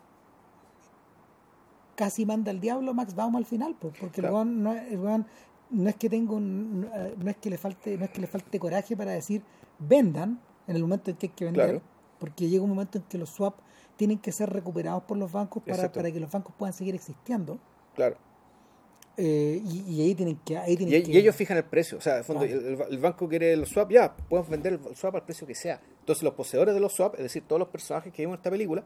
casi manda al diablo Max Baum al final, pues, porque el Claro. weón no, es- el no es que tenga un, no, es que le falte, no es que le falte coraje para decir vendan, en el momento en que hay que vender, Claro. porque llega un momento en que los swaps tienen que ser recuperados por los bancos para, para que los bancos puedan seguir existiendo. Claro. Eh, y, y ahí tienen que... Ahí tienen Y, que y ellos fijan el precio. O sea, en el, fondo, el, el banco quiere el swap, ya, podemos vender el swap al precio que sea. Entonces, los poseedores de los swap, es decir, todos los personajes que vimos en esta película,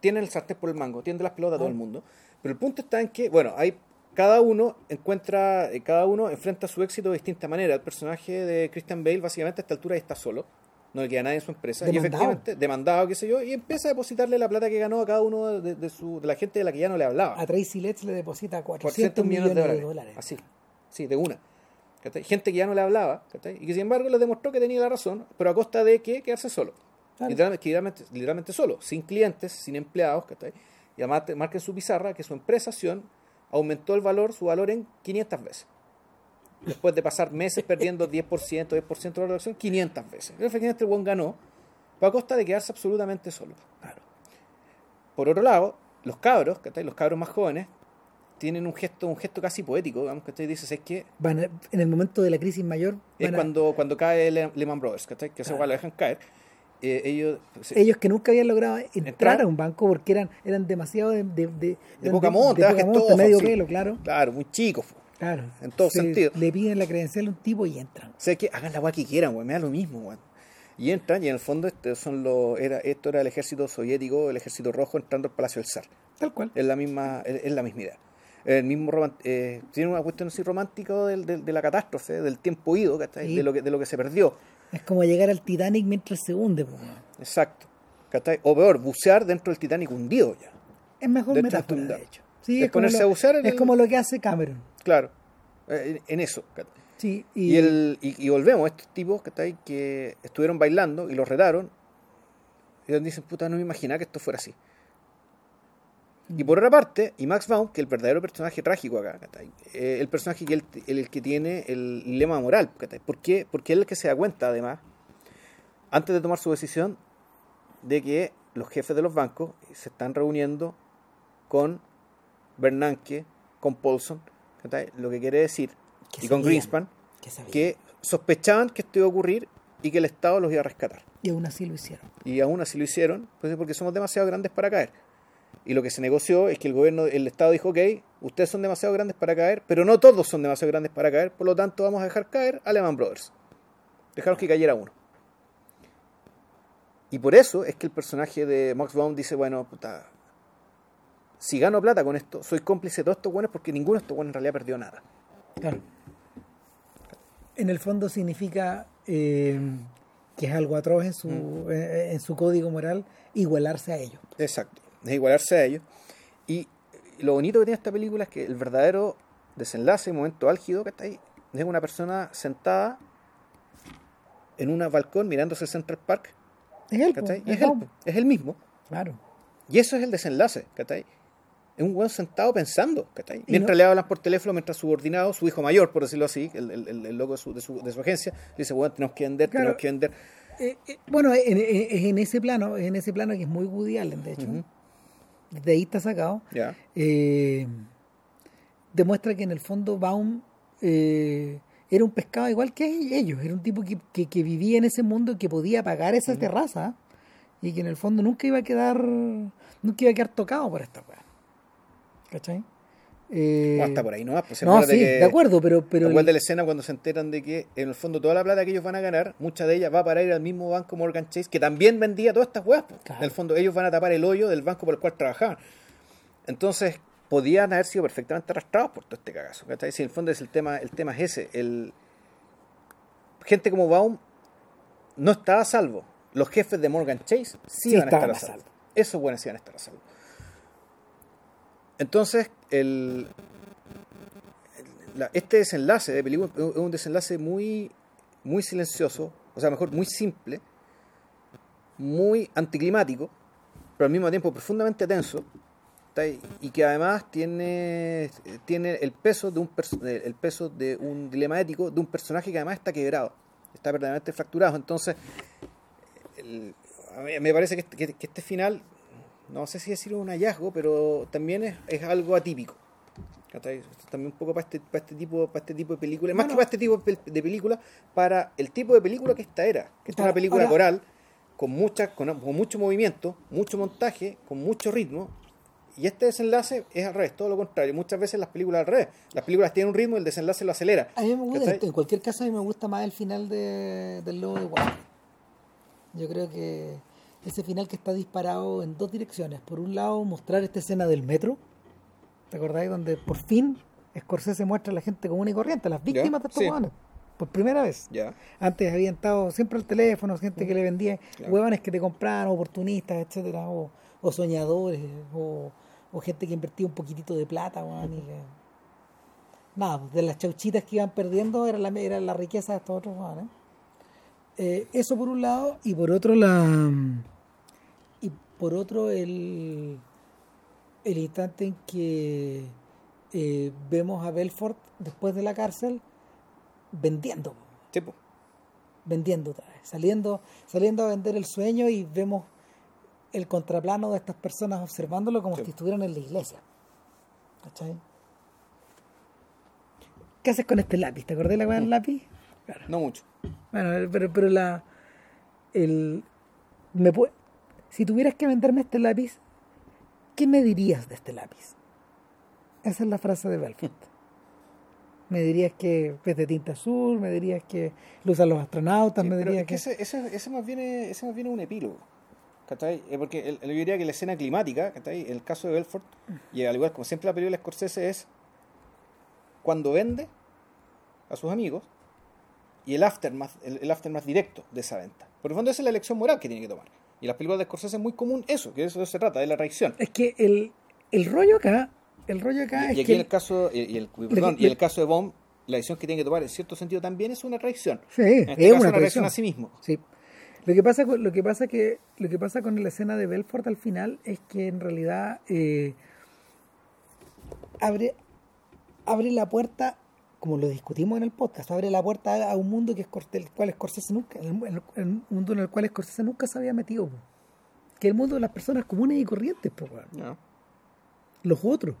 tienen el sartén por el mango, tienen las pelotas a todo el mundo. Pero el punto está en que, bueno, hay cada uno encuentra, eh, cada uno enfrenta su éxito de distinta manera. El personaje de Christian Bale, básicamente, a esta altura está solo. No le queda nadie en su empresa. Y Demandado. efectivamente, demandado, qué sé yo, y empieza a depositarle la plata que ganó a cada uno de, de su, de la gente de la que ya no le hablaba. a Tracy Letts le deposita 400, 400 millones, millones de de dólares. Así, sí, de una. Gente que ya no le hablaba, y que sin embargo le demostró que tenía la razón, pero a costa de que quedarse solo. Claro. Literalmente, literalmente, solo, sin clientes, sin empleados, ¿cachai? y además te- marca en su pizarra que su empresa Sion aumentó el valor, su valor en 500 veces. Después de pasar meses perdiendo 10%, 10% de la relación, 500 veces. Efectivamente el buen ganó, pero a costa de quedarse absolutamente solo. Claro. Por otro lado, los cabros, ¿cachai? los cabros más jóvenes, tienen un gesto, un gesto casi poético, digamos, que usted dice, es que Van a- en el momento de la crisis mayor, es a- cuando, cuando cae Le- Lehman Brothers, ¿cachai? que Claro. igual lo dejan caer. eh, ellos, se- ellos que nunca habían logrado entrar, Entrar. a un banco porque eran eran demasiado de, de, de, eran poca monta, de poca monta, medio pelo, claro. claro, muy chicos. Claro. En todo Se- sentido. Le piden la credencial a un tipo y entran. O sea, que hagan la weá que quieran, weón, me da lo mismo, weón. Y entran, y en el fondo este son los, era, esto era el ejército soviético, el ejército rojo entrando al Palacio del Zar. Tal cual. Es la misma, es, la misma idea. El mismo eh, tiene una cuestión así romántica del, del- de la catástrofe, del tiempo ido. Sí. De, lo que, de lo que se perdió. Es como llegar al Titanic mientras se hunde. po. Exacto. O peor, bucear dentro del Titanic hundido ya. Es mejor metáfora, de hecho. Sí, es ponerse lo, a bucear en es el- como lo que hace Cameron. Claro. Eh, en, en eso. Sí, Y, y, el, y, y volvemos a estos tipos ¿cachai? que estuvieron bailando y los retaron. Y dicen, puta, no me imaginaba que esto fuera así. Y por otra parte, y Max Baum, que es el verdadero personaje trágico acá, ¿cachai? Eh, el personaje que el, el que tiene el lema moral. ¿cachai? ¿Por qué? Porque él es el que se da cuenta, además, antes de tomar su decisión, de que los jefes de los bancos se están reuniendo con Bernanke, con Paulson. Lo que quiere decir, y con. Greenspan, que sospechaban que esto iba a ocurrir y que el Estado los iba a rescatar. y aún así lo hicieron. Y aún así lo hicieron, pues porque somos demasiado grandes para caer. Y lo que se negoció es que el gobierno, el Estado dijo, ok, ustedes son demasiado grandes para caer, pero no todos son demasiado grandes para caer, por lo tanto vamos a dejar caer a Lehman Brothers. Dejaron que cayera uno. Y por eso es que el personaje de Max Baum dice, bueno, puta, si gano plata con esto, soy cómplice de todos estos buenos porque ninguno de estos buenos en realidad perdió nada. Claro. En el fondo significa eh, que es algo atroz en su, Mm. eh, en su código moral igualarse a ellos. Exacto, es igualarse a ellos. Y lo bonito que tiene esta película es que el verdadero desenlace, momento álgido que está ahí, es una persona sentada en un balcón mirándose el Central Park, Es él, es él, es el mismo. Claro. Y eso es el desenlace, ¿cachai? Es un buen sentado pensando, ¿cachai? Mientras no- le hablan por teléfono, mientras su subordinado, su hijo mayor, por decirlo así, el, el, el- loco de su, de, su, de su agencia, le dice, bueno, tenemos que vender, Claro. tenemos que vender. Eh, eh, bueno, en, en- es en ese plano, es en ese plano que es muy Woody Allen, de hecho. De ahí está sacado. Eh, demuestra que en el fondo Baum eh, era un pescado igual que ellos, era un tipo que, que- que vivía en ese mundo y que podía pagar esa terraza y que en el fondo nunca iba a quedar nunca iba a quedar tocado por esta weá. ¿Cachai? Eh, No, hasta por ahí nomás. Pues, no, sí, que- de acuerdo, pero, pero Igual de la escena cuando se enteran de que en el fondo toda la plata que ellos van a ganar, mucha de ella va para ir al mismo banco Morgan Chase, que también vendía todas estas po. Claro. En el fondo ellos van a tapar el hoyo del banco por el cual trabajaban. Entonces podían haber sido perfectamente arrastrados por todo este cagazo. ¿cachai? Si en el fondo es el tema, el tema es ese. El... Gente como Baum no estaba a salvo. Los jefes de Morgan Chase sí, Sí iban a estar a a salvo. salvo. Esos buenos sí iban a estar a salvo. Entonces, el, la- este desenlace de película es un desenlace muy, muy silencioso, o sea, mejor, muy simple, muy anticlimático, pero al mismo tiempo profundamente tenso, y que además tiene, tiene el, peso de un perso- el peso de un dilema ético de un personaje que además está quebrado, está verdaderamente fracturado. Entonces, el- me parece que este, este final, no sé si decir un hallazgo, pero también es, es algo atípico. También un poco para este, para este tipo para este tipo de películas, más que para este tipo de pel- de películas, para el tipo de película que esta era, que esta es una película ahora- coral, con, mucha, con, con mucho movimiento, mucho montaje, con mucho ritmo. Y este desenlace es al revés, todo lo contrario. Muchas veces las películas al revés. Las películas tienen un ritmo y el desenlace lo acelera. A mí me gusta, en cualquier caso, a mí me gusta más el final de, del Lobo de Wall. Yo creo que ese final que está disparado en dos direcciones. Por un lado, mostrar esta escena del metro. ¿Te acordáis? Donde por fin Scorsese muestra a la gente común y corriente, a las víctimas de estos sí. Por primera vez. Ya. Antes habían estado siempre al teléfono, gente que le vendía Claro. huevones que te compraban, oportunistas, etcétera, o, o soñadores, o, o gente que invertía un poquitito de plata, weón, y que- Nada, pues, de las chauchitas que iban perdiendo era la, era la riqueza de estos otros hueones. Eh, eso por un lado, y por otro la por otro el, el instante en que eh, vemos a Belfort después de la cárcel vendiendo Sí, po. vendiendo otra vez, saliendo, saliendo a vender el sueño y vemos el contraplano de estas personas observándolo como Sí. si estuvieran en la iglesia. ¿Cachai? ¿Qué haces con este lápiz? ¿Te acordás de la weá del lápiz? Claro. No mucho. Bueno, pero, pero la. El, me pu- si tuvieras que venderme este lápiz, ¿qué me dirías de este lápiz? Esa es la frase de Belfort. Me dirías que es de tinta azul, me dirías que lo usan los astronautas, Sí, me dirías es que. que ese, ese, ese más viene, ese más viene un epílogo. ¿cachai? Eh, Porque el, yo diría que la escena climática, ¿cachai? en el caso de Belfort, y al igual como siempre la película de Scorsese es cuando vende a sus amigos y el aftermath, el, el aftermath directo de esa venta. Por el fondo esa es la elección moral que tiene que tomar. Y las películas de Scorsese es muy común eso, que de eso se trata, de la reacción. Es que el, el rollo acá, el rollo acá Y, es y aquí que. en el caso, y, y el, perdón, y el caso de Bomb, la decisión que tiene que tomar en cierto sentido también es una traición. Sí, En este es caso, una una traición. reacción a sí mismo. Sí. Lo que pasa con, lo que pasa que lo que pasa con la escena de Belfort al final es que en realidad eh, abre abre la puerta como lo discutimos en el podcast abre la puerta a un mundo que es del cual Scorsese nunca el, mundo en el cual Scorsese nunca se había metido po. que es el mundo de las personas comunes y corrientes po, ¿no? los otros.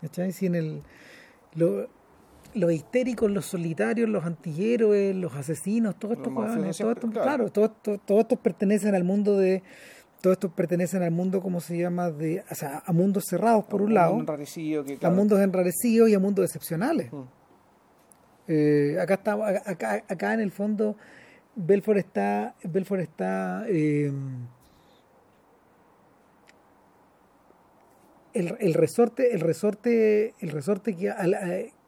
¿Cachai? Si en el, lo- los histéricos, los solitarios, los antihéroes, los asesinos, todos estos todos estos- claro. claro, todos todos estos pertenecen al mundo de. Todos estos pertenecen al mundo, ¿cómo se llama? De, o sea, a mundos cerrados por un lado, que, a mundos enrarecidos y a mundos excepcionales. Mm. Eh, acá está, acá, acá en el fondo, Belfort está, Belfort está eh, el, el resorte, el resorte, el resorte que, a-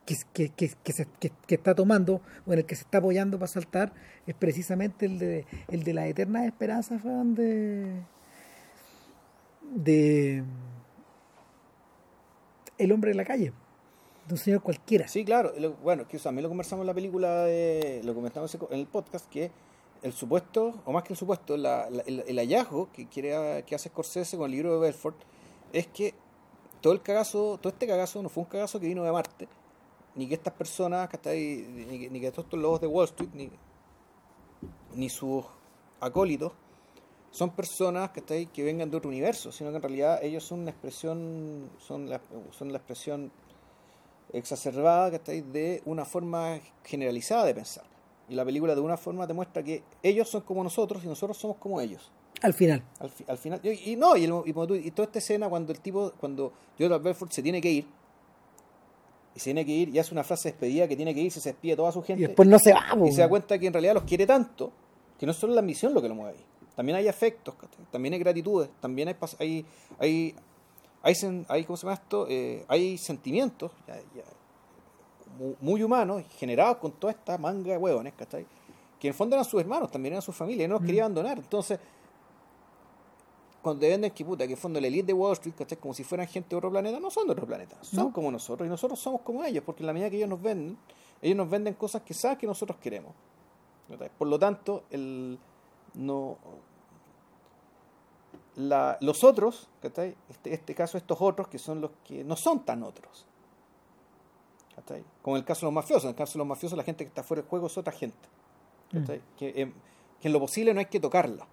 que, que, que, se- que- está tomando o en el que se está apoyando para saltar es precisamente el de el de la eterna esperanza weón, de de el hombre de la calle de un señor cualquiera Sí, claro. bueno, que también lo conversamos en la película, de, lo comentamos en el podcast, que el supuesto, o más que el supuesto, el, hallazgo que, quiere, que hace Scorsese con el libro de Belfort es que todo el cagazo, todo este cagazo no fue un cagazo que vino de Marte, ni que estas personas, que está ahí, ni, ni que todos estos lobos de Wall Street, ni, ni sus acólitos, son personas que, está ahí, que vengan de otro universo, sino que en realidad ellos son una expresión, son la, son la expresión exacerbada ahí de una forma generalizada de pensar. Y la película de una forma te muestra que ellos son como nosotros y nosotros somos como ellos. al final Al, fi- al final, y, y no, y, el- y tú- y toda esta escena cuando el tipo, cuando Jordan Belfort se tiene que ir, y se tiene que ir y hace una frase de despedida que tiene que irse, se despide a toda su y gente, después no se va y se da cuenta que en realidad los quiere tanto, que no es solo la ambición lo que lo mueve ahí. También hay afectos, ¿cachai? también hay gratitudes, también hay, hay, hay, hay, sen- hay, ¿cómo se llama esto? Eh, hay sentimientos ya- ya mu- muy, humanos, generados con toda esta manga de huevones, ¿cachai? Que en el fondo eran sus hermanos, también eran su familia, y no los quería abandonar. Entonces, cuando te venden que puta, que en el fondo la elite de Wall Street, ¿cachai? Como si fueran gente de otro planeta, no son de otro planeta, son No. como nosotros, y nosotros somos como ellos, porque en la medida que ellos nos venden, ellos nos venden cosas que saben que nosotros queremos. ¿cachai? Por lo tanto, el no la, los otros, ¿cachai? Este, este caso, estos otros que son los que no son tan otros. ¿cachai? Como en el caso de los mafiosos. En el caso de los mafiosos, la gente que está fuera del juego es otra gente. ¿cachai? Que, em, que en lo posible no hay que tocarla.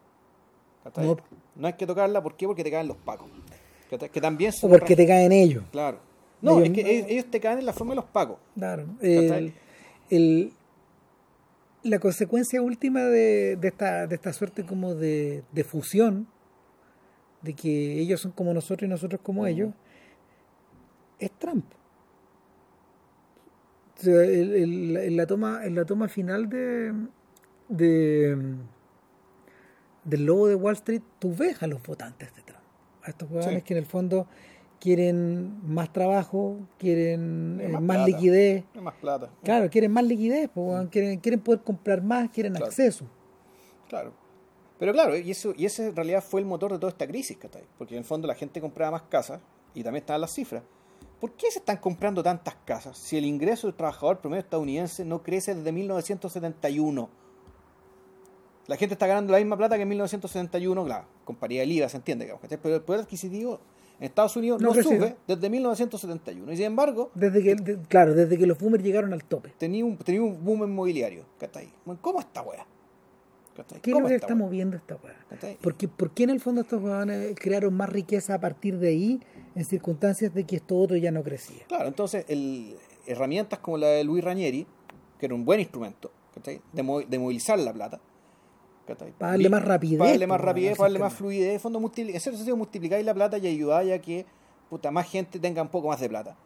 No. No hay que tocarla, ¿por qué? Porque te caen los pacos. ¿cachai? Que también o porque te caen ellos Claro. No, Ellos es que ellos, ellos te caen en la forma de los pacos. Claro. ¿Cachai? El, el- la consecuencia última de, de, esta, de esta suerte como de, de fusión, de que ellos son como nosotros y nosotros como ellos, es Trump. O sea, el- el- en, la toma, en la toma final de, de del lobo de Wall Street, tú ves a los votantes de Trump. A estos jugadores Sí. que en el fondo quieren más trabajo, quieren eh, Más más, plata. liquidez. Más plata. Claro, quieren más liquidez, quieren, quieren poder comprar más, quieren Claro. acceso. Claro. Pero claro, y eso y ese en realidad fue el motor de toda esta crisis, ¿cachai? Porque en el fondo la gente compraba más casas y también estaban las cifras. ¿Por qué se están comprando tantas casas si el ingreso del trabajador promedio estadounidense no crece desde 1971? La gente está ganando la misma plata que en 1971, claro, con paridad del IVA, se entiende, pero el poder adquisitivo en Estados Unidos No sube desde 1971. Y sin embargo, Desde que, de- claro, desde que los boomers llegaron al tope. tenía un, tenía un boom inmobiliario. ¿cachai? ¿Cómo esta wea? ¿Qué es ¿Cómo lo que está moviendo esta weá? ¿Cachai? ¿Por qué, en el fondo estos weones crearon más riqueza a partir de ahí, en circunstancias de que esto otro ya no crecía? Claro, entonces el, herramientas como la de Luis Ranieri, que era un buen instrumento. De, mo- de movilizar la plata. Para darle más rapidez, Para darle más pues, rapidez, para darle más fluidez. En fondo, en cierto sentido, multiplicáis la plata y ayudáis a que puta, más gente tenga un poco más de plata.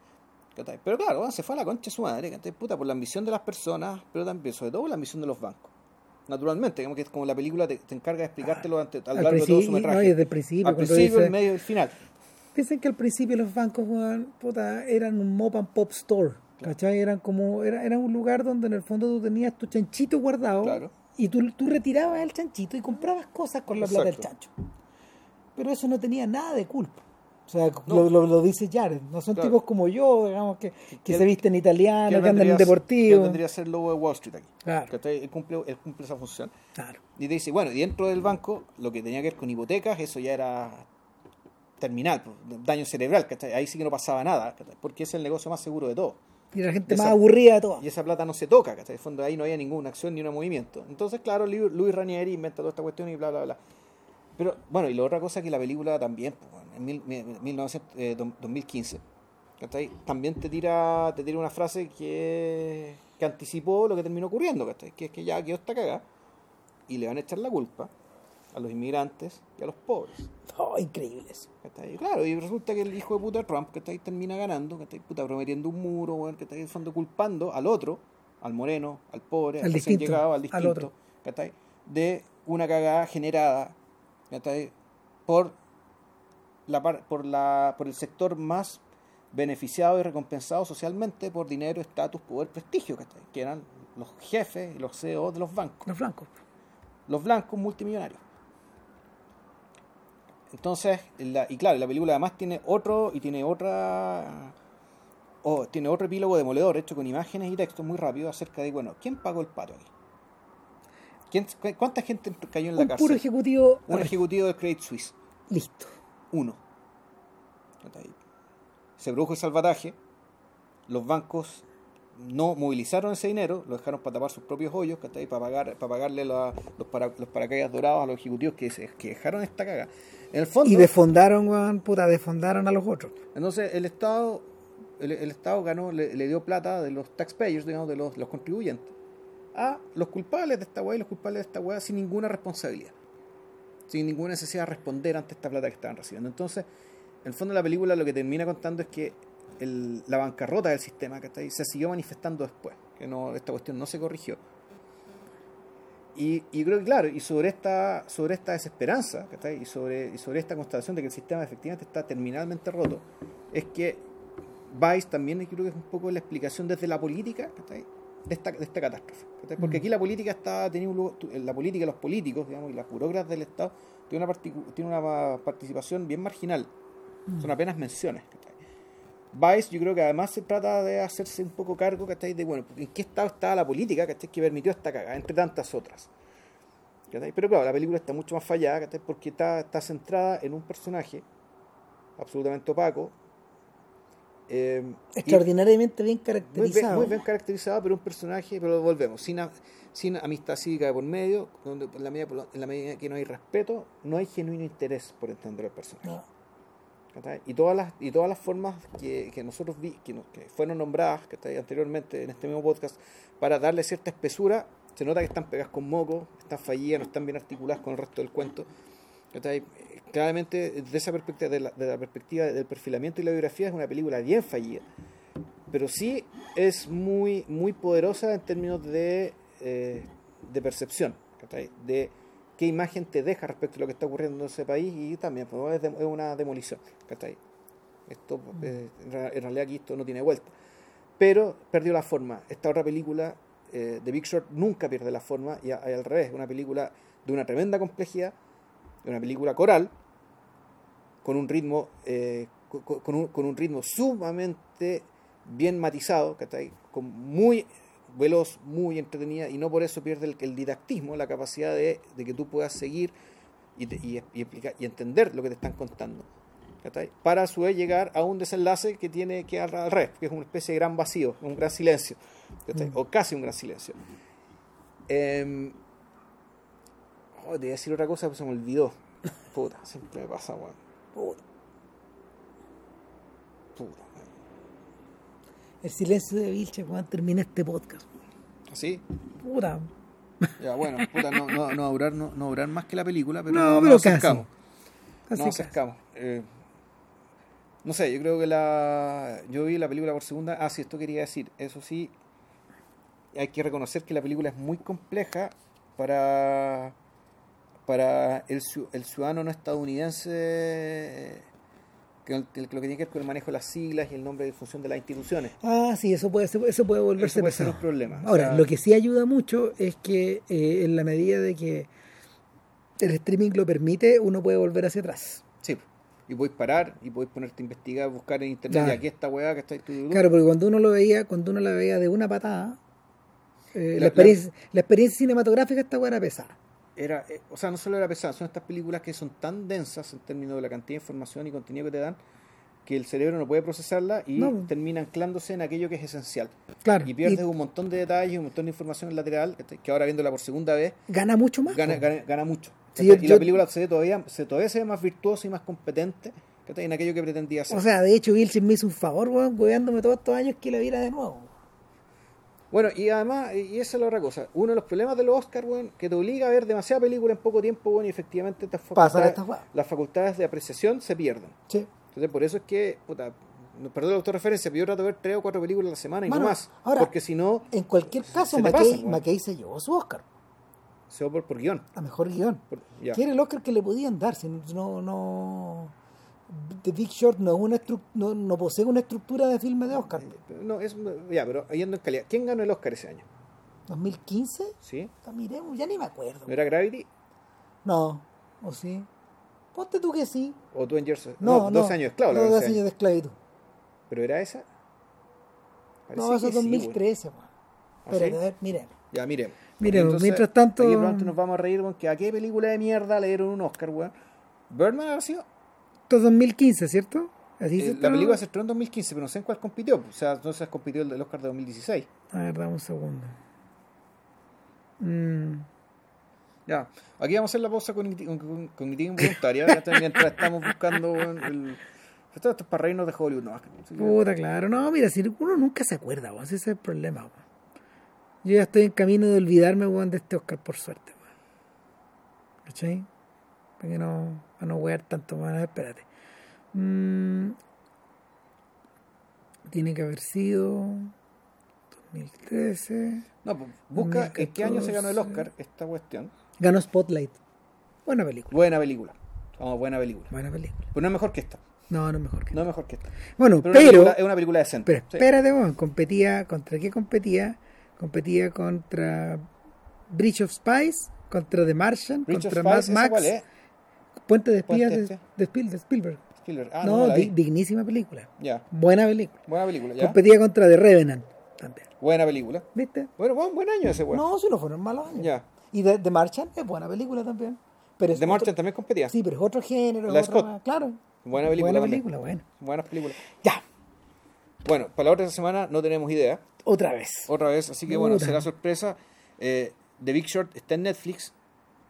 Pero claro, se fue a la concha de su madre. Puta, por la ambición de las personas, pero también, sobre todo, por la ambición de los bancos. Naturalmente, digamos que es como la película te, te encarga de explicártelo ante, a lo Al largo de todo su metraje. no, desde el principio, Al principio, el medio y el final. Dicen que al principio los bancos puta, eran un mop and pop store. ¿Cachai? Eran como, era, era un lugar donde en el fondo tú tenías tu chanchito guardado Claro. y tú, tú retirabas el chanchito y comprabas cosas con la plata del chancho. Pero eso no tenía nada de culpa. O sea, No. lo, lo, lo dice Jared. No son Claro. tipos como yo, digamos, que, que ¿Quién- se visten italianos, que andan en deportivo. quién vendría a ser lobo de Wall Street aquí? Claro. Él cumple, él cumple esa función. Claro. Y te dice, bueno, y dentro del banco, lo que tenía que ver con hipotecas, eso ya era terminal, pues, daño cerebral, ¿cachai? Ahí sí que no pasaba nada, ¿cachai? Porque es el negocio más seguro de todo. Y la gente Esa- más aburrida de todo. Y esa plata no se toca, ¿cachai? En el fondo ahí no había ninguna acción ni un movimiento. Entonces, claro, Lu- Luis Ranieri inventa toda esta cuestión y bla, bla, bla. Pero, bueno, y la otra cosa que la película también, pues, en mil- mil- 1900, eh, dos- 2015, ¿cachai? También te tira, te tira una frase que, que anticipó lo que terminó ocurriendo, ¿cachai? Que es que ya quedó esta cagada y le van a echar la culpa a los inmigrantes y a los pobres. Oh, increíble eso. ¿cachai? Claro, y resulta que el hijo de puta Trump, que está ahí termina ganando, que está puta prometiendo un muro, que está el fondo culpando al otro, al moreno, al pobre, Al al distinto, llegado, al al distinto, otro. ¿cachai? de una cagada generada ¿cachai? por la par- por la por el sector más beneficiado y recompensado socialmente por dinero, estatus, poder, prestigio, que eran los jefes y los CEOs de los bancos Los blancos. los blancos multimillonarios. Entonces, la- y claro, la película además tiene otro y tiene otra o tiene otro epílogo demoledor hecho con imágenes y textos muy rápido acerca de, bueno, ¿quién pagó el pato aquí? ¿Quién, cu- ¿Cuánta gente cayó en la Un cárcel? puro ejecutivo. Un ejecutivo de Credit Suisse, Listo. Uno. ¿Cachai? Se produjo el salvataje, los bancos no movilizaron ese dinero, lo dejaron para tapar sus propios hoyos, para pagar, para pagarle la- los, para, los paracaídas dorados a los ejecutivos que, se, que dejaron esta caga. En el fondo, Y defondaron, weón, puta, defondaron a los otros. entonces el Estado, el, el Estado ganó, le, le dio plata de los taxpayers, digamos, de los, los contribuyentes, a los culpables de esta weá y los culpables de esta weá sin ninguna responsabilidad. Sin ninguna necesidad de responder ante esta plata que estaban recibiendo. Entonces, en el fondo la película lo que termina contando es que la bancarrota del sistema ¿cachai? se siguió manifestando después, que no, esta cuestión no se corrigió. Y, creo que claro, y sobre esta, sobre esta desesperanza, ¿cachai? Y sobre, y sobre esta constatación de que el sistema efectivamente está terminalmente roto, es que Vice también creo que es un poco la explicación desde la política, ¿cachai? De esta, de esta catástrofe. Porque Mm. aquí la política está teniendo un lugar- tu- la política, los políticos, digamos, y las burócratas del Estado tienen una, tienen una participación bien marginal. Son apenas menciones. Vice yo creo que además se trata de hacerse un poco cargo, ¿cachai? De, bueno, ¿en qué estado estaba la política, ¿cachai? Que permitió esta cagada, entre tantas otras. ¿cachai? Pero claro, la película está mucho más fallada, ¿cachai? Porque está, está centrada en un personaje absolutamente opaco. Eh, y- Extraordinariamente bien muy bien, caracterizado. muy bien caracterizado, pero un personaje, pero volvemos, sin, a- sin amistad cívica de por medio, donde en la, medida, en la medida que no hay respeto, no hay genuino interés por entender al personaje. No. Y todas las, y todas las formas que, que nosotros vi, que, nos- que fueron nombradas ¿cachai? anteriormente en este mismo podcast para darle cierta espesura, Se nota que están pegadas con moco, están fallidas, no están bien articuladas con el resto del cuento. ¿cachai? Claramente, desde esa perspectiva, de la, de la perspectiva del perfilamiento y la biografía, es una película bien fallida. Pero sí es muy, muy poderosa en términos de, eh, de percepción, de qué imagen te deja respecto a lo que está ocurriendo en ese país y también pues, es, de- es una demolición. Esto, eh, en ra- en realidad aquí esto no tiene vuelta. Pero perdió la forma. Esta otra película, eh, The Big Short, nunca pierde la forma y, a- y al revés, una película de una tremenda complejidad, de una película coral, con un ritmo, eh, co- co- con, un, con un ritmo sumamente bien matizado, ¿cachai? Con muy veloz, muy entretenida, y no por eso pierde el, el didactismo, la capacidad de, de que tú puedas seguir y, te- y- y explicar, y entender lo que te están contando. ¿cachai? Para a su vez llegar a un desenlace que tiene que al, al revés, que es una especie de gran vacío, un gran silencio, ¿cachai? Mm. o casi un gran silencio. Em, oh, te iba a decir otra cosa, pero se me olvidó. Puta, siempre me pasa, weón. Puta. Puta. El silencio de Vilche cuando termine este podcast. ¿Así? Puta. Ya, bueno, puta, no, no, no, no, no más que la película, pero No, no, pero casi. acercamos. Casi, Nos casi. acercamos. Eh, no sé, yo creo que la. Yo vi la película por segunda. Ah, sí, esto quería decir. Eso sí, hay que reconocer que la película es muy compleja para. Para el, ciu- el ciudadano no estadounidense. Que, lo que tiene que ver con el manejo de las siglas y el nombre de función de las instituciones. Ah, sí, eso puede, eso puede volverse Eso puede ser un problema. O Ahora, sea- lo que sí ayuda mucho es que eh, en la medida de que el streaming lo permite, uno puede volver hacia atrás. Sí. Y podéis parar y podéis ponerte a investigar, buscar en internet. Y aquí esta weá que está. tu, tu, tu. Claro, porque cuando uno lo veía, cuando uno la veía de una patada, eh, la, La- experiencia, la experiencia cinematográfica esta weá era pesada. Era, eh, o sea, no solo era pesada, son estas películas que son tan densas en términos de la cantidad de información y contenido que te dan que el cerebro no puede procesarla y No. termina anclándose en aquello que es esencial. Claro. Y pierdes un montón de detalles, un montón de información lateral que, ahora viéndola por segunda vez gana mucho más. gana, gana, gana mucho. Sí, ¿cachai? yo- y la yo- película se ve todavía, se, todavía se ve más virtuosa y más competente en aquello que pretendía hacer. O sea, de hecho, Vilches me hizo un favor, weón, todos estos años que la viera de nuevo. Bueno, y además, y esa es la otra cosa, uno de los problemas de los Oscars, weón, que te obliga a ver demasiada película en poco tiempo, bueno, y efectivamente estas facultades- las facultades de apreciación se pierden. Sí. Entonces, por eso es que, puta, perdón la autorreferencia, pero yo trato de ver tres o cuatro películas a la semana y Mano, no más. ahora- porque si no, En cualquier caso, McKay, weón. McKay se llevó su Oscar. se va por, por guion. A mejor guion. Por- ya. Que era el Oscar que le podían dar. Si no, no. The Big Short no, es una no, no posee una estructura de filme de Oscar. No, es, ya, pero yendo en calidad. ¿Quién ganó el Oscar ese año? ¿2015? ¿Sí? Ah, Miremos, ya ni me acuerdo. ¿No era Gravity? No, o sí. Ponte tú que sí. ¿O tú en Jersey? No, no. 12 años de esclavo. la No, ganó 12 ese años año. de esclavitud. ¿Pero era esa? Parece No, eso es sí, 2013, weón. ¿Ah, Pero, sí? a ver, miremos. Ya, miremos. Miremos, mientras tanto- Aquí pronto nos vamos a reír, weón, que a qué película de mierda le dieron un Oscar, weón. ¿Birdman ha sido? Esto es 2015, ¿cierto? Así Eh, la película se estrenó en 2015, pero no sé en cuál compitió. O sea, no sé si compitió el del Oscar de 2016. A ver, dame un segundo. Mm, Ya, aquí vamos a hacer la pausa cogniti- con- con- cognitiva involuntaria mientras estamos buscando el... Esto, esto es para reírnos de Hollywood, no. Puta, claro. No, mira, si uno nunca se acuerda, weón. Ese es el problema, weón. Yo ya estoy en camino de olvidarme, de este Oscar, por suerte, weón. ¿Cachai? Para que no, para no wear tanto, ver, espérate. Mm, tiene que haber sido 2013. No, pues, busca en qué año se ganó el 2014. Oscar esta cuestión. Ganó Spotlight. Buena película. Buena película. Vamos, buena película. Buena película. No es mejor que esta. No, no es mejor que. No es mejor que esta. Bueno, Pero, pero. una película- es una película decente. Pero Sí. espérate, weón, competía, ¿contra qué competía? Competía contra Bridge of Spies, contra The Martian, Bridge contra Mad ¿esa Max, cuál es? Puente de Puente Espías de, de Spiel- de Spielberg. Spielberg. Ah, no, no, di- dignísima película. Ya. Buena película. Buena película, ya. Competía contra The Revenant también. Buena película. ¿Viste? Bueno, buen, buen año ese, weón. No, si no fueron malos años. Ya. Y The, Martian es buena película también. Pero The Martian también competía. Sí, pero es otro género. La otra- Scott. Claro. Buena película Buena película, bueno. Buenas películas. Ya, Bueno, para la otra semana no tenemos idea. otra vez. Otra vez, así que bueno, será sorpresa. Eh, The Big Short está en Netflix.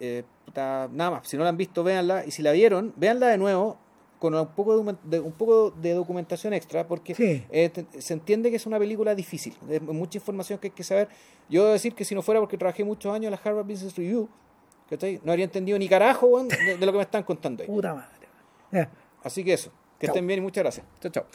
Eh, puta, nada más, si no la han visto, véanla. Y si la vieron, véanla de nuevo con un poco de, un poco de documentación extra, porque Sí. eh, te- se entiende que es una película difícil, mucha información que hay que saber. Yo debo decir que si no fuera porque trabajé muchos años en la Harvard Business Review, ¿cachai? no habría entendido ni carajo de, de lo que me están contando ahí. Puta madre. Así que eso, que estén bien y muchas gracias. Chao, chao.